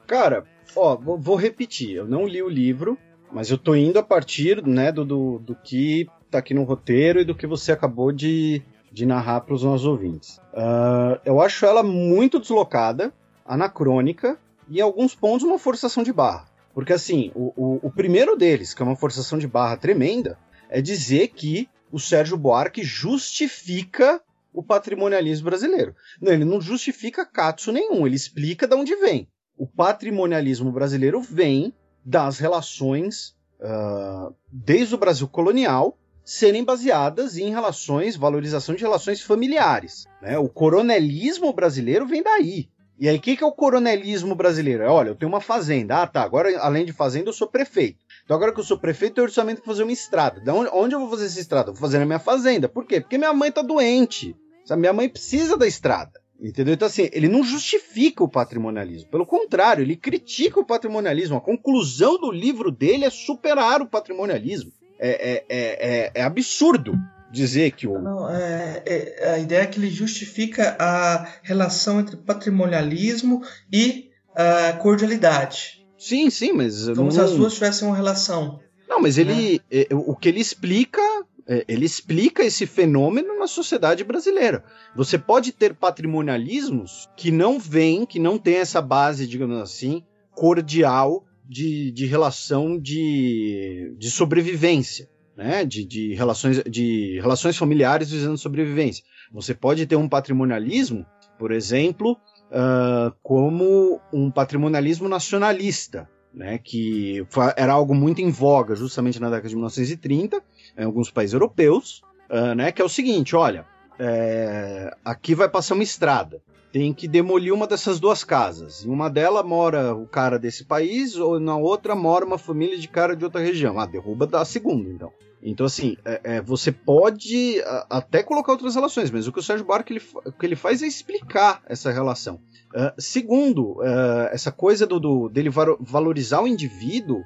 B: Cara, ó, vou, vou, repetir. Eu não li o livro, mas eu tô indo a partir né, do, do, do que tá aqui no roteiro e do que você acabou de, de narrar para os nossos ouvintes. Uh, eu acho ela muito deslocada, anacrônica, e em alguns pontos uma forçação de barra. Porque assim, o, o, o primeiro deles, que é uma forçação de barra tremenda, é dizer que o Sérgio Buarque justifica o patrimonialismo brasileiro. Não, ele não justifica catso nenhum, ele explica de onde vem. O patrimonialismo brasileiro vem das relações, uh, desde o Brasil colonial, serem baseadas em relações, valorização de relações familiares. Né? O coronelismo brasileiro vem daí. E aí, o que, que é o coronelismo brasileiro? É, olha, eu tenho uma fazenda. Ah, tá. Agora, além de fazenda, eu sou prefeito. Então, agora que eu sou prefeito, eu orçamento para fazer uma estrada. Da onde, onde eu vou fazer essa estrada? Vou fazer na minha fazenda. Por quê? Porque minha mãe tá doente. Sabe? Minha mãe precisa da estrada. Entendeu? Então, assim, ele não justifica o patrimonialismo. Pelo contrário, ele critica o patrimonialismo. A conclusão do livro dele é superar o patrimonialismo. É, é, é, é, é absurdo dizer que o.
C: Não, é, é, a ideia é que ele justifica a relação entre patrimonialismo e a cordialidade.
B: Sim, sim, mas.
C: Como não... se as duas tivessem uma relação.
B: Não, mas ele. Né? É, o que ele explica. É, ele explica esse fenômeno na sociedade brasileira. Você pode ter patrimonialismos que não vêm, que não tem essa base, digamos assim, cordial de, de relação de, de sobrevivência né, de, de, relações, de relações familiares visando sobrevivência. Você pode ter um patrimonialismo, por exemplo, uh, como um patrimonialismo nacionalista, né, que era algo muito em voga justamente na década de 1930 em alguns países europeus, uh, né, que é o seguinte, olha, é, aqui vai passar uma estrada, tem que demolir uma dessas duas casas. Em uma delas mora o cara desse país, ou na outra mora uma família de cara de outra região. Ah, derruba da segunda, então. Então, assim, é, é, você pode a, até colocar outras relações, mas o que o Sérgio Buarque ele, o que ele faz é explicar essa relação. Uh, segundo, uh, essa coisa do, do, dele valorizar o indivíduo,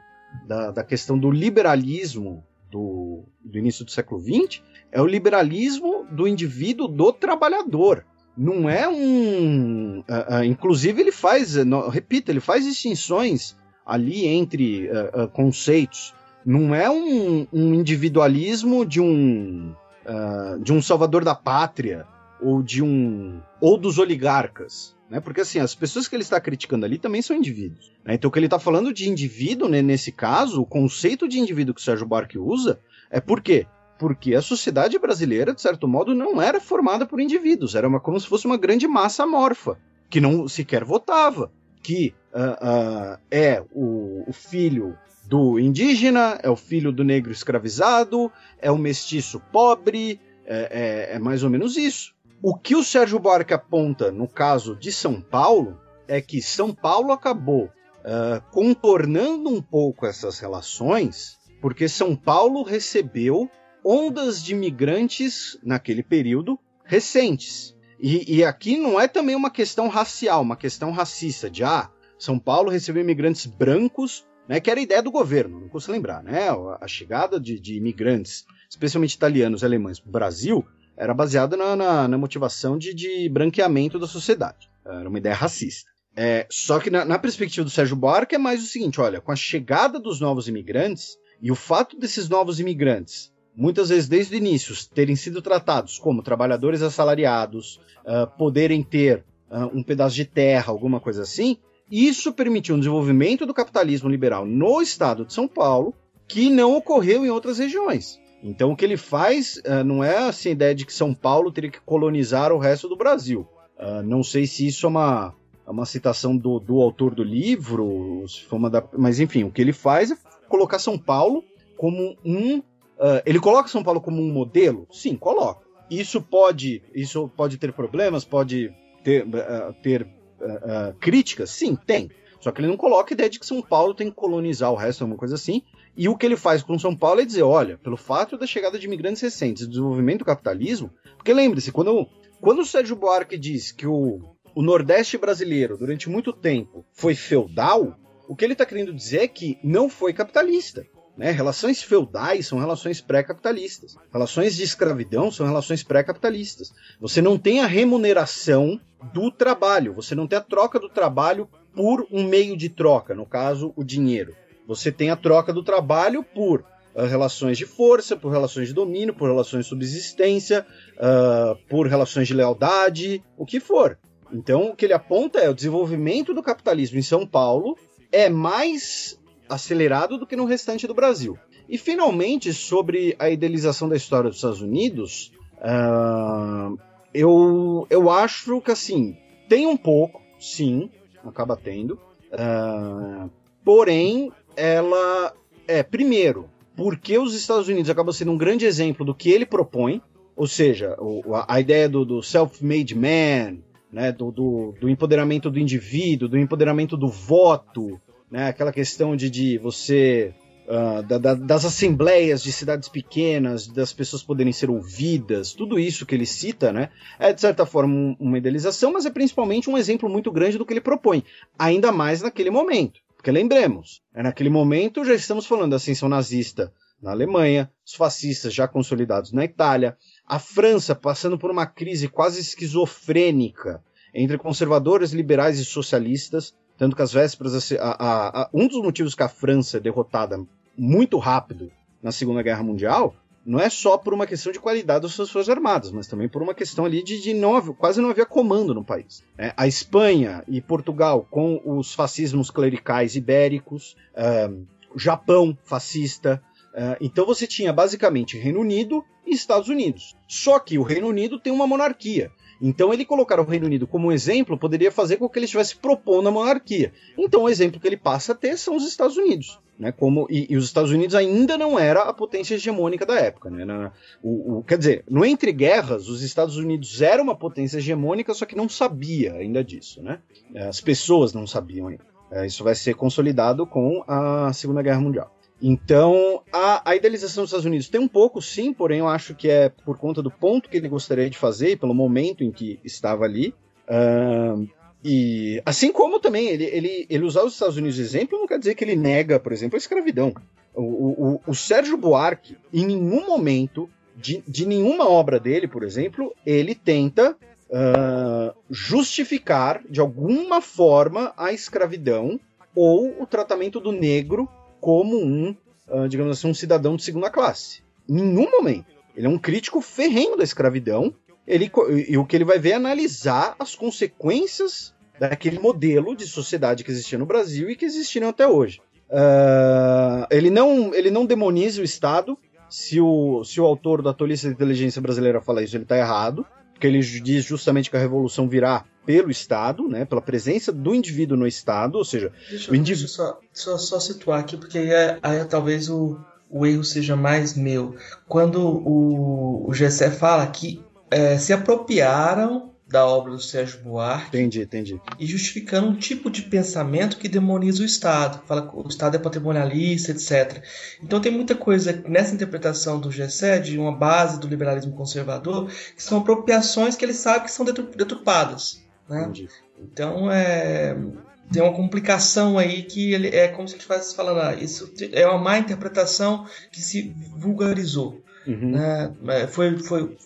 B: da, da questão do liberalismo do, do início do século XX, é o liberalismo do indivíduo do trabalhador não é um. Uh, uh, inclusive, ele faz, uh, repito, ele faz distinções ali entre conceitos. Não é um, um individualismo de um. de um salvador da pátria ou de um. ou dos oligarcas. Né? Porque assim, as pessoas que ele está criticando ali também são indivíduos. Né? Então, o que ele está falando de indivíduo, né, nesse caso, o conceito de indivíduo que o Sérgio Buarque usa é por quê? Porque a sociedade brasileira, de certo modo, não era formada por indivíduos, era uma, como se fosse uma grande massa amorfa, que não sequer votava, que uh, uh, é o, o, filho do indígena, é o filho do negro escravizado, é o mestiço pobre, é, é, é mais ou menos isso. O que o Sérgio Buarque aponta no caso de São Paulo é que São Paulo acabou uh, contornando um pouco essas relações, porque São Paulo recebeu ondas de imigrantes naquele período recentes. E, e, aqui não é também uma questão racial, uma questão racista, de ah, São Paulo recebeu imigrantes brancos, né, que era a ideia do governo, não custa lembrar, né? A chegada de, de imigrantes, especialmente italianos e alemães, para o Brasil, era baseada na, na, na motivação de, de, branqueamento da sociedade. Era uma ideia racista. É, só que na, na perspectiva do Sérgio Buarque é mais o seguinte: olha, com a chegada dos novos imigrantes e o fato desses novos imigrantes muitas vezes desde o início terem sido tratados como trabalhadores assalariados, uh, poderem ter uh, um pedaço de terra, alguma coisa assim, isso permitiu um desenvolvimento do capitalismo liberal no estado de São Paulo que não ocorreu em outras regiões. Então o que ele faz uh, não é assim a ideia de que São Paulo teria que colonizar o resto do Brasil. não sei se isso é uma, é uma citação do, do autor do livro, se for uma da... mas enfim, o que ele faz é colocar São Paulo como um Uh, ele coloca São Paulo como um modelo? Sim, coloca. Isso pode, isso pode ter problemas, pode ter, uh, ter uh, críticas? Sim, tem. Só que ele não coloca a ideia de que São Paulo tem que colonizar o resto, alguma coisa assim. E o que ele faz com São Paulo é dizer: olha, pelo fato da chegada de imigrantes recentes e desenvolvimento do capitalismo, porque lembre-se, quando, quando o Sérgio Buarque diz que o, o Nordeste brasileiro, durante muito tempo, foi feudal, o que ele está querendo dizer é que não foi capitalista. Né? Relações feudais são relações pré-capitalistas. Relações de escravidão são relações pré-capitalistas. Você não tem a remuneração do trabalho, você não tem a troca do trabalho por um meio de troca, no caso, o dinheiro. Você tem a troca do trabalho por uh, relações de força, por relações de domínio, por relações de subsistência, uh, por relações de lealdade, o que for. Então, o que ele aponta é o desenvolvimento do capitalismo em São Paulo é mais acelerado do que no restante do Brasil. E, finalmente, sobre a idealização da história dos Estados Unidos, uh, eu, eu acho que, assim, tem um pouco, sim, acaba tendo, uh, porém, ela é, primeiro, porque os Estados Unidos acabam sendo um grande exemplo do que ele propõe, ou seja, o, a, a, ideia do, do self-made man, né, do, do, do, empoderamento do indivíduo, do empoderamento do voto, né, aquela questão de, de você. Uh, da, da, das assembleias de cidades pequenas, das pessoas poderem ser ouvidas, tudo isso que ele cita, né, é de certa forma um, uma idealização, mas é principalmente um exemplo muito grande do que ele propõe, ainda mais naquele momento. Porque lembremos, é naquele momento já estamos falando da ascensão nazista na Alemanha, os fascistas já consolidados na Itália, a França passando por uma crise quase esquizofrênica entre conservadores, liberais e socialistas, tanto que às vésperas, a, a, a, um dos motivos que a França é derrotada muito rápido na Segunda Guerra Mundial não é só por uma questão de qualidade das suas forças armadas, mas também por uma questão ali de, de não, quase não havia comando no país. É, a Espanha e Portugal com os fascismos clericais ibéricos, um, o Japão fascista. Uh, então você tinha basicamente Reino Unido e Estados Unidos. Só que o Reino Unido tem uma monarquia. Então ele colocar o Reino Unido como exemplo poderia fazer com que ele estivesse propondo a monarquia. Então o exemplo que ele passa a ter são os Estados Unidos. Né, como, e, e, os Estados Unidos ainda não era a potência hegemônica da época. Né, na, o, o, quer dizer, no entre guerras, os Estados Unidos eram uma potência hegemônica, só que não sabia ainda disso. Né? As pessoas não sabiam ainda. É, isso vai ser consolidado com a Segunda Guerra Mundial. Então, a, a, idealização dos Estados Unidos tem um pouco, sim, porém eu acho que é por conta do ponto que ele gostaria de fazer, pelo momento em que estava ali. Uh, e assim como também ele, ele, ele usar os Estados Unidos de exemplo, não quer dizer que ele nega, por exemplo, a escravidão. O, o, o Sérgio Buarque, em nenhum momento de, de nenhuma obra dele, por exemplo, ele tenta uh, justificar de alguma forma a escravidão ou o tratamento do negro como um, uh, digamos assim, um cidadão de segunda classe. Em nenhum momento. Ele é um crítico ferrenho da escravidão. Ele, e o que ele vai ver é analisar as consequências daquele modelo de sociedade que existia no Brasil e que existiram até hoje. Uh, ele, não, ele não demoniza o Estado. Se o, se o autor da Tolice da Inteligência Brasileira fala isso, ele está errado. Porque ele diz justamente que a revolução virá pelo Estado, né, pela presença do indivíduo no Estado, ou seja,
C: deixa, o indivíduo. Deixa eu só, só, só situar aqui, porque aí, é, aí é talvez o, o erro seja mais meu. Quando o, o Gessé fala que é, se apropriaram da obra do Sérgio Buarque.
B: Entendi, entendi.
C: E justificando um tipo de pensamento que demoniza o Estado. Fala que o Estado é patrimonialista, etc. Então tem muita coisa nessa interpretação do Gessé, de uma base do liberalismo conservador, que são apropriações que ele sabe que são deturpadas. Né? Então é tem uma complicação aí que ele é como se a gente estivesse falando, ah, isso é uma má interpretação que se vulgarizou. Uhum. Né? É, foi, foi,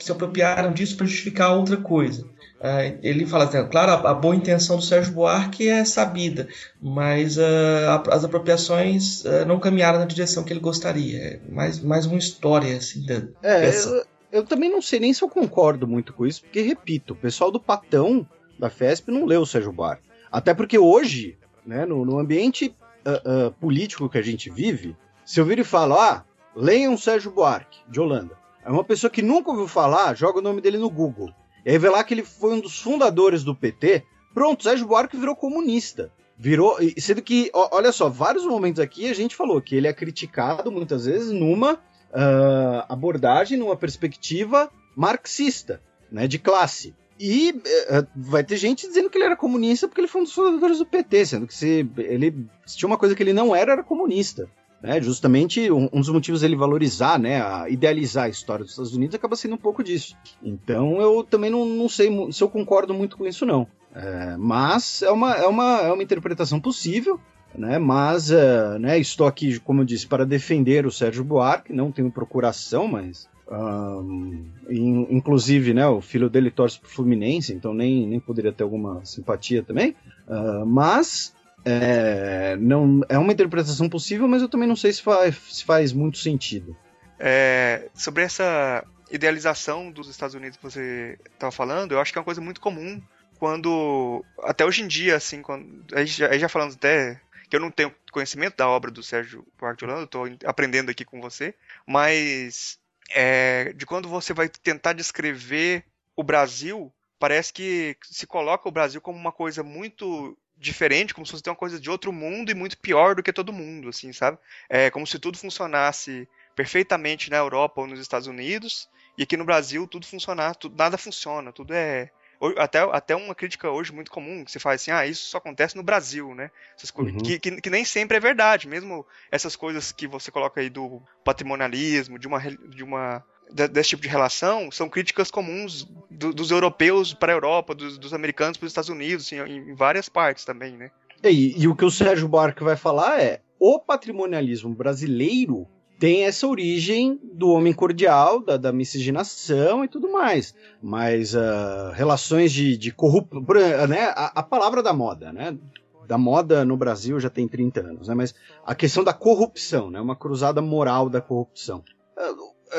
C: se apropriaram disso para justificar outra coisa. É, ele fala assim, claro, a, a, boa intenção do Sérgio Buarque é sabida, mas uh, as apropriações uh, não caminharam na direção que ele gostaria. É mais, mais uma história assim da
B: é, eu, eu, também não sei nem se eu concordo muito com isso, porque, repito, o pessoal do Patão da FESP não leu o Sérgio Buarque. Até porque hoje, né, no, no ambiente uh, político que a gente vive, se eu vir e falar, ah, leiam Sérgio Buarque, de Holanda. É uma pessoa que nunca ouviu falar, joga o nome dele no Google. E aí vê lá que ele foi um dos fundadores do PT. Pronto, Sérgio Buarque virou comunista. Virou. Sendo que, olha só, vários momentos aqui a gente falou que ele é criticado muitas vezes numa uh, abordagem, numa perspectiva marxista, né, de classe. E uh, vai ter gente dizendo que ele era comunista porque ele foi um dos fundadores do PT, sendo que se ele se tinha uma coisa que ele não era, era comunista. Né? Justamente um, um, dos motivos dele valorizar, né, a idealizar a história dos Estados Unidos acaba sendo um pouco disso. Então eu também não, não sei se eu concordo muito com isso, não. É, mas é uma, é, uma, é uma interpretação possível. Né, mas uh, né, estou aqui, como eu disse, para defender o Sérgio Buarque, não tenho procuração, mas um, inclusive, né, o filho dele torce pro Fluminense, então nem, nem poderia ter alguma simpatia também. Uh, mas é, não, é uma interpretação possível, mas eu também não sei se faz, se faz muito sentido.
A: É, sobre essa idealização dos Estados Unidos que você estava falando, eu acho que é uma coisa muito comum quando. Até hoje em dia, assim, quando. Aí já, aí já falando até. Que eu não tenho conhecimento da obra do Sérgio Buarque de Holanda, tô aprendendo aqui com você, mas é, de quando você vai tentar descrever o Brasil, parece que se coloca o Brasil como uma coisa muito diferente, como se fosse uma coisa de outro mundo e muito pior do que todo mundo, assim, sabe? É como se tudo funcionasse perfeitamente na Europa ou nos Estados Unidos e aqui no Brasil tudo funcionar, tudo, nada funciona, tudo é até, até uma crítica hoje muito comum, que você faz assim, ah, isso só acontece no Brasil, né? Uhum. Que, que, que, nem sempre é verdade, mesmo essas coisas que você coloca aí do patrimonialismo, de uma, de uma desse tipo de relação, são críticas comuns do, dos europeus para a Europa, dos, dos americanos para os Estados Unidos, assim, em, várias partes também, né?
B: E, e o que o Sérgio Buarque vai falar é, o patrimonialismo brasileiro tem essa origem do homem cordial, da, da miscigenação e tudo mais. Mas uh, relações de, de corrupção, né, a, a, palavra da moda, né? Da moda no Brasil já tem 30 anos, né? Mas a questão da corrupção, né? Uma cruzada moral da corrupção.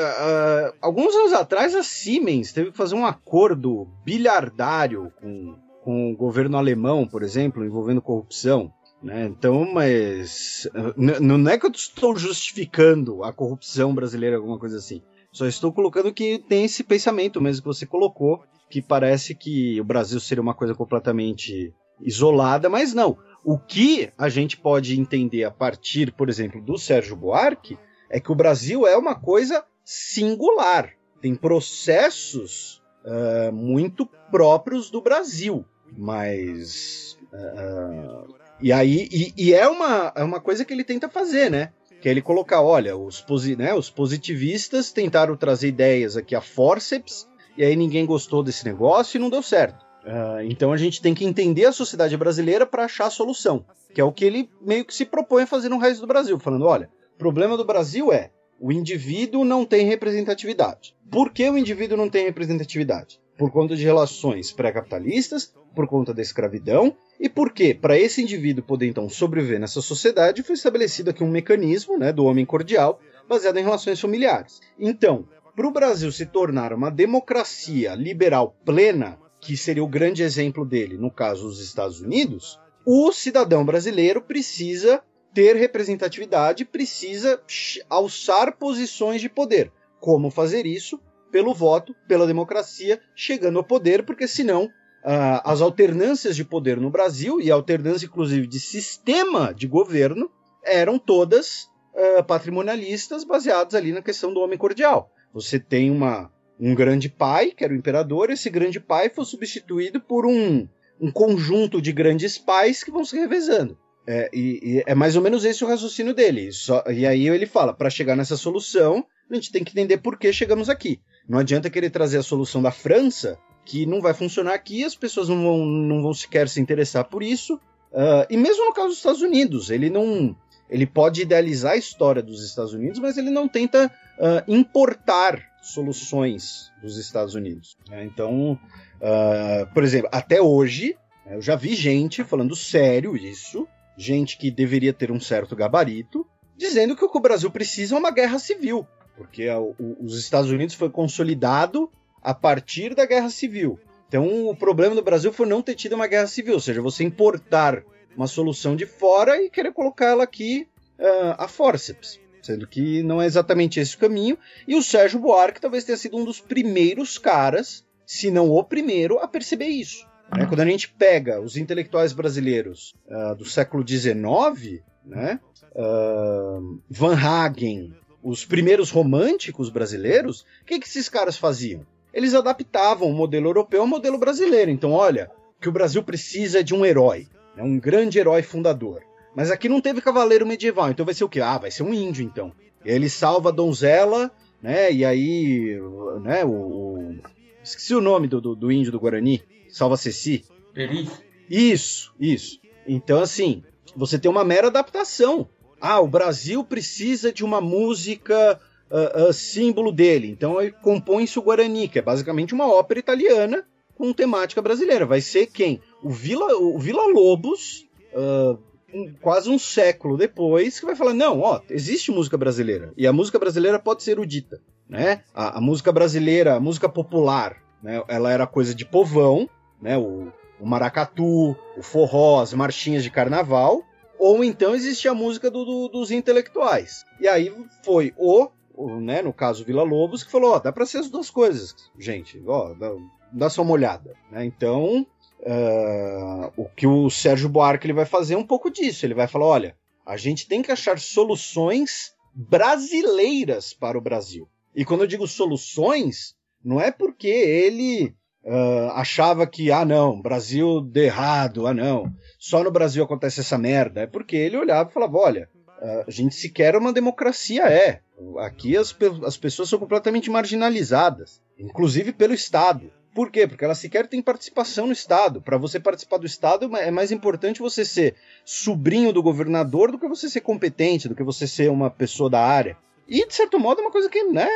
B: Uh, alguns anos atrás, a Siemens teve que fazer um acordo bilhardário com, com o governo alemão, por exemplo, envolvendo corrupção. Né? Então, mas não é que eu estou justificando a corrupção brasileira, alguma coisa assim. Só estou colocando que tem esse pensamento mesmo que você colocou, que parece que o Brasil seria uma coisa completamente isolada, mas não. O que a gente pode entender a partir, por exemplo, do Sérgio Buarque, é que o Brasil é uma coisa singular. Tem processos uh, muito próprios do Brasil, mas uh, e aí, e, e, é, uma, é uma coisa que ele tenta fazer, né? Que é ele colocar, olha, os, posi né, os positivistas tentaram trazer ideias aqui a forceps, e aí ninguém gostou desse negócio e não deu certo. Uh, então a gente tem que entender a sociedade brasileira para achar a solução, que é o que ele meio que se propõe a fazer no resto do Brasil, falando, olha, o problema do Brasil é o indivíduo não tem representatividade. Por que o indivíduo não tem representatividade? Por conta de relações pré-capitalistas, por conta da escravidão e porque, para esse indivíduo poder então sobreviver nessa sociedade, foi estabelecido aqui um mecanismo né, do homem cordial baseado em relações familiares. Então, para o Brasil se tornar uma democracia liberal plena, que seria o grande exemplo dele, no caso os Estados Unidos, o cidadão brasileiro precisa ter representatividade, precisa alçar posições de poder. Como fazer isso? Pelo voto, pela democracia, chegando ao poder, porque senão uh, as alternâncias de poder no Brasil, e alternância, inclusive, de sistema de governo, eram todas uh, patrimonialistas, baseadas ali na questão do homem cordial. Você tem uma, um grande pai, que era o imperador, esse grande pai foi substituído por um, um conjunto de grandes pais que vão se revezando. É, e, e é mais ou menos esse o raciocínio dele. Só, e aí ele fala: para chegar nessa solução, a gente tem que entender por que chegamos aqui. Não adianta querer trazer a solução da França que não vai funcionar aqui, as pessoas não vão, não vão sequer se interessar por isso. Uh, e mesmo no caso dos Estados Unidos, ele não. Ele pode idealizar a história dos Estados Unidos, mas ele não tenta uh, importar soluções dos Estados Unidos. Né? Então, uh, por exemplo, até hoje, né, eu já vi gente falando sério isso, gente que deveria ter um certo gabarito, dizendo que o que o Brasil precisa é uma guerra civil, porque os Estados Unidos foi consolidado a partir da Guerra Civil. Então, o problema do Brasil foi não ter tido uma guerra civil, ou seja, você importar uma solução de fora e querer colocá-la aqui uh, a forceps. Sendo que não é exatamente esse o caminho. E o Sérgio Buarque talvez tenha sido um dos primeiros caras, se não o primeiro, a perceber isso. Né? Quando a gente pega os intelectuais brasileiros uh, do século XIX, né? Uh, Van Hagen, os primeiros românticos brasileiros, o que, que esses caras faziam? eles adaptavam o modelo europeu ao modelo brasileiro. Então, olha, que o Brasil precisa de um herói, né, um grande herói fundador. Mas aqui não teve cavaleiro medieval, então vai ser o quê? Ah, vai ser um índio, então. Ele salva a donzela, né? E aí, né? O, o... esqueci o nome do, do, do, índio do Guarani. Salva Ceci.
C: Peri.
B: Isso, isso. Então, assim, você tem uma mera adaptação. Ah, o Brasil precisa de uma música uh, uh, símbolo dele. Então compõe-se o Guarani, que é basicamente uma ópera italiana com temática brasileira. Vai ser quem? O Vila, o Vila Lobos, uh, um, quase um século depois, que vai falar: não, ó, existe música brasileira. E a música brasileira pode ser erudita. Né? A, a música brasileira, a música popular, né? ela era coisa de povão, né? O, o maracatu, o forró, as marchinhas de carnaval, ou então existia a música do, do, dos intelectuais. E aí foi o, o, né, no caso Vila Lobos, que falou: ó, dá para ser as duas coisas, gente, ó, dá, dá só uma olhada. Né? Então, uh, o que o Sérgio Buarque ele vai fazer é um pouco disso. Ele vai falar: olha, a gente tem que achar soluções brasileiras para o Brasil. E quando eu digo soluções, não é porque ele uh, achava que, ah, não, Brasil de errado, ah, não, só no Brasil acontece essa merda. É porque ele olhava e falava: olha, uh, a gente sequer uma democracia é. Aqui as, as pessoas são completamente marginalizadas, inclusive pelo Estado. Por quê? Porque elas sequer têm participação no Estado. Para você participar do Estado, é mais importante você ser sobrinho do governador do que você ser competente, do que você ser uma pessoa da área. E, de certo modo, é uma coisa que né,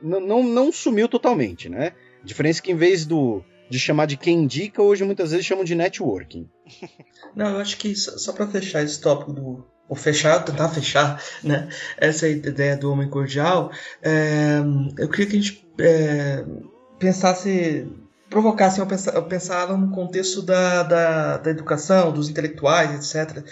B: não, não sumiu totalmente, né? Diferença é que em vez do, de chamar de quem indica, hoje muitas vezes chamam de networking.
C: Não, eu acho que só, só para fechar esse tópico do. Ou fechar, tentar fechar, né? Essa ideia do homem cordial, é, eu queria que a gente é, pensasse provocassem a pensar no contexto da, da, da, educação, dos intelectuais, etc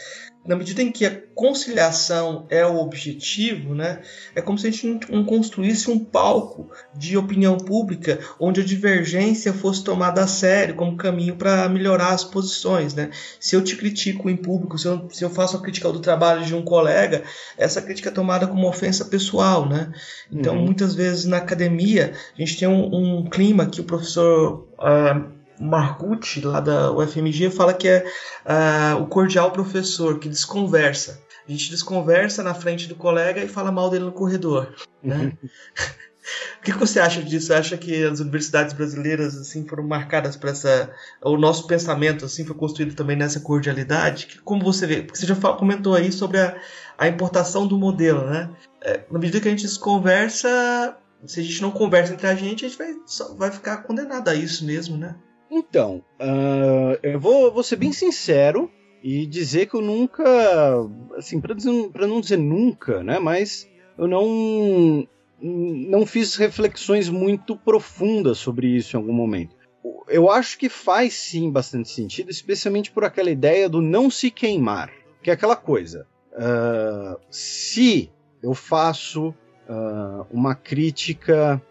C: na medida em que a conciliação é o objetivo, né, é como se a gente não construísse um palco de opinião pública onde a divergência fosse tomada a sério como caminho para melhorar as posições. Né? Se eu te critico em público, se eu, se eu faço a crítica do trabalho de um colega, essa crítica é tomada como ofensa pessoal. Né? Então, uhum. muitas vezes na academia, a gente tem um, um clima que o professor. Uh, Marcucci, lá da UFMG, fala que é uh, o cordial professor que desconversa. A gente desconversa na frente do colega e fala mal dele no corredor. Né? o que você acha disso? Você acha que as universidades brasileiras assim foram marcadas por essa. O nosso pensamento assim foi construído também nessa cordialidade? Como você vê? Porque você já comentou aí sobre a, a importação do modelo, né? É, na medida que a gente desconversa, se a gente não conversa entre a gente, a gente vai, vai ficar condenado a isso mesmo, né?
B: Então, uh, eu vou, vou ser bem sincero e dizer que eu nunca, assim, para não dizer nunca, né, mas eu não não fiz reflexões muito profundas sobre isso em algum momento. Eu acho que faz sim bastante sentido, especialmente por aquela ideia do não se queimar, que é aquela coisa. Uh, se eu faço uh, uma crítica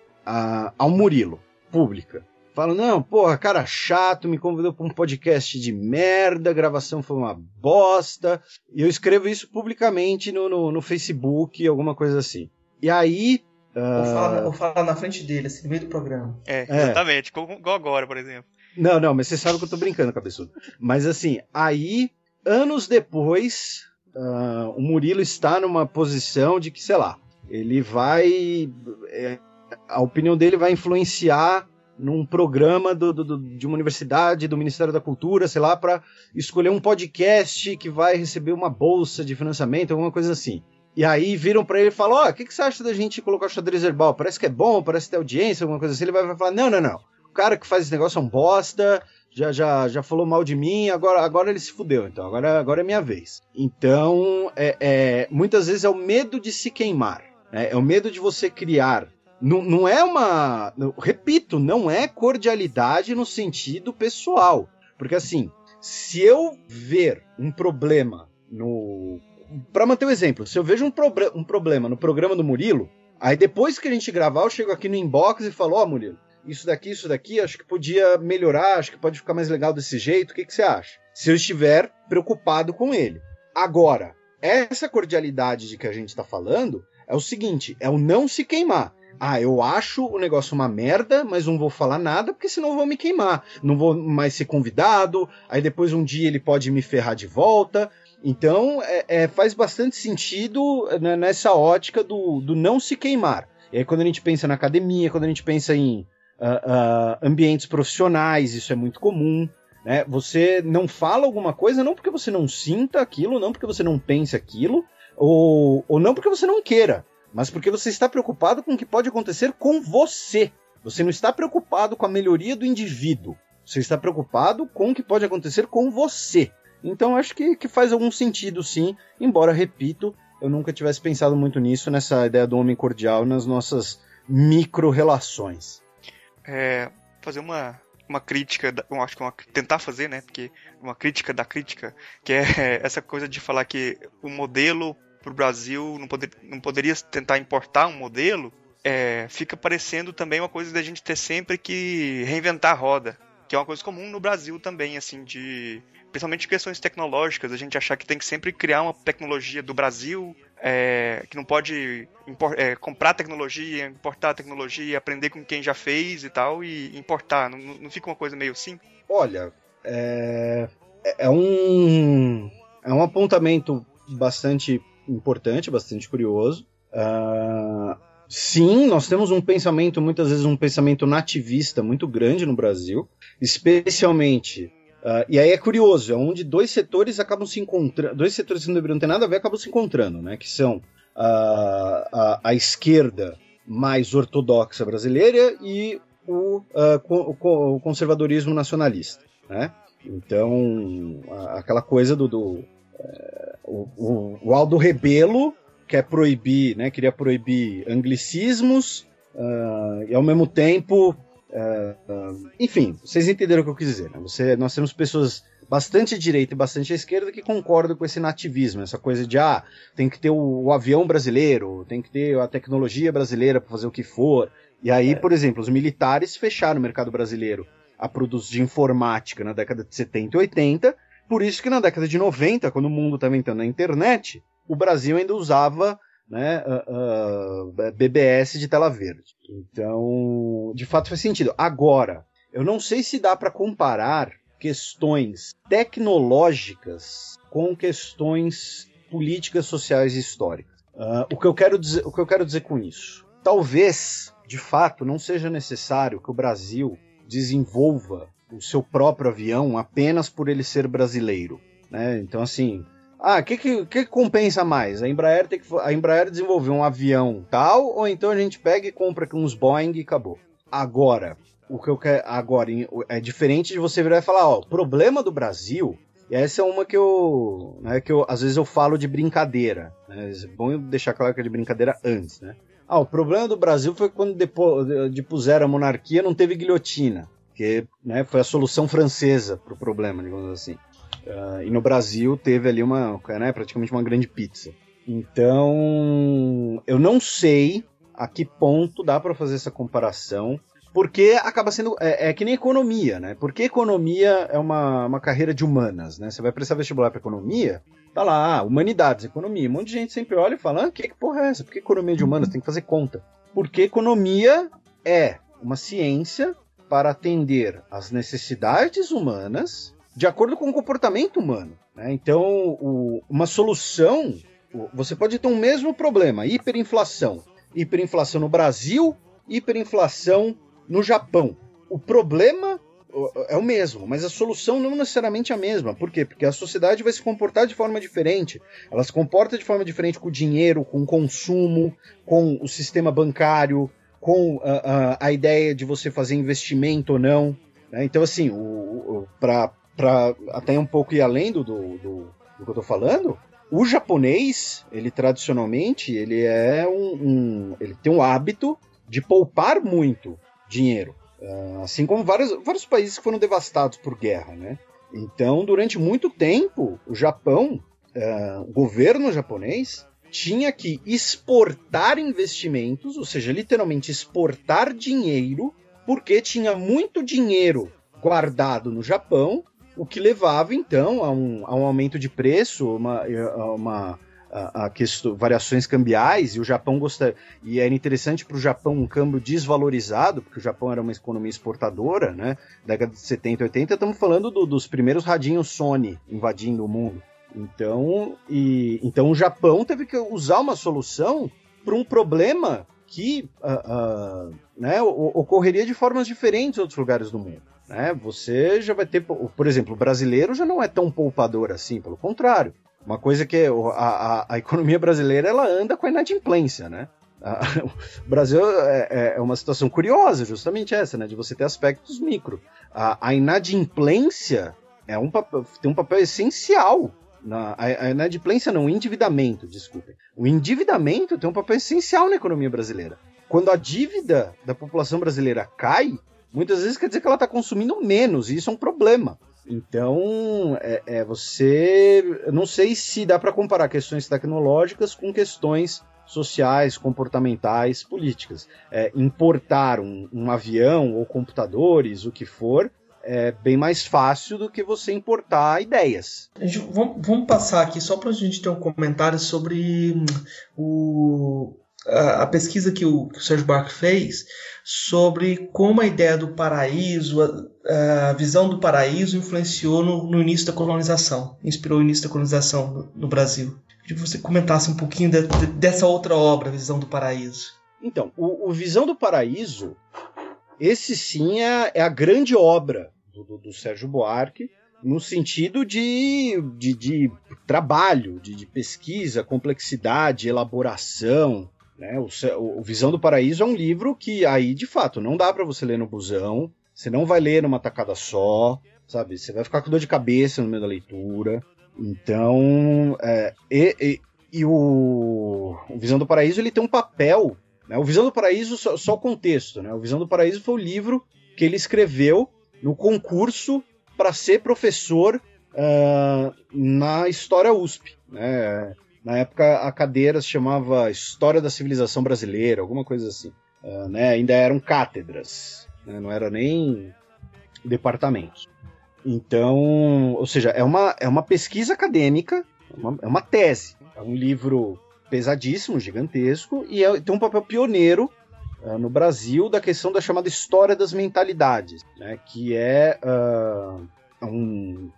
B: ao Murilo pública, Fala, não, porra, cara chato, me convidou para um podcast de merda, a gravação foi uma bosta. E eu escrevo isso publicamente no, no, no Facebook, alguma coisa assim. E aí.
C: Uh... Ou, fala, ou fala na frente dele, assim, no meio do programa.
A: É, exatamente, é. igual agora, por exemplo.
B: Não, não, mas você sabe que eu tô brincando, cabeçudo. Mas assim, aí, anos depois, uh, o Murilo está numa posição de que, sei lá, ele vai. É, a opinião dele vai influenciar num programa do, do, de uma universidade, do Ministério da Cultura, sei lá, para escolher um podcast que vai receber uma bolsa de financiamento, alguma coisa assim. E aí viram para ele e falam: Ó, oh, o que, que você acha da gente colocar o xadrez herbal? Parece que é bom, parece ter audiência, alguma coisa assim. Ele vai falar: Não, não, não. O cara que faz esse negócio é um bosta, já, já, já falou mal de mim, agora, agora ele se fudeu, então agora, agora é minha vez. Então, é, é muitas vezes é o medo de se queimar. Né? É o medo de você criar não, não é uma. Repito, não é cordialidade no sentido pessoal. Porque assim, se eu ver um problema no. Para manter o exemplo, se eu vejo um, um problema no programa do Murilo, aí depois que a gente gravar, eu chego aqui no inbox e falo: Ó, oh, Murilo, isso daqui, isso daqui, acho que podia melhorar, acho que pode ficar mais legal desse jeito, o que, que você acha? Se eu estiver preocupado com ele. Agora, essa cordialidade de que a gente está falando é o seguinte: é o não se queimar. Ah, eu acho o negócio uma merda, mas não vou falar nada, porque senão eu vou me queimar. Não vou mais ser convidado, aí depois um dia ele pode me ferrar de volta. Então, é, é, faz bastante sentido né, nessa ótica do, do não se queimar. E aí, quando a gente pensa na academia, quando a gente pensa em uh, uh, ambientes profissionais, isso é muito comum. Né? Você não fala alguma coisa não porque você não sinta aquilo, não porque você não pense aquilo, ou, ou não porque você não queira mas porque você está preocupado com o que pode acontecer com você. Você não está preocupado com a melhoria do indivíduo. Você está preocupado com o que pode acontecer com você. Então acho que, que faz algum sentido sim, embora, repito, eu nunca tivesse pensado muito nisso, nessa ideia do homem cordial nas nossas micro-relações.
A: É, fazer uma uma crítica, eu acho que uma, tentar fazer, né? Porque uma crítica da crítica, que é essa coisa de falar que o modelo para o Brasil não, poder, não poderia tentar importar um modelo, é, fica parecendo também uma coisa da gente ter sempre que reinventar a roda, que é uma coisa comum no Brasil também, assim, de principalmente questões tecnológicas, a gente achar que tem que sempre criar uma tecnologia do Brasil, é, que não pode import, é, comprar tecnologia, importar tecnologia, aprender com quem já fez e tal, e importar. Não, não fica uma coisa meio assim?
B: Olha, é, é um, é um apontamento bastante importante, bastante curioso. Uh, sim, nós temos um pensamento, muitas vezes um pensamento nativista muito grande no Brasil, especialmente Uh, e aí é curioso, é onde dois setores acabam se encontrando, dois setores que não deveriam ter nada a ver acabam se encontrando, né? Que são a, a, a esquerda mais ortodoxa brasileira e o, uh, o, o conservadorismo nacionalista, né? Então, aquela coisa do, do uh, o, o, Aldo Rebelo quer proibir, né? Queria proibir anglicismos uh, e ao mesmo tempo Uh, uh, enfim, vocês entenderam o que eu quis dizer. Né? Você, nós temos pessoas bastante à direita e bastante à esquerda que concordam com esse nativismo, essa coisa de ah, tem que ter o, o avião brasileiro, tem que ter a tecnologia brasileira para fazer o que for. E aí, é. por exemplo, os militares fecharam o mercado brasileiro a produzir informática na década de 70 e 80. Por isso que na década de 90, quando o mundo estava entrando na internet, o Brasil ainda usava né, uh, uh, BBS de tela verde. Então, de fato faz sentido. Agora, eu não sei se dá para comparar questões tecnológicas com questões políticas, sociais e históricas. Uh, o, que eu quero dizer, o que eu quero dizer com isso? Talvez, de fato, não seja necessário que o Brasil desenvolva o seu próprio avião apenas por ele ser brasileiro. Né? Então, assim, ah, o que, que, que, compensa mais? A Embraer, tem que, a Embraer desenvolver um avião tal, ou então a gente pega e compra aqui uns Boeing e acabou. Agora, o que eu quero. Agora, é diferente de você virar e falar, ó, o problema do Brasil. E essa é uma que eu, né, que eu. Às vezes eu falo de brincadeira. Né, é bom deixar claro que é de brincadeira antes, né? Ah, o problema do Brasil foi quando depois, depuseram a monarquia não teve guilhotina. Que né, foi a solução francesa para o problema, digamos assim. Uh, e no Brasil teve ali uma, né, praticamente uma grande pizza. Então, eu não sei a que ponto dá para fazer essa comparação, porque acaba sendo. É, é, que nem economia, né? Porque economia é uma, uma carreira de humanas, né? Você vai prestar vestibular para economia, tá lá, ah, humanidades, economia. Um monte de gente sempre olha e fala: ah, que, que porra é essa? Por que economia de humanas? Tem que fazer conta. Porque economia é uma ciência para atender às necessidades humanas de acordo com o comportamento humano. Né? Então, o, uma solução, você pode ter um mesmo problema, hiperinflação. Hiperinflação no Brasil, hiperinflação no Japão. O problema é o mesmo, mas a solução não necessariamente é a mesma. Por quê? Porque a sociedade vai se comportar de forma diferente. Ela se comporta de forma diferente com o dinheiro, com o consumo, com o sistema bancário, com a, a, a ideia de você fazer investimento ou não. Né? Então, assim, para para até um pouco ir além do, do, do, do, que eu tô falando, o japonês, ele tradicionalmente, ele é um, um ele tem um hábito de poupar muito dinheiro, uh, assim como vários, vários países que foram devastados por guerra, né? Então, durante muito tempo, o Japão, uh, o governo japonês, tinha que exportar investimentos, ou seja, literalmente exportar dinheiro, porque tinha muito dinheiro guardado no Japão o que levava então a um, a um aumento de preço, uma, uma a, a questão, variações cambiais, e o Japão gostaria. E era interessante para o Japão um câmbio desvalorizado, porque o Japão era uma economia exportadora, né? Década de 70 e 80, estamos falando do, dos primeiros radinhos Sony invadindo o mundo. Então, e, então o Japão teve que usar uma solução para um problema que uh, uh, né, ocorreria de formas diferentes em outros lugares do mundo né? Você já vai ter, por exemplo, o brasileiro já não é tão poupador assim, pelo contrário. Uma coisa que a, a, a economia brasileira ela anda com a inadimplência, né? o Brasil é, é, é, uma situação curiosa, justamente essa, né? De você ter aspectos micro. A, a inadimplência é um, tem um papel essencial. Na, a, a inadimplência não, o endividamento, desculpem. O endividamento tem um papel essencial na economia brasileira. Quando a dívida da população brasileira cai, muitas vezes quer dizer que ela está consumindo menos, e isso é um problema. Então, é, é você. Eu não sei se dá para comparar questões tecnológicas com questões sociais, comportamentais, políticas. É, importar um, um avião ou computadores, o que for, é bem mais fácil do que você importar ideias.
C: Gente, vamos, vamos, passar aqui só para a gente ter um comentário sobre hum, o, a, a pesquisa que o, que o Sérgio Barco fez sobre como a ideia do paraíso, a, a visão do paraíso influenciou no, no, início da colonização, inspirou o início da colonização no, no Brasil. Queria que você comentasse um pouquinho de, de, dessa outra obra, Visão do Paraíso.
B: Então, o, o Visão do Paraíso, esse sim é, é a grande obra do, do, Sérgio Buarque, no sentido de, de, de trabalho, de, de, pesquisa, complexidade, elaboração. Né? O, o, Visão do Paraíso é um livro que aí, de fato, não dá para você ler no busão, você não vai ler numa tacada só, sabe? Você vai ficar com dor de cabeça no meio da leitura. Então, é, e, e, e o, o, Visão do Paraíso ele tem um papel. Né? O Visão do Paraíso, só, só o contexto, né? O Visão do Paraíso foi o livro que ele escreveu no concurso para ser professor uh, na História USP. Né? Na época a cadeira se chamava História da Civilização Brasileira, alguma coisa assim. Uh, né? Ainda eram cátedras, né? não era nem departamentos. Então, ou seja, é uma, é uma pesquisa acadêmica, é uma, é uma tese. É um livro pesadíssimo, gigantesco, e é, tem um papel pioneiro uh, no Brasil da questão da chamada história das mentalidades, né, que é uh, um.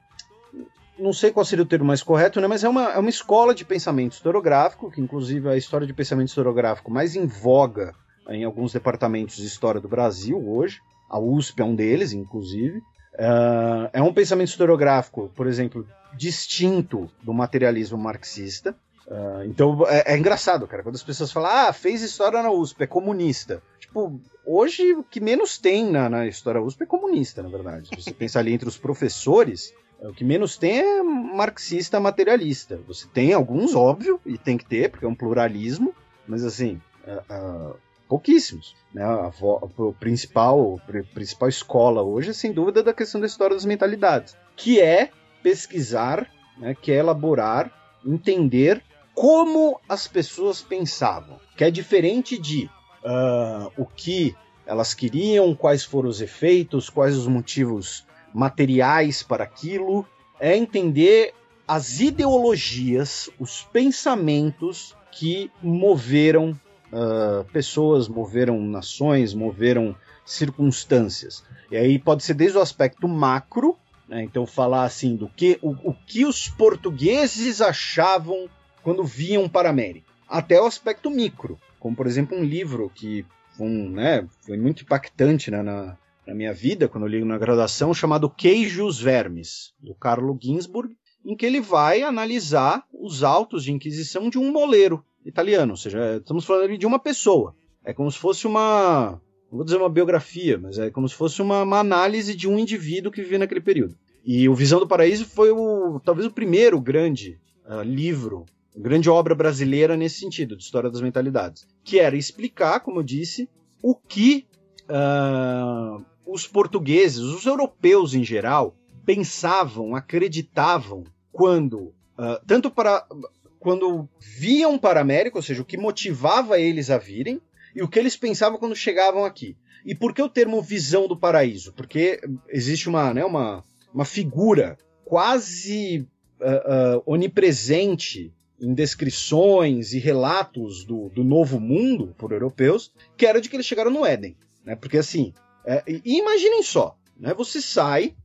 B: Não sei qual seria o termo mais correto, né, mas é uma, é uma escola de pensamento historiográfico, que inclusive é a história de pensamento historiográfico mais em voga em alguns departamentos de história do Brasil hoje. A USP é um deles, inclusive. Uh, é um pensamento historiográfico, por exemplo, distinto do materialismo marxista. Uh, então é, é, engraçado, cara, quando as pessoas falam, ah, fez história na USP, é comunista. Tipo, hoje o que menos tem na, na história USP é comunista, na verdade. Se você pensar ali entre os professores, o que menos tem é marxista materialista. Você tem alguns, óbvio, e tem que ter, porque é um pluralismo, mas assim, uh, pouquíssimos. Né? A, a, principal, a principal escola hoje, sem dúvida, é da questão da história das mentalidades, que é pesquisar, né, que é elaborar, entender como as pessoas pensavam, que é diferente de uh, o que elas queriam, quais foram os efeitos, quais os motivos materiais para aquilo, é entender as ideologias, os pensamentos que moveram uh, pessoas, moveram nações, moveram circunstâncias. E aí pode ser desde o aspecto macro, né, então falar assim do que o, o que os portugueses achavam quando viam para a América, até o aspecto micro, como por exemplo um livro que um, né, foi muito impactante né, na, na minha vida, quando eu li na graduação, chamado Queijos Vermes, do Carlo Ginzburg, em que ele vai analisar os autos de inquisição de um moleiro italiano, ou seja, estamos falando de uma pessoa. É como se fosse uma, não vou dizer uma biografia, mas é como se fosse uma, uma análise de um indivíduo que vivia naquele período. E o Visão do Paraíso foi o, talvez o primeiro grande uh, livro, grande obra brasileira nesse sentido, de história das mentalidades, que era explicar, como eu disse, o que uh, os portugueses, os europeus em geral, pensavam, acreditavam quando Uh, tanto para quando viam para a América, ou seja, o que motivava eles a virem e o que eles pensavam quando chegavam aqui. E por que o termo visão do paraíso? Porque existe uma, né, uma, uma figura quase uh, uh, onipresente em descrições e relatos do, do novo mundo por europeus, que era de que eles chegaram no Éden. Né? Porque assim, é, imaginem só, né? você sai,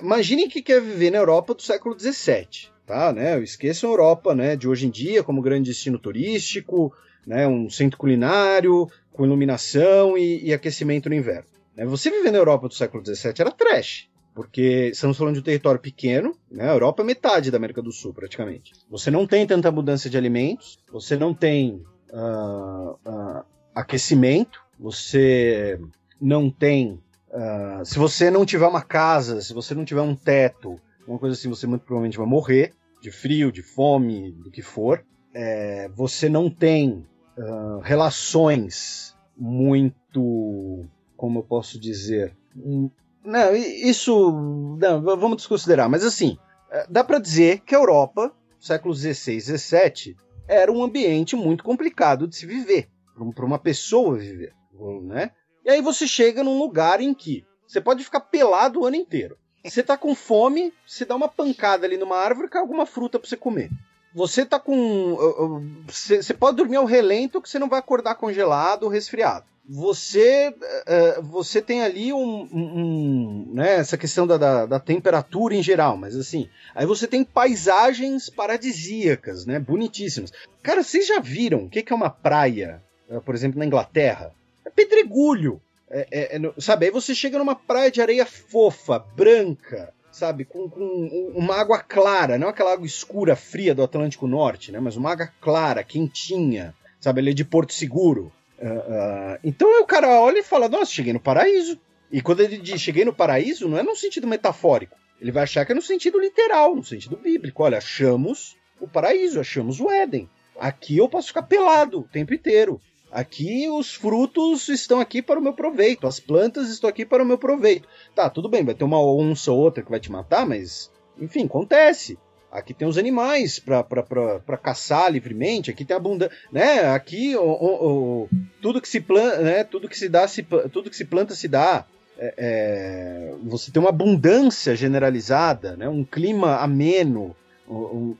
B: imaginem que quer viver na Europa do século XVII tá? Né? Esqueçam a Europa, né? De hoje em dia como grande destino turístico, né? Um centro culinário com iluminação e, e aquecimento no inverno. Né? Você viver na Europa do século XVII era trash, porque estamos falando de um território pequeno, né? A Europa é metade da América do Sul, praticamente. Você não tem tanta mudança de alimentos, você não tem uh, uh, aquecimento, você não tem. Uh, se você não tiver uma casa, se você não tiver um teto, uma coisa assim, você muito provavelmente vai morrer de frio, de fome, do que for, é, você não tem uh, relações muito como eu posso dizer, não, isso não, vamos desconsiderar, mas assim, é, dá para dizer que a Europa, séculos XVI, XVII, era um ambiente muito complicado de se viver, para uma pessoa viver, né? E aí você chega num lugar em que você pode ficar pelado o ano inteiro. Você tá com fome, você dá uma pancada ali numa árvore, cai alguma fruta para você comer. Você tá com. Você pode dormir ao relento que você não vai acordar congelado ou resfriado você uh, você tem ali um, um, né, essa questão da, da, da, temperatura em geral, mas assim, aí você tem paisagens paradisíacas, né, bonitíssimas. Cara, vocês já viram o que, é uma praia, uh, por exemplo, na Inglaterra? É pedregulho, é, é, é, sabe? Aí você chega numa praia de areia fofa, branca, sabe, com, com, uma água clara, não aquela água escura, fria do Atlântico Norte, né, mas uma água clara, quentinha, sabe, ali de Porto Seguro. Uh, então o cara olha e fala: Nossa, cheguei no paraíso. E quando ele diz cheguei no paraíso, não é no sentido metafórico. Ele vai achar que é no sentido literal, no sentido bíblico. Olha, achamos o paraíso, achamos o Éden. Aqui eu posso ficar pelado o tempo inteiro. Aqui os frutos estão aqui para o meu proveito, as plantas estão aqui para o meu proveito. Tá, tudo bem, vai ter uma onça ou outra que vai te matar, mas enfim, acontece. Aqui tem os animais para caçar livremente, aqui tem abundância, né? Aqui o, o, o, tudo que se planta, né? Tudo que se dá, se, tudo que se planta se dá. É, é, você tem uma abundância generalizada, né? Um clima ameno.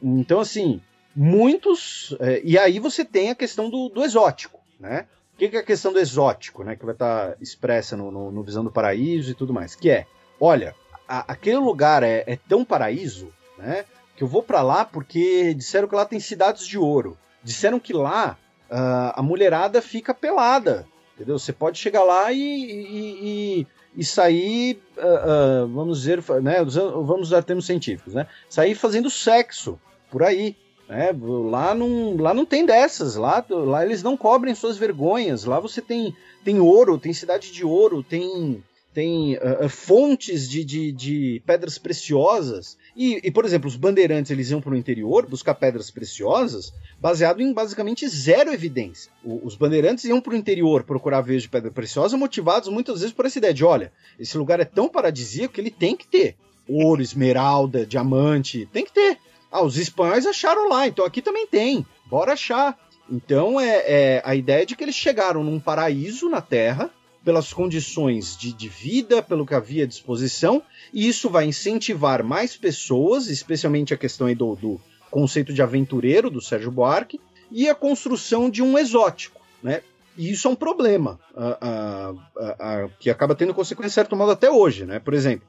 B: Então assim, muitos é, e aí você tem a questão do, do exótico, né? O que, que, é a questão do exótico, né? Que vai estar expressa no, no, no Visão do Paraíso e tudo mais. Que é, olha, a, aquele lugar é, é tão paraíso, né? Que eu vou para lá porque disseram que lá tem cidades de ouro. Disseram que lá uh, a mulherada fica pelada, entendeu? Você pode chegar lá e, e, e, e sair, uh, uh, vamos dizer, né, vamos usar termos científicos, né? Sair fazendo sexo por aí. Né? Lá, não, lá não tem dessas, lá, lá eles não cobrem suas vergonhas. Lá você tem, tem ouro, tem cidade de ouro, tem tem uh, fontes de, de, de, pedras preciosas. E, e, por exemplo, os bandeirantes eles iam para o interior buscar pedras preciosas baseado em basicamente zero evidência. O, os bandeirantes iam para o interior procurar veios de pedra preciosa motivados muitas vezes por essa ideia de, olha, esse lugar é tão paradisíaco que ele tem que ter ouro, esmeralda, diamante, tem que ter. Ah, os espanhóis acharam lá, então aqui também tem, bora achar. Então é, é a ideia de que eles chegaram num paraíso na Terra pelas condições de, de, vida, pelo que havia à disposição, e isso vai incentivar mais pessoas, especialmente a questão do, do, conceito de aventureiro do Sérgio Buarque, e a construção de um exótico, né? E isso é um problema uh, uh, uh, que acaba tendo consequência, certo modo, até hoje, né? Por exemplo,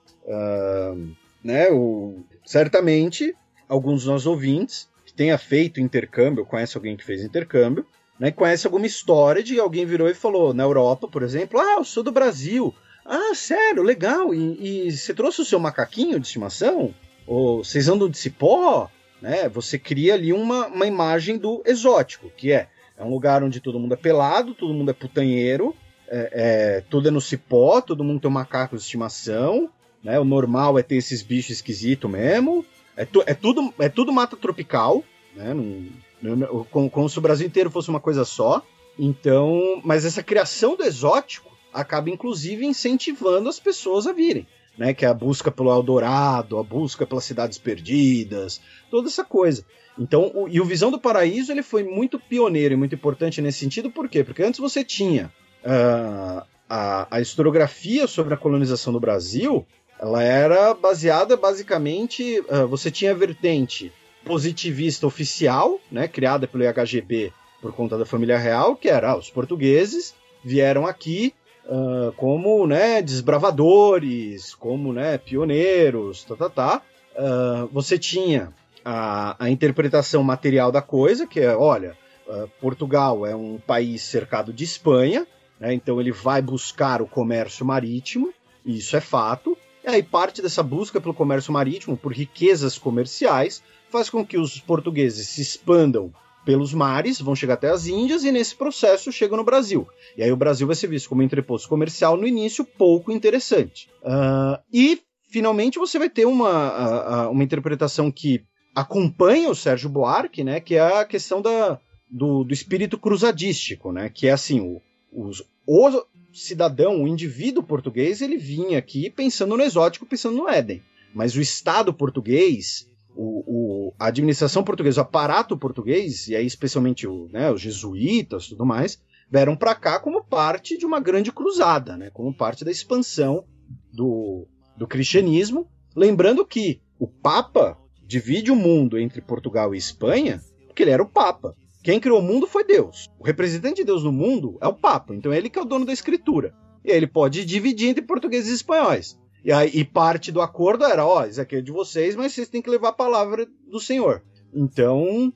B: né, o, certamente, alguns dos nossos ouvintes que tenha feito intercâmbio, conhece alguém que fez intercâmbio, né, conhece alguma história de alguém virou e falou, na Europa, por exemplo, ah, eu sou do Brasil. Ah, sério, legal. E, e você trouxe o seu macaquinho de estimação? Ou vocês andam de cipó? Né? Você cria ali uma, uma imagem do exótico, que é, é um lugar onde todo mundo é pelado, todo mundo é putanheiro, é, é, tudo é no cipó, todo mundo tem um macaco de estimação, né? O normal é ter esses bichos esquisitos mesmo. É, tu, é, tudo, é tudo mata tropical, né? Não, como, como se o Brasil inteiro fosse uma coisa só. Então, mas essa criação do exótico acaba inclusive incentivando as pessoas a virem. Né, que é a busca pelo Eldorado, a busca pelas cidades perdidas, toda essa coisa. Então, o, e o Visão do Paraíso ele foi muito pioneiro e muito importante nesse sentido, por quê? Porque antes você tinha uh, a, a historiografia sobre a colonização do Brasil, ela era baseada basicamente, uh, você tinha a vertente positivista oficial, né, criada pelo IHGB por conta da família real, que era ah, os portugueses vieram aqui uh, como né, desbravadores, como né, pioneiros, tá, tá, tá. Uh, você tinha a, a, interpretação material da coisa, que é, olha, uh, Portugal é um país cercado de Espanha, né, então ele vai buscar o comércio marítimo, isso é fato. E aí parte dessa busca pelo comércio marítimo, por riquezas comerciais, faz com que os portugueses se expandam pelos mares, vão chegar até as Índias e nesse processo chegam no Brasil. E aí o Brasil vai ser visto como entreposto comercial no início pouco interessante. Uh, e finalmente você vai ter uma, uma interpretação que acompanha o Sérgio Buarque, né, que é a questão da, do, do espírito cruzadístico, né, que é assim, o, os, o, cidadão, o indivíduo português, ele vinha aqui pensando no exótico, pensando no Éden. Mas o Estado português, o, o, a administração portuguesa, o aparato português, e aí especialmente o, né, os jesuítas e tudo mais, vieram para cá como parte de uma grande cruzada, né, como parte da expansão do, do cristianismo. Lembrando que o Papa divide o mundo entre Portugal e Espanha porque ele era o Papa. Quem criou o mundo foi Deus. O representante de Deus no mundo é o Papa, então é ele que é o dono da escritura. E aí ele pode dividir entre portugueses e espanhóis. E, aí, e parte do acordo era, ó, isso aqui é de vocês, mas vocês têm que levar a palavra do Senhor. Então,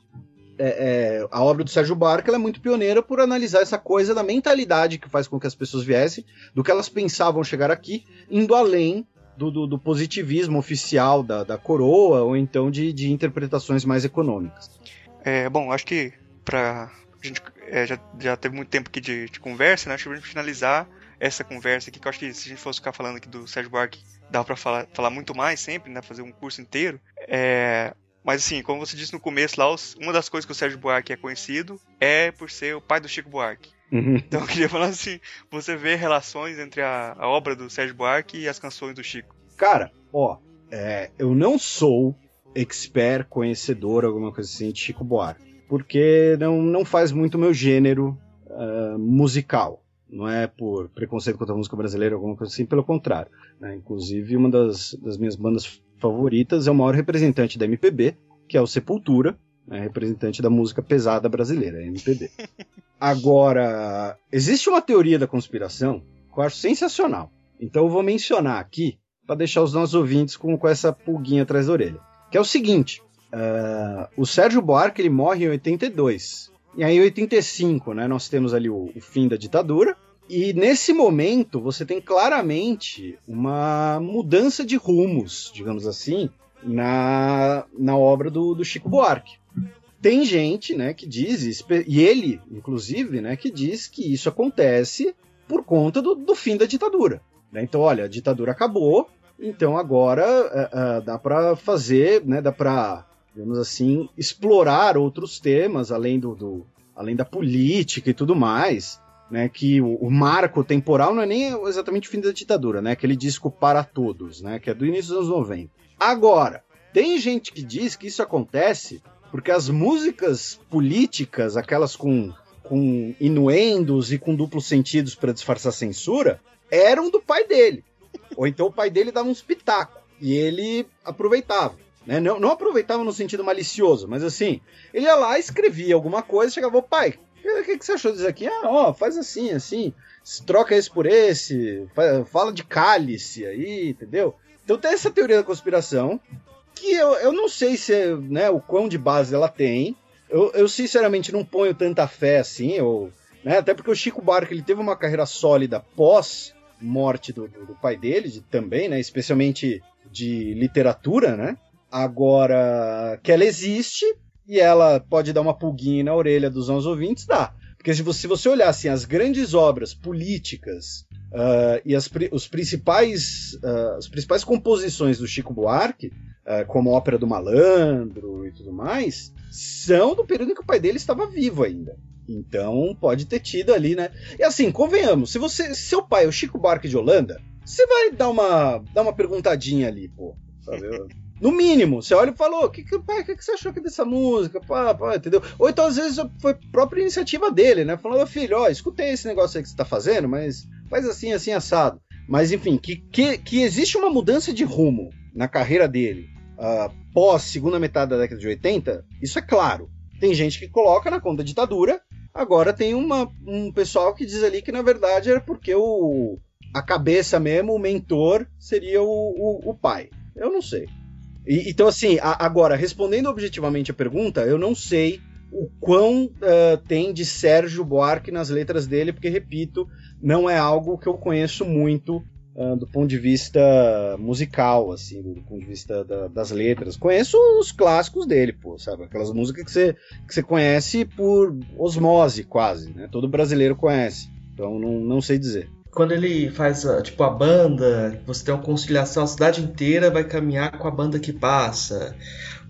B: é, é, a obra do Sérgio Barca é muito pioneira por analisar essa coisa da mentalidade que faz com que as pessoas viessem, do que elas pensavam chegar aqui, indo além do, do, do positivismo oficial da, da coroa, ou então de, de interpretações mais econômicas.
A: É, bom, acho que pra gente é, já, já teve muito tempo aqui de, de conversa, né? Acho que gente finalizar essa conversa aqui, que eu acho que se a gente fosse ficar falando aqui do Sérgio Buarque, dava pra falar, falar muito mais sempre, né? Fazer um curso inteiro. É, mas assim, como você disse no começo lá, uma das coisas que o Sérgio Buarque é conhecido é por ser o pai do Chico Buarque. Uhum. Então eu queria falar assim, você vê relações entre a, a, obra do Sérgio Buarque e as canções do Chico.
B: Cara, ó, é, eu não sou expert, conhecedor, alguma coisa assim de Chico Buarque, porque não, não faz muito meu gênero uh, musical não é por preconceito contra a música brasileira ou alguma coisa assim, pelo contrário. Né? Inclusive, uma das, das, minhas bandas favoritas é o maior representante da MPB, que é o Sepultura, né? representante da música pesada brasileira, MPB. Agora, existe uma teoria da conspiração que eu acho sensacional. Então eu vou mencionar aqui para deixar os nossos ouvintes com, com essa pulguinha atrás da orelha. Que é o seguinte: uh, o Sérgio Buarque ele morre em 82. E aí, em 85, né, nós temos ali o, o fim da ditadura. E nesse momento você tem claramente uma mudança de rumos, digamos assim, na, na obra do, do Chico Buarque. Tem gente, né, que diz, e ele, inclusive, né, que diz que isso acontece por conta do, do fim da ditadura. Né? Então, olha, a ditadura acabou, então agora uh, uh, dá para fazer, né, dá para digamos assim, explorar outros temas além do, do, além da política e tudo mais, né? Que o, o, marco temporal não é nem exatamente o fim da ditadura, né? Aquele disco para todos, né? Que é do início dos anos 90. Agora, tem gente que diz que isso acontece porque as músicas políticas, aquelas com, com inuendos e com duplos sentidos para disfarçar censura, eram do pai dele. Ou então o pai dele dava uns pitacos e ele aproveitava. Né? Não, não aproveitava no sentido malicioso, mas assim, ele ia lá, escrevia alguma coisa, chegava, pai, o que, que você achou disso aqui? Ah, ó, faz assim, assim, troca esse por esse, fala de cálice aí, entendeu? Então tem essa teoria da conspiração, que eu, eu não sei se né, o quão de base ela tem. Eu, eu sinceramente não ponho tanta fé assim, ou, né, até porque o Chico Buarque ele teve uma carreira sólida pós morte do, do, do pai dele, de, também, né, especialmente de literatura, né? Agora, que ela existe e ela pode dar uma pulguinha na orelha dos nossos ouvintes, dá. Porque se você, se você olhar assim, as grandes obras políticas uh, e as, os principais, uh, as principais composições do Chico Buarque, uh, como a Ópera do Malandro e tudo mais, são do período em que o pai dele estava vivo ainda. Então pode ter tido ali, né? E assim, convenhamos, se você, se seu pai é o Chico Buarque de Holanda, você vai dar uma, dar uma perguntadinha ali, pô. Sabe? No mínimo, você olha e falou: o que, que, que, que você achou aqui dessa música? Pá, pá, entendeu? Ou então, às vezes, foi própria iniciativa dele, né? Falando, filho, ó, escutei esse negócio aí que você tá fazendo, mas faz assim, assim, assado. Mas, enfim, que, que, que existe uma mudança de rumo na carreira dele uh, pós segunda metade da década de 80, isso é claro. Tem gente que coloca na conta ditadura, agora tem uma, um pessoal que diz ali que, na verdade, era porque o, a cabeça mesmo, o mentor, seria o, o, o pai. Eu não sei. E, então, assim, a, agora, respondendo objetivamente a pergunta, eu não sei o quão uh, tem de Sérgio Buarque nas letras dele, porque, repito, não é algo que eu conheço muito uh, do ponto de vista musical, assim, do, ponto de vista da, das letras. Conheço os clássicos dele, pô, sabe? Aquelas músicas que você, que você conhece por osmose, quase, né? Todo brasileiro conhece. Então, não, não sei dizer
C: quando ele faz tipo a banda, você tem uma conciliação, a cidade inteira vai caminhar com a banda que passa.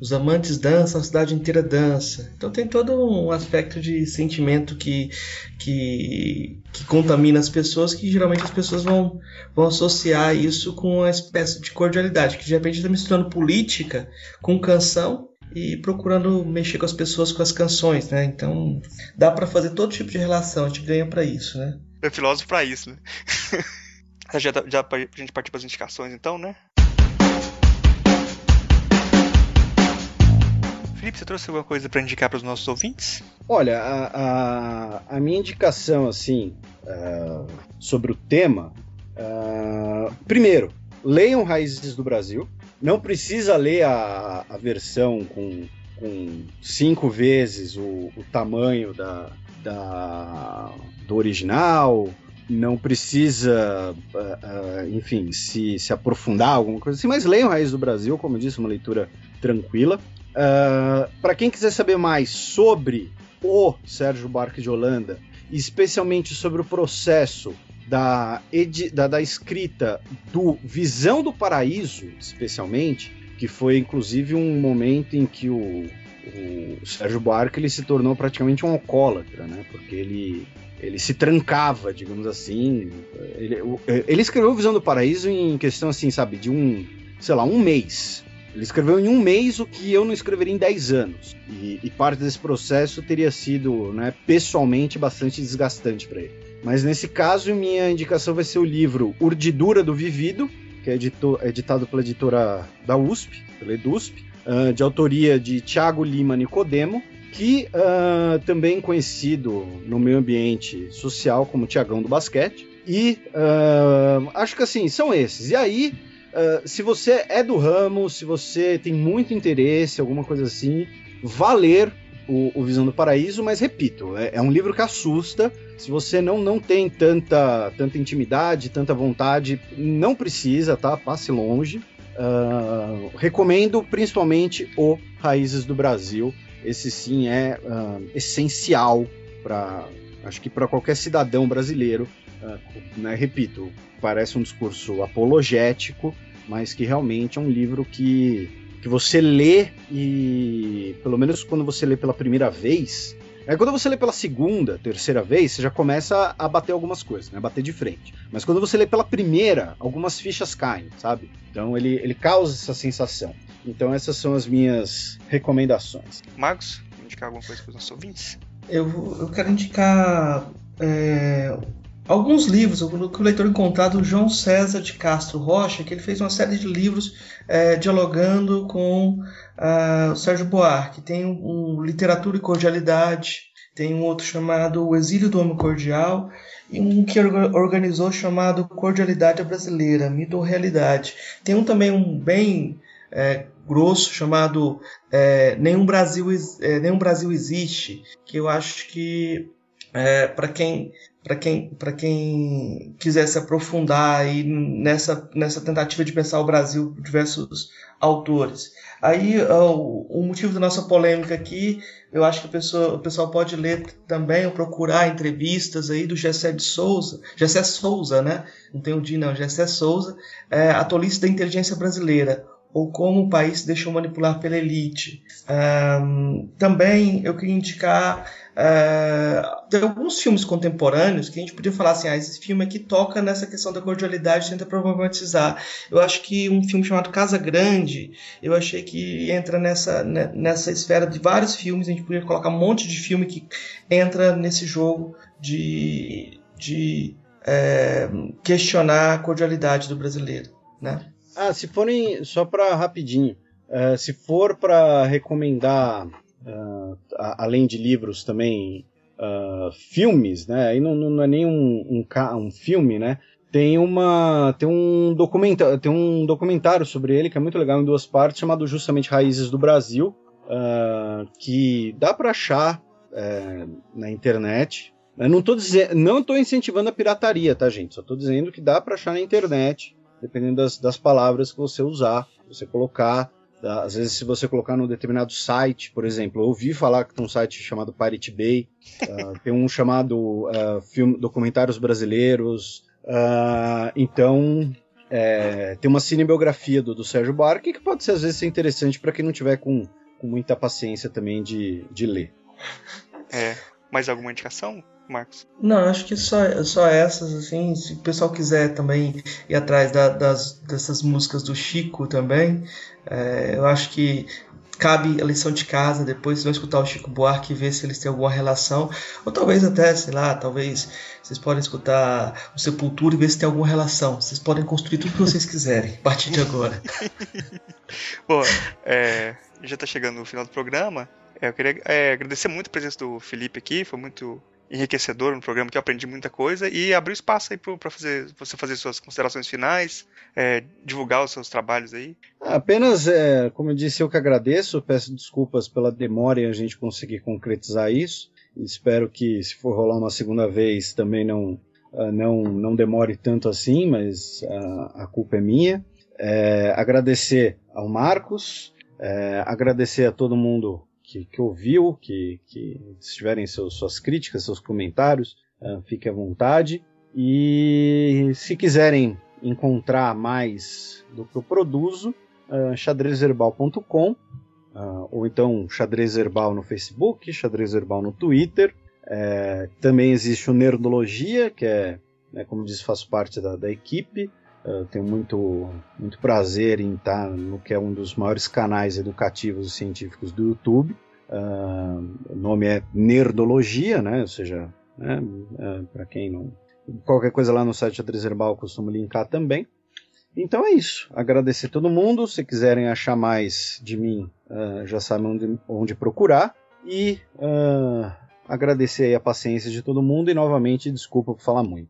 C: os amantes dançam, a cidade inteira dança. Então tem todo um aspecto de sentimento que, que, que contamina as pessoas, que geralmente as pessoas vão, vão associar isso com uma espécie de cordialidade, que de repente está misturando política com canção e procurando mexer com as pessoas com as canções, né? Então dá para fazer todo tipo de relação, a gente ganha para isso, né?
A: É filósofo para isso, né? já, já pra gente partir para as indicações, então, né? Felipe, você trouxe alguma coisa para indicar para os nossos ouvintes?
B: Olha, a, a, a minha indicação, assim, uh, sobre o tema. Uh, primeiro, leiam Raízes do Brasil. Não precisa ler a, a versão com, com cinco vezes o, o tamanho da, da, do original, não precisa, uh, uh, enfim, se, se aprofundar alguma coisa assim, mas leiam Raiz do Brasil, como eu disse, uma leitura tranquila. Uh, ah, Para quem quiser saber mais sobre o Sérgio Buarque de Holanda, especialmente sobre o processo da, da, da, escrita do Visão do Paraíso, especialmente, que foi inclusive um momento em que o, o Sérgio Buarque ele se tornou praticamente um alcoólatra, né? Porque ele, ele se trancava, digamos assim. Ele, ele escreveu Visão do Paraíso em questão assim, sabe, de um, sei lá, um mês. Ele escreveu em um mês o que eu não escreveria em 10 anos. E, e parte desse processo teria sido, né, pessoalmente, bastante desgastante para ele. Mas nesse caso, minha indicação vai ser o livro Urdidura do Vivido, que é edito, editado pela editora da USP, pela EDUSP, uh, de autoria de Tiago Lima Nicodemo, que uh, também conhecido no meio ambiente social como Tiagão do Basquete. E uh, acho que assim, são esses. E aí, Uh, se você é do ramo, se você tem muito interesse, alguma coisa assim, vá ler o, o Visão do Paraíso, mas repito, é, é, um livro que assusta. Se você não, não tem tanta, tanta intimidade, tanta vontade, não precisa, tá? Passe longe. Uh, recomendo principalmente o Raízes do Brasil. Esse sim é uh, essencial para, acho que para qualquer cidadão brasileiro. né? Repito, parece um discurso apologético, mas que realmente é um livro que, que você lê e, pelo menos quando você lê pela primeira vez, é quando você lê pela segunda, terceira vez, você já começa a bater algumas coisas, né? Bater de frente. Mas quando você lê pela primeira, algumas fichas caem, sabe? Então ele, ele causa essa sensação. Então essas são as minhas recomendações.
A: Marcos, indicar alguma coisa para os nossos ouvintes?
C: Eu, eu quero indicar é, alguns livros, o que o leitor encontrar do João César de Castro Rocha, que ele fez uma série de livros é, dialogando com uh, o Sérgio Buarque. Tem um, um, Literatura e Cordialidade, tem um outro chamado O Exílio do Homem Cordial, e um que organizou chamado Cordialidade Brasileira, Mito ou Realidade. Tem um também um bem é, grosso chamado é, Nenhum, Brasil, é, Nenhum Brasil Existe, que eu acho que é, para quem para quem, quem quiser se aprofundar aí nessa, nessa tentativa de pensar o Brasil por diversos autores. Aí o, o motivo da nossa polêmica aqui, eu acho que pessoa, o pessoal pode ler também ou procurar entrevistas aí do Gessé de Souza, Gessé Souza, né? Não tem o D não, Gessé Souza, é, da inteligência brasileira ou como o país se deixou manipular pela elite. Um, também eu queria indicar uh, alguns filmes contemporâneos que a gente podia falar assim, ah, esse filme aqui toca nessa questão da cordialidade, tenta problematizar. Eu acho que um filme chamado Casa Grande, eu achei que entra nessa, né, nessa esfera de vários filmes, a gente podia colocar um monte de filme que entra nesse jogo de, de é, questionar a cordialidade do brasileiro, né?
B: Ah, se forem, só para rapidinho, uh, se for para recomendar, uh, a, além de livros também, uh, filmes, né? Aí não, não é nem um, um, um, filme, né? Tem uma, tem um documentário, tem um documentário sobre ele que é muito legal em duas partes, chamado justamente Raízes do Brasil, que dá para achar eh, na internet. Eu não estou dizendo, não estou incentivando a pirataria, tá, gente? Só estou dizendo que dá para achar na internet dependendo das, das palavras que você usar, você colocar. Tá? Às vezes, se você colocar num determinado site, por exemplo, eu ouvi falar que tem um site chamado Pirate Bay, uh, tem um chamado uh, filme, Documentários Brasileiros. Uh, então, é, tem uma cinebiografia do, do Sérgio Buarque que pode ser às vezes ser interessante para quem não tiver com, com muita paciência também de, de ler.
A: É, mais alguma indicação, Marcos?
C: Não, acho que só, só essas, assim. Se o pessoal quiser também ir atrás da, das, dessas músicas do Chico também, é, eu acho que cabe a lição de casa, depois você vai escutar o Chico Buarque e ver se eles têm alguma relação, ou talvez até, sei lá, talvez vocês podem escutar o Sepultura e ver se tem alguma relação. Vocês podem construir tudo que vocês quiserem, a partir de agora.
A: Bom, é, já está chegando no final do programa. É, eu queria é, agradecer muito a presença do Felipe aqui, foi muito enriquecedor no programa, que eu aprendi muita coisa, e abrir espaço aí para fazer, você fazer suas considerações finais, é, divulgar os seus trabalhos aí.
B: Apenas, é, como eu disse, eu que agradeço, peço desculpas pela demora em a gente conseguir concretizar isso. Espero que, se for rolar uma segunda vez, também não, uh, não, não demore tanto assim, mas uh, a culpa é minha. É, agradecer ao Marcos, é, agradecer a todo mundo que, que ouviu, que, que se tiverem seus, suas críticas, seus comentários, uh, fique à vontade. E se quiserem encontrar mais do que eu produzo, uh, xadrezherbal.com uh, ou então xadrez herbal no Facebook, xadrez herbal no Twitter. É, também existe o Nerdologia, que é, né, como diz, faço parte da, da equipe. Uh, tenho muito, muito prazer em estar no que é um dos maiores canais educativos e científicos do YouTube. Uh, o nome é Nerdologia, né? Ou seja, né? uh, é, para quem não. Qualquer coisa lá no site Adres Herbal eu costumo linkar também. Então é isso. Agradecer todo mundo. Se quiserem achar mais de mim, uh, já sabem onde, onde, procurar. E agradecer a paciência de todo mundo e novamente desculpa por falar muito.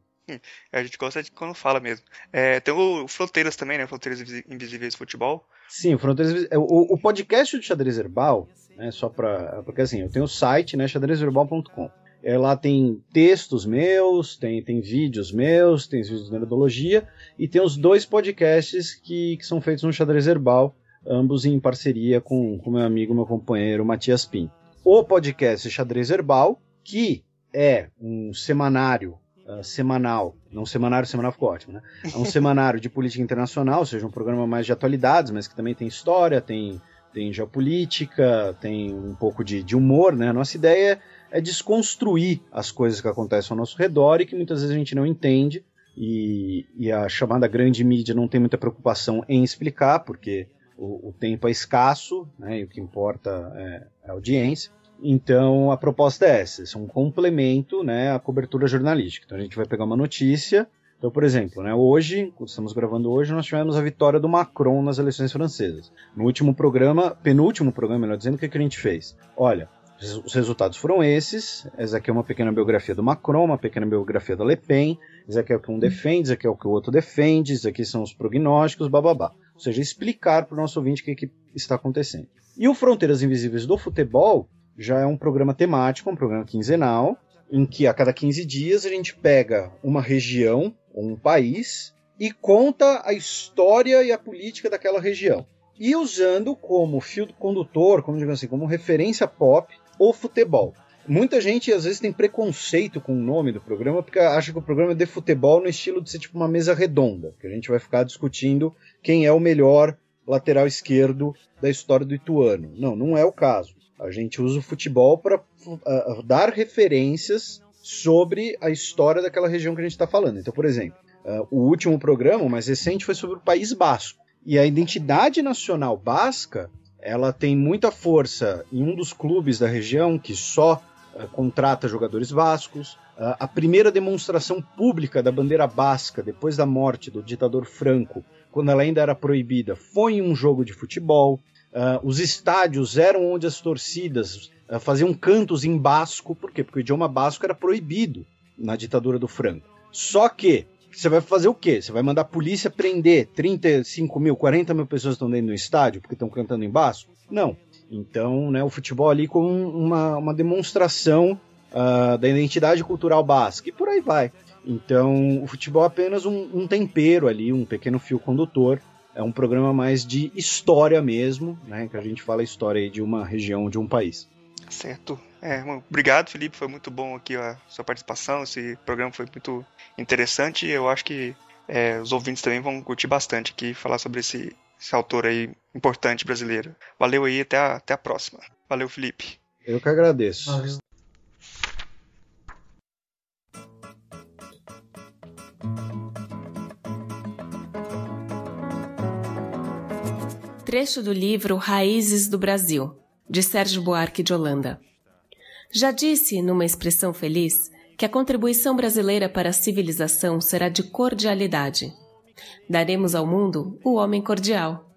A: A gente gosta de quando fala mesmo. É, tem o Fronteiras também, né? Fronteiras Invisíveis Futebol.
B: Sim, Fronteiras é, o, o podcast do Xadrez Herbal, né, só para Porque assim, eu tenho o site, né? xadrezherbal.com. É, lá tem textos meus, tem, tem vídeos meus, tem vídeos de nerdologia e tem os dois podcasts que, que são feitos no Xadrez Herbal, ambos em parceria com, com meu amigo, meu companheiro Matias Pim. O podcast Xadrez Herbal, que é um semanário uh, semanal, não semanário, semanal ficou ótimo, né? É um semanário de política internacional, ou seja, um programa mais de atualidades, mas que também tem história, tem, tem geopolítica, tem um pouco de, de humor, né? A nossa ideia é desconstruir as coisas que acontecem ao nosso redor e que muitas vezes a gente não entende, e, e a chamada grande mídia não tem muita preocupação em explicar, porque o, o tempo é escasso, né? E o que importa é, é audiência. Então a proposta é essa, é um complemento né, à cobertura jornalística. Então a gente vai pegar uma notícia. Então, por exemplo, né, hoje, estamos gravando hoje, nós tivemos a vitória do Macron nas eleições francesas. No último programa, penúltimo programa, melhor dizendo, o que, que a gente fez? Olha, os resultados foram esses. Essa aqui é uma pequena biografia do Macron, uma pequena biografia da Le Pen. Isso aqui é o que um defende, isso aqui é o que o outro defende, isso aqui são os prognósticos, bababá. Ou seja, explicar para o nosso ouvinte o que, que está acontecendo. E o Fronteiras Invisíveis do Futebol já é um programa temático, um programa quinzenal, em que a cada 15 dias a gente pega uma região ou um país e conta a história e a política daquela região. E usando como fio condutor, como digamos assim, como referência pop, o futebol. Muita gente às vezes tem preconceito com o nome do programa porque acha que o programa é de futebol no estilo de ser tipo uma mesa redonda, que a gente vai ficar discutindo quem é o melhor lateral esquerdo da história do Ituano. Não, não é o caso. A gente usa o futebol para uh, dar referências sobre a história daquela região que a gente está falando. Então, por exemplo, uh, o último programa, o mais recente, foi sobre o País Basco. E a identidade nacional basca, ela tem muita força em um dos clubes da região que só uh, contrata jogadores bascos. Uh, a primeira demonstração pública da bandeira basca depois da morte do ditador Franco, quando ela ainda era proibida, foi em um jogo de futebol. Uh, os estádios eram onde as torcidas uh, faziam cantos em basco, por quê? Porque o idioma basco era proibido na ditadura do Franco. Só que você vai fazer o quê? Você vai mandar a polícia prender 35 mil, 40 mil pessoas que estão dentro do estádio porque estão cantando em basco? Não. Então, né, o futebol ali como uma, uma demonstração uh, da identidade cultural basca e por aí vai. Então, o futebol é apenas um, um tempero ali, um pequeno fio condutor é um programa mais de história mesmo, né? Que a gente fala a história de uma região, de um país.
A: Certo. É, obrigado, Felipe. Foi muito bom aqui a sua participação. Esse programa foi muito interessante. Eu acho que é, os ouvintes também vão curtir bastante aqui falar sobre esse, esse autor aí importante brasileiro. Valeu aí, até a, até a próxima. Valeu, Felipe.
B: Eu que agradeço.
C: Valeu.
D: Trecho do livro Raízes do Brasil, de Sérgio Buarque de Holanda. Já disse, numa expressão feliz, que a contribuição brasileira para a civilização será de cordialidade. Daremos ao mundo o homem cordial,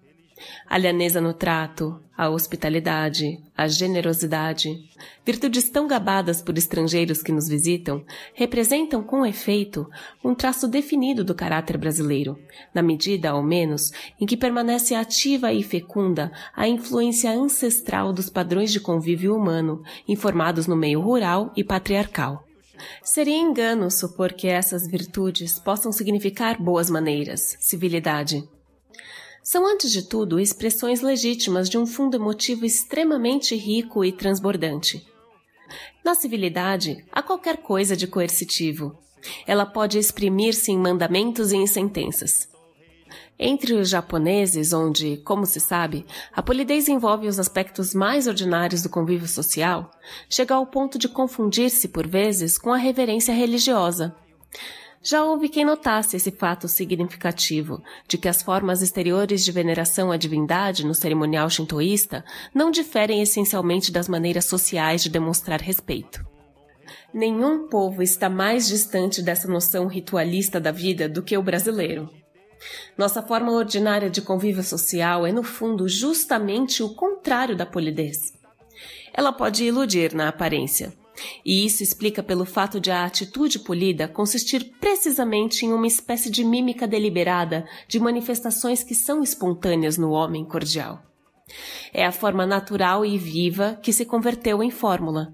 D: a lhaneza no trato, a hospitalidade, a generosidade, virtudes tão gabadas por estrangeiros que nos visitam, representam com efeito um traço definido do caráter brasileiro, na medida, ao menos, em que permanece ativa e fecunda a influência ancestral dos padrões de convívio humano, informados no meio rural e patriarcal. Seria engano supor que essas virtudes possam significar boas maneiras, civilidade, são, antes de tudo, expressões legítimas de um fundo emotivo extremamente rico e transbordante. Na civilidade, há qualquer coisa de coercitivo. Ela pode exprimir-se em mandamentos e em sentenças. Entre os japoneses, onde, como se sabe, a polidez envolve os aspectos mais ordinários do convívio social, chega ao ponto de confundir-se, por vezes, com a reverência religiosa. Já houve quem notasse esse fato significativo de que as formas exteriores de veneração à divindade no cerimonial shintoísta não diferem essencialmente das maneiras sociais de demonstrar respeito. Nenhum povo está mais distante dessa noção ritualista da vida do que o brasileiro. Nossa forma ordinária de convívio social é, no fundo, justamente o contrário da polidez. Ela pode iludir na aparência, e isso explica pelo fato de a atitude polida consistir precisamente em uma espécie de mímica deliberada de manifestações que são espontâneas no homem cordial. É a forma natural e viva que se converteu em fórmula.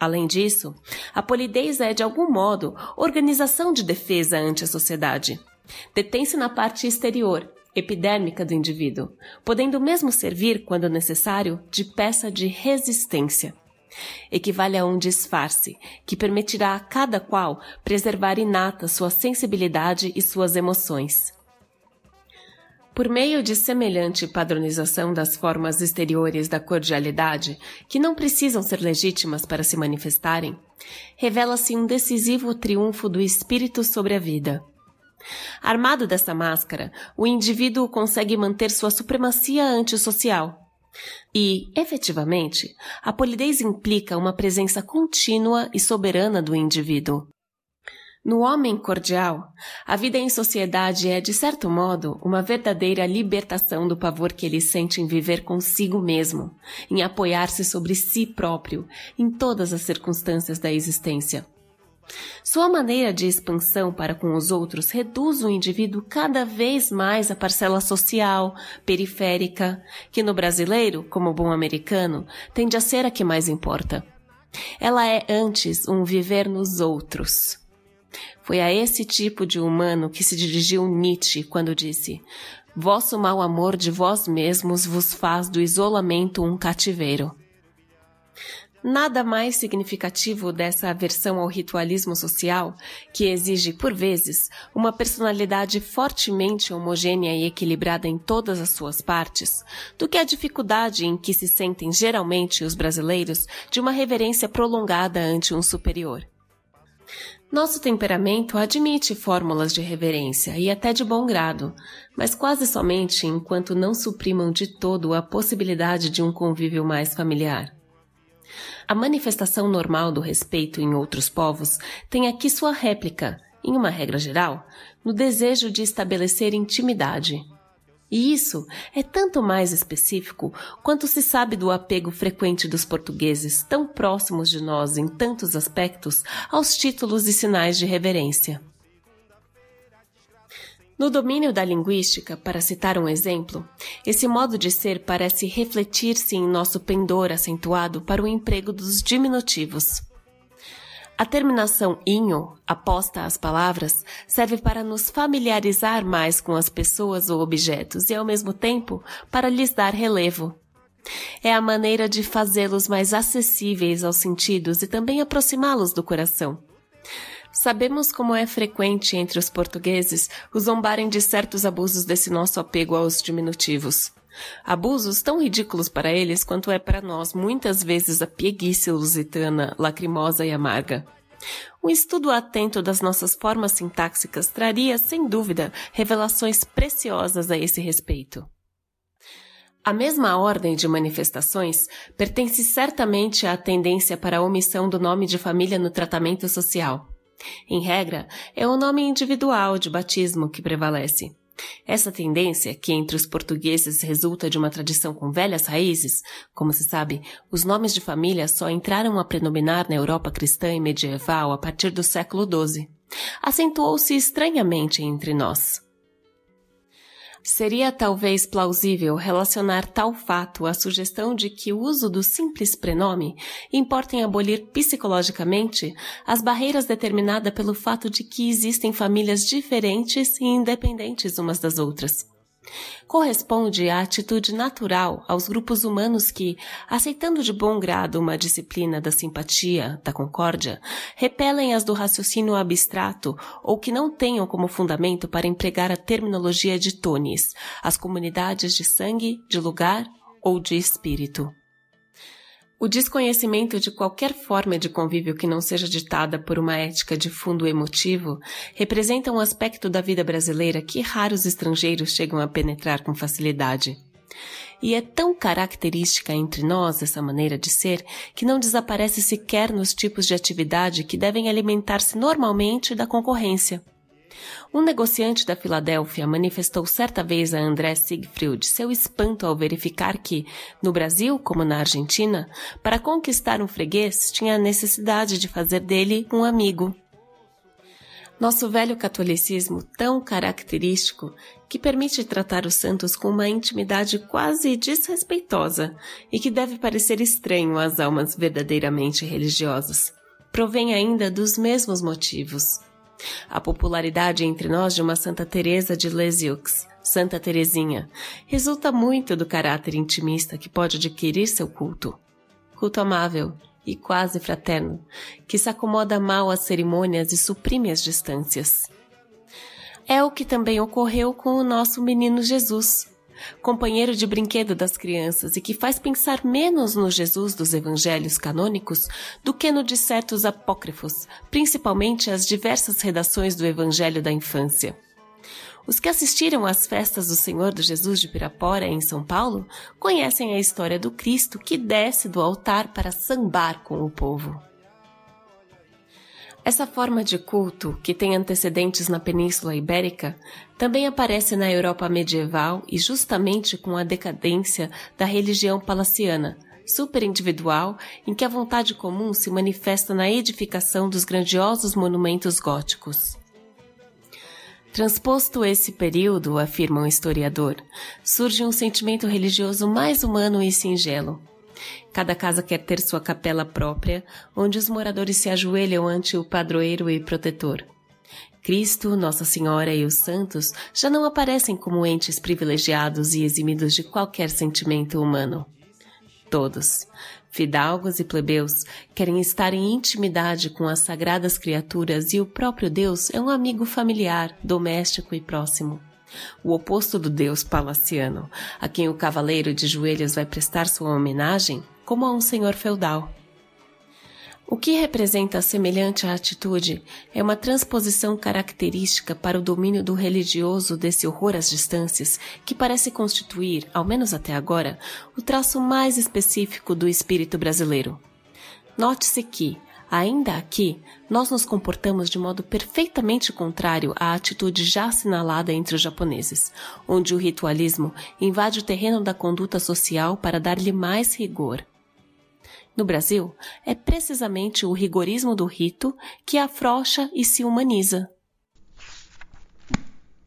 D: Além disso, a polidez é, de algum modo, organização de defesa ante a sociedade. Detém-se na parte exterior, epidérmica do indivíduo, podendo mesmo servir, quando necessário, de peça de resistência equivale a um disfarce que permitirá a cada qual preservar inata sua sensibilidade e suas emoções. Por meio de semelhante padronização das formas exteriores da cordialidade, que não precisam ser legítimas para se manifestarem, revela-se um decisivo triunfo do espírito sobre a vida. Armado dessa máscara, o indivíduo consegue manter sua supremacia antissocial, e, efetivamente, a polidez implica uma presença contínua e soberana do indivíduo. No homem cordial, a vida em sociedade é, de certo modo, uma verdadeira libertação do pavor que ele sente em viver consigo mesmo, em apoiar-se sobre si próprio, em todas as circunstâncias da existência. Sua maneira de expansão para com os outros reduz o indivíduo cada vez mais à parcela social, periférica, que no brasileiro, como bom americano, tende a ser a que mais importa. Ela é antes um viver nos outros. Foi a esse tipo de humano que se dirigiu Nietzsche quando disse: Vosso mau amor de vós mesmos vos faz do isolamento um cativeiro. Nada mais significativo dessa aversão ao ritualismo social, que exige, por vezes, uma personalidade fortemente homogênea e equilibrada em todas as suas partes, do que a dificuldade em que se sentem geralmente os brasileiros de uma reverência prolongada ante um superior. Nosso temperamento admite fórmulas de reverência e até de bom grado, mas quase somente enquanto não suprimam de todo a possibilidade de um convívio mais familiar. A manifestação normal do respeito em outros povos tem aqui sua réplica, em uma regra geral, no desejo de estabelecer intimidade. E isso é tanto mais específico quanto se sabe do apego frequente dos portugueses, tão próximos de nós em tantos aspectos, aos títulos e sinais de reverência. No domínio da linguística, para citar um exemplo, esse modo de ser parece refletir-se em nosso pendor acentuado para o emprego dos diminutivos. A terminação inho, aposta às palavras, serve para nos familiarizar mais com as pessoas ou objetos e, ao mesmo tempo, para lhes dar relevo. É a maneira de fazê-los mais acessíveis aos sentidos e também aproximá-los do coração. Sabemos como é frequente entre os portugueses o zombarem de certos abusos desse nosso apego aos diminutivos. Abusos tão ridículos para eles quanto é para nós muitas vezes a pieguice lusitana, lacrimosa e amarga. Um estudo atento das nossas formas sintáxicas traria, sem dúvida, revelações preciosas a esse respeito. A mesma ordem de manifestações pertence certamente à tendência para a omissão do nome de família no tratamento social. Em regra, é o nome individual de batismo que prevalece. Essa tendência, que entre os portugueses resulta de uma tradição com velhas raízes, como se sabe, os nomes de família só entraram a predominar na Europa cristã e medieval a partir do século XII. Acentuou-se estranhamente entre nós. Seria talvez plausível relacionar tal fato à sugestão de que o uso do simples prenome importa em abolir psicologicamente as barreiras determinadas pelo fato de que existem famílias diferentes e independentes umas das outras corresponde à atitude natural aos grupos humanos que, aceitando de bom grado uma disciplina da simpatia, da concórdia, repelem as do raciocínio abstrato ou que não tenham como fundamento para empregar a terminologia de tones, as comunidades de sangue, de lugar ou de espírito. O desconhecimento de qualquer forma de convívio que não seja ditada por uma ética de fundo emotivo representa um aspecto da vida brasileira que raros estrangeiros chegam a penetrar com facilidade. E é tão característica entre nós essa maneira de ser que não desaparece sequer nos tipos de atividade que devem alimentar-se normalmente da concorrência. Um negociante da Filadélfia manifestou certa vez a André Siegfried seu espanto ao verificar que, no Brasil como na Argentina, para conquistar um freguês tinha a necessidade de fazer dele um amigo. Nosso velho catolicismo, tão característico, que permite tratar os santos com uma intimidade quase desrespeitosa e que deve parecer estranho às almas verdadeiramente religiosas, provém ainda dos mesmos motivos. A popularidade entre nós de uma Santa Teresa de Lisieux, Santa Teresinha, resulta muito do caráter intimista que pode adquirir seu culto. Culto amável e quase fraterno, que se acomoda mal às cerimônias e suprime as distâncias. É o que também ocorreu com o nosso menino Jesus, companheiro de brinquedo das crianças e que faz pensar menos no Jesus dos evangelhos canônicos do que no de certos apócrifos, principalmente as diversas redações do Evangelho da Infância. Os que assistiram às festas do Senhor do Jesus de Pirapora em São Paulo conhecem a história do Cristo que desce do altar para sambar com o povo. Essa forma de culto, que tem antecedentes na Península Ibérica, também aparece na Europa medieval e justamente com a decadência da religião palaciana, superindividual, em que a vontade comum se manifesta na edificação dos grandiosos monumentos góticos. Transposto esse período, afirma um historiador, surge um sentimento religioso mais humano e singelo, Cada casa quer ter sua capela própria, onde os moradores se ajoelham ante o padroeiro e protetor. Cristo, Nossa Senhora e os santos já não aparecem como entes privilegiados e eximidos de qualquer sentimento humano. Todos, fidalgos e plebeus, querem estar em intimidade com as sagradas criaturas e o próprio Deus é um amigo familiar, doméstico e próximo o oposto do deus palaciano, a quem o cavaleiro de joelhos vai prestar sua homenagem, como a um senhor feudal. O que representa semelhante atitude é uma transposição característica para o domínio do religioso desse horror às distâncias, que parece constituir, ao menos até agora, o traço mais específico do espírito brasileiro. Note-se que, Ainda aqui, nós nos comportamos de modo perfeitamente contrário à atitude já assinalada entre os japoneses, onde o ritualismo invade o terreno da conduta social para dar-lhe mais rigor. No Brasil, é precisamente o rigorismo do rito que afrouxa e se humaniza.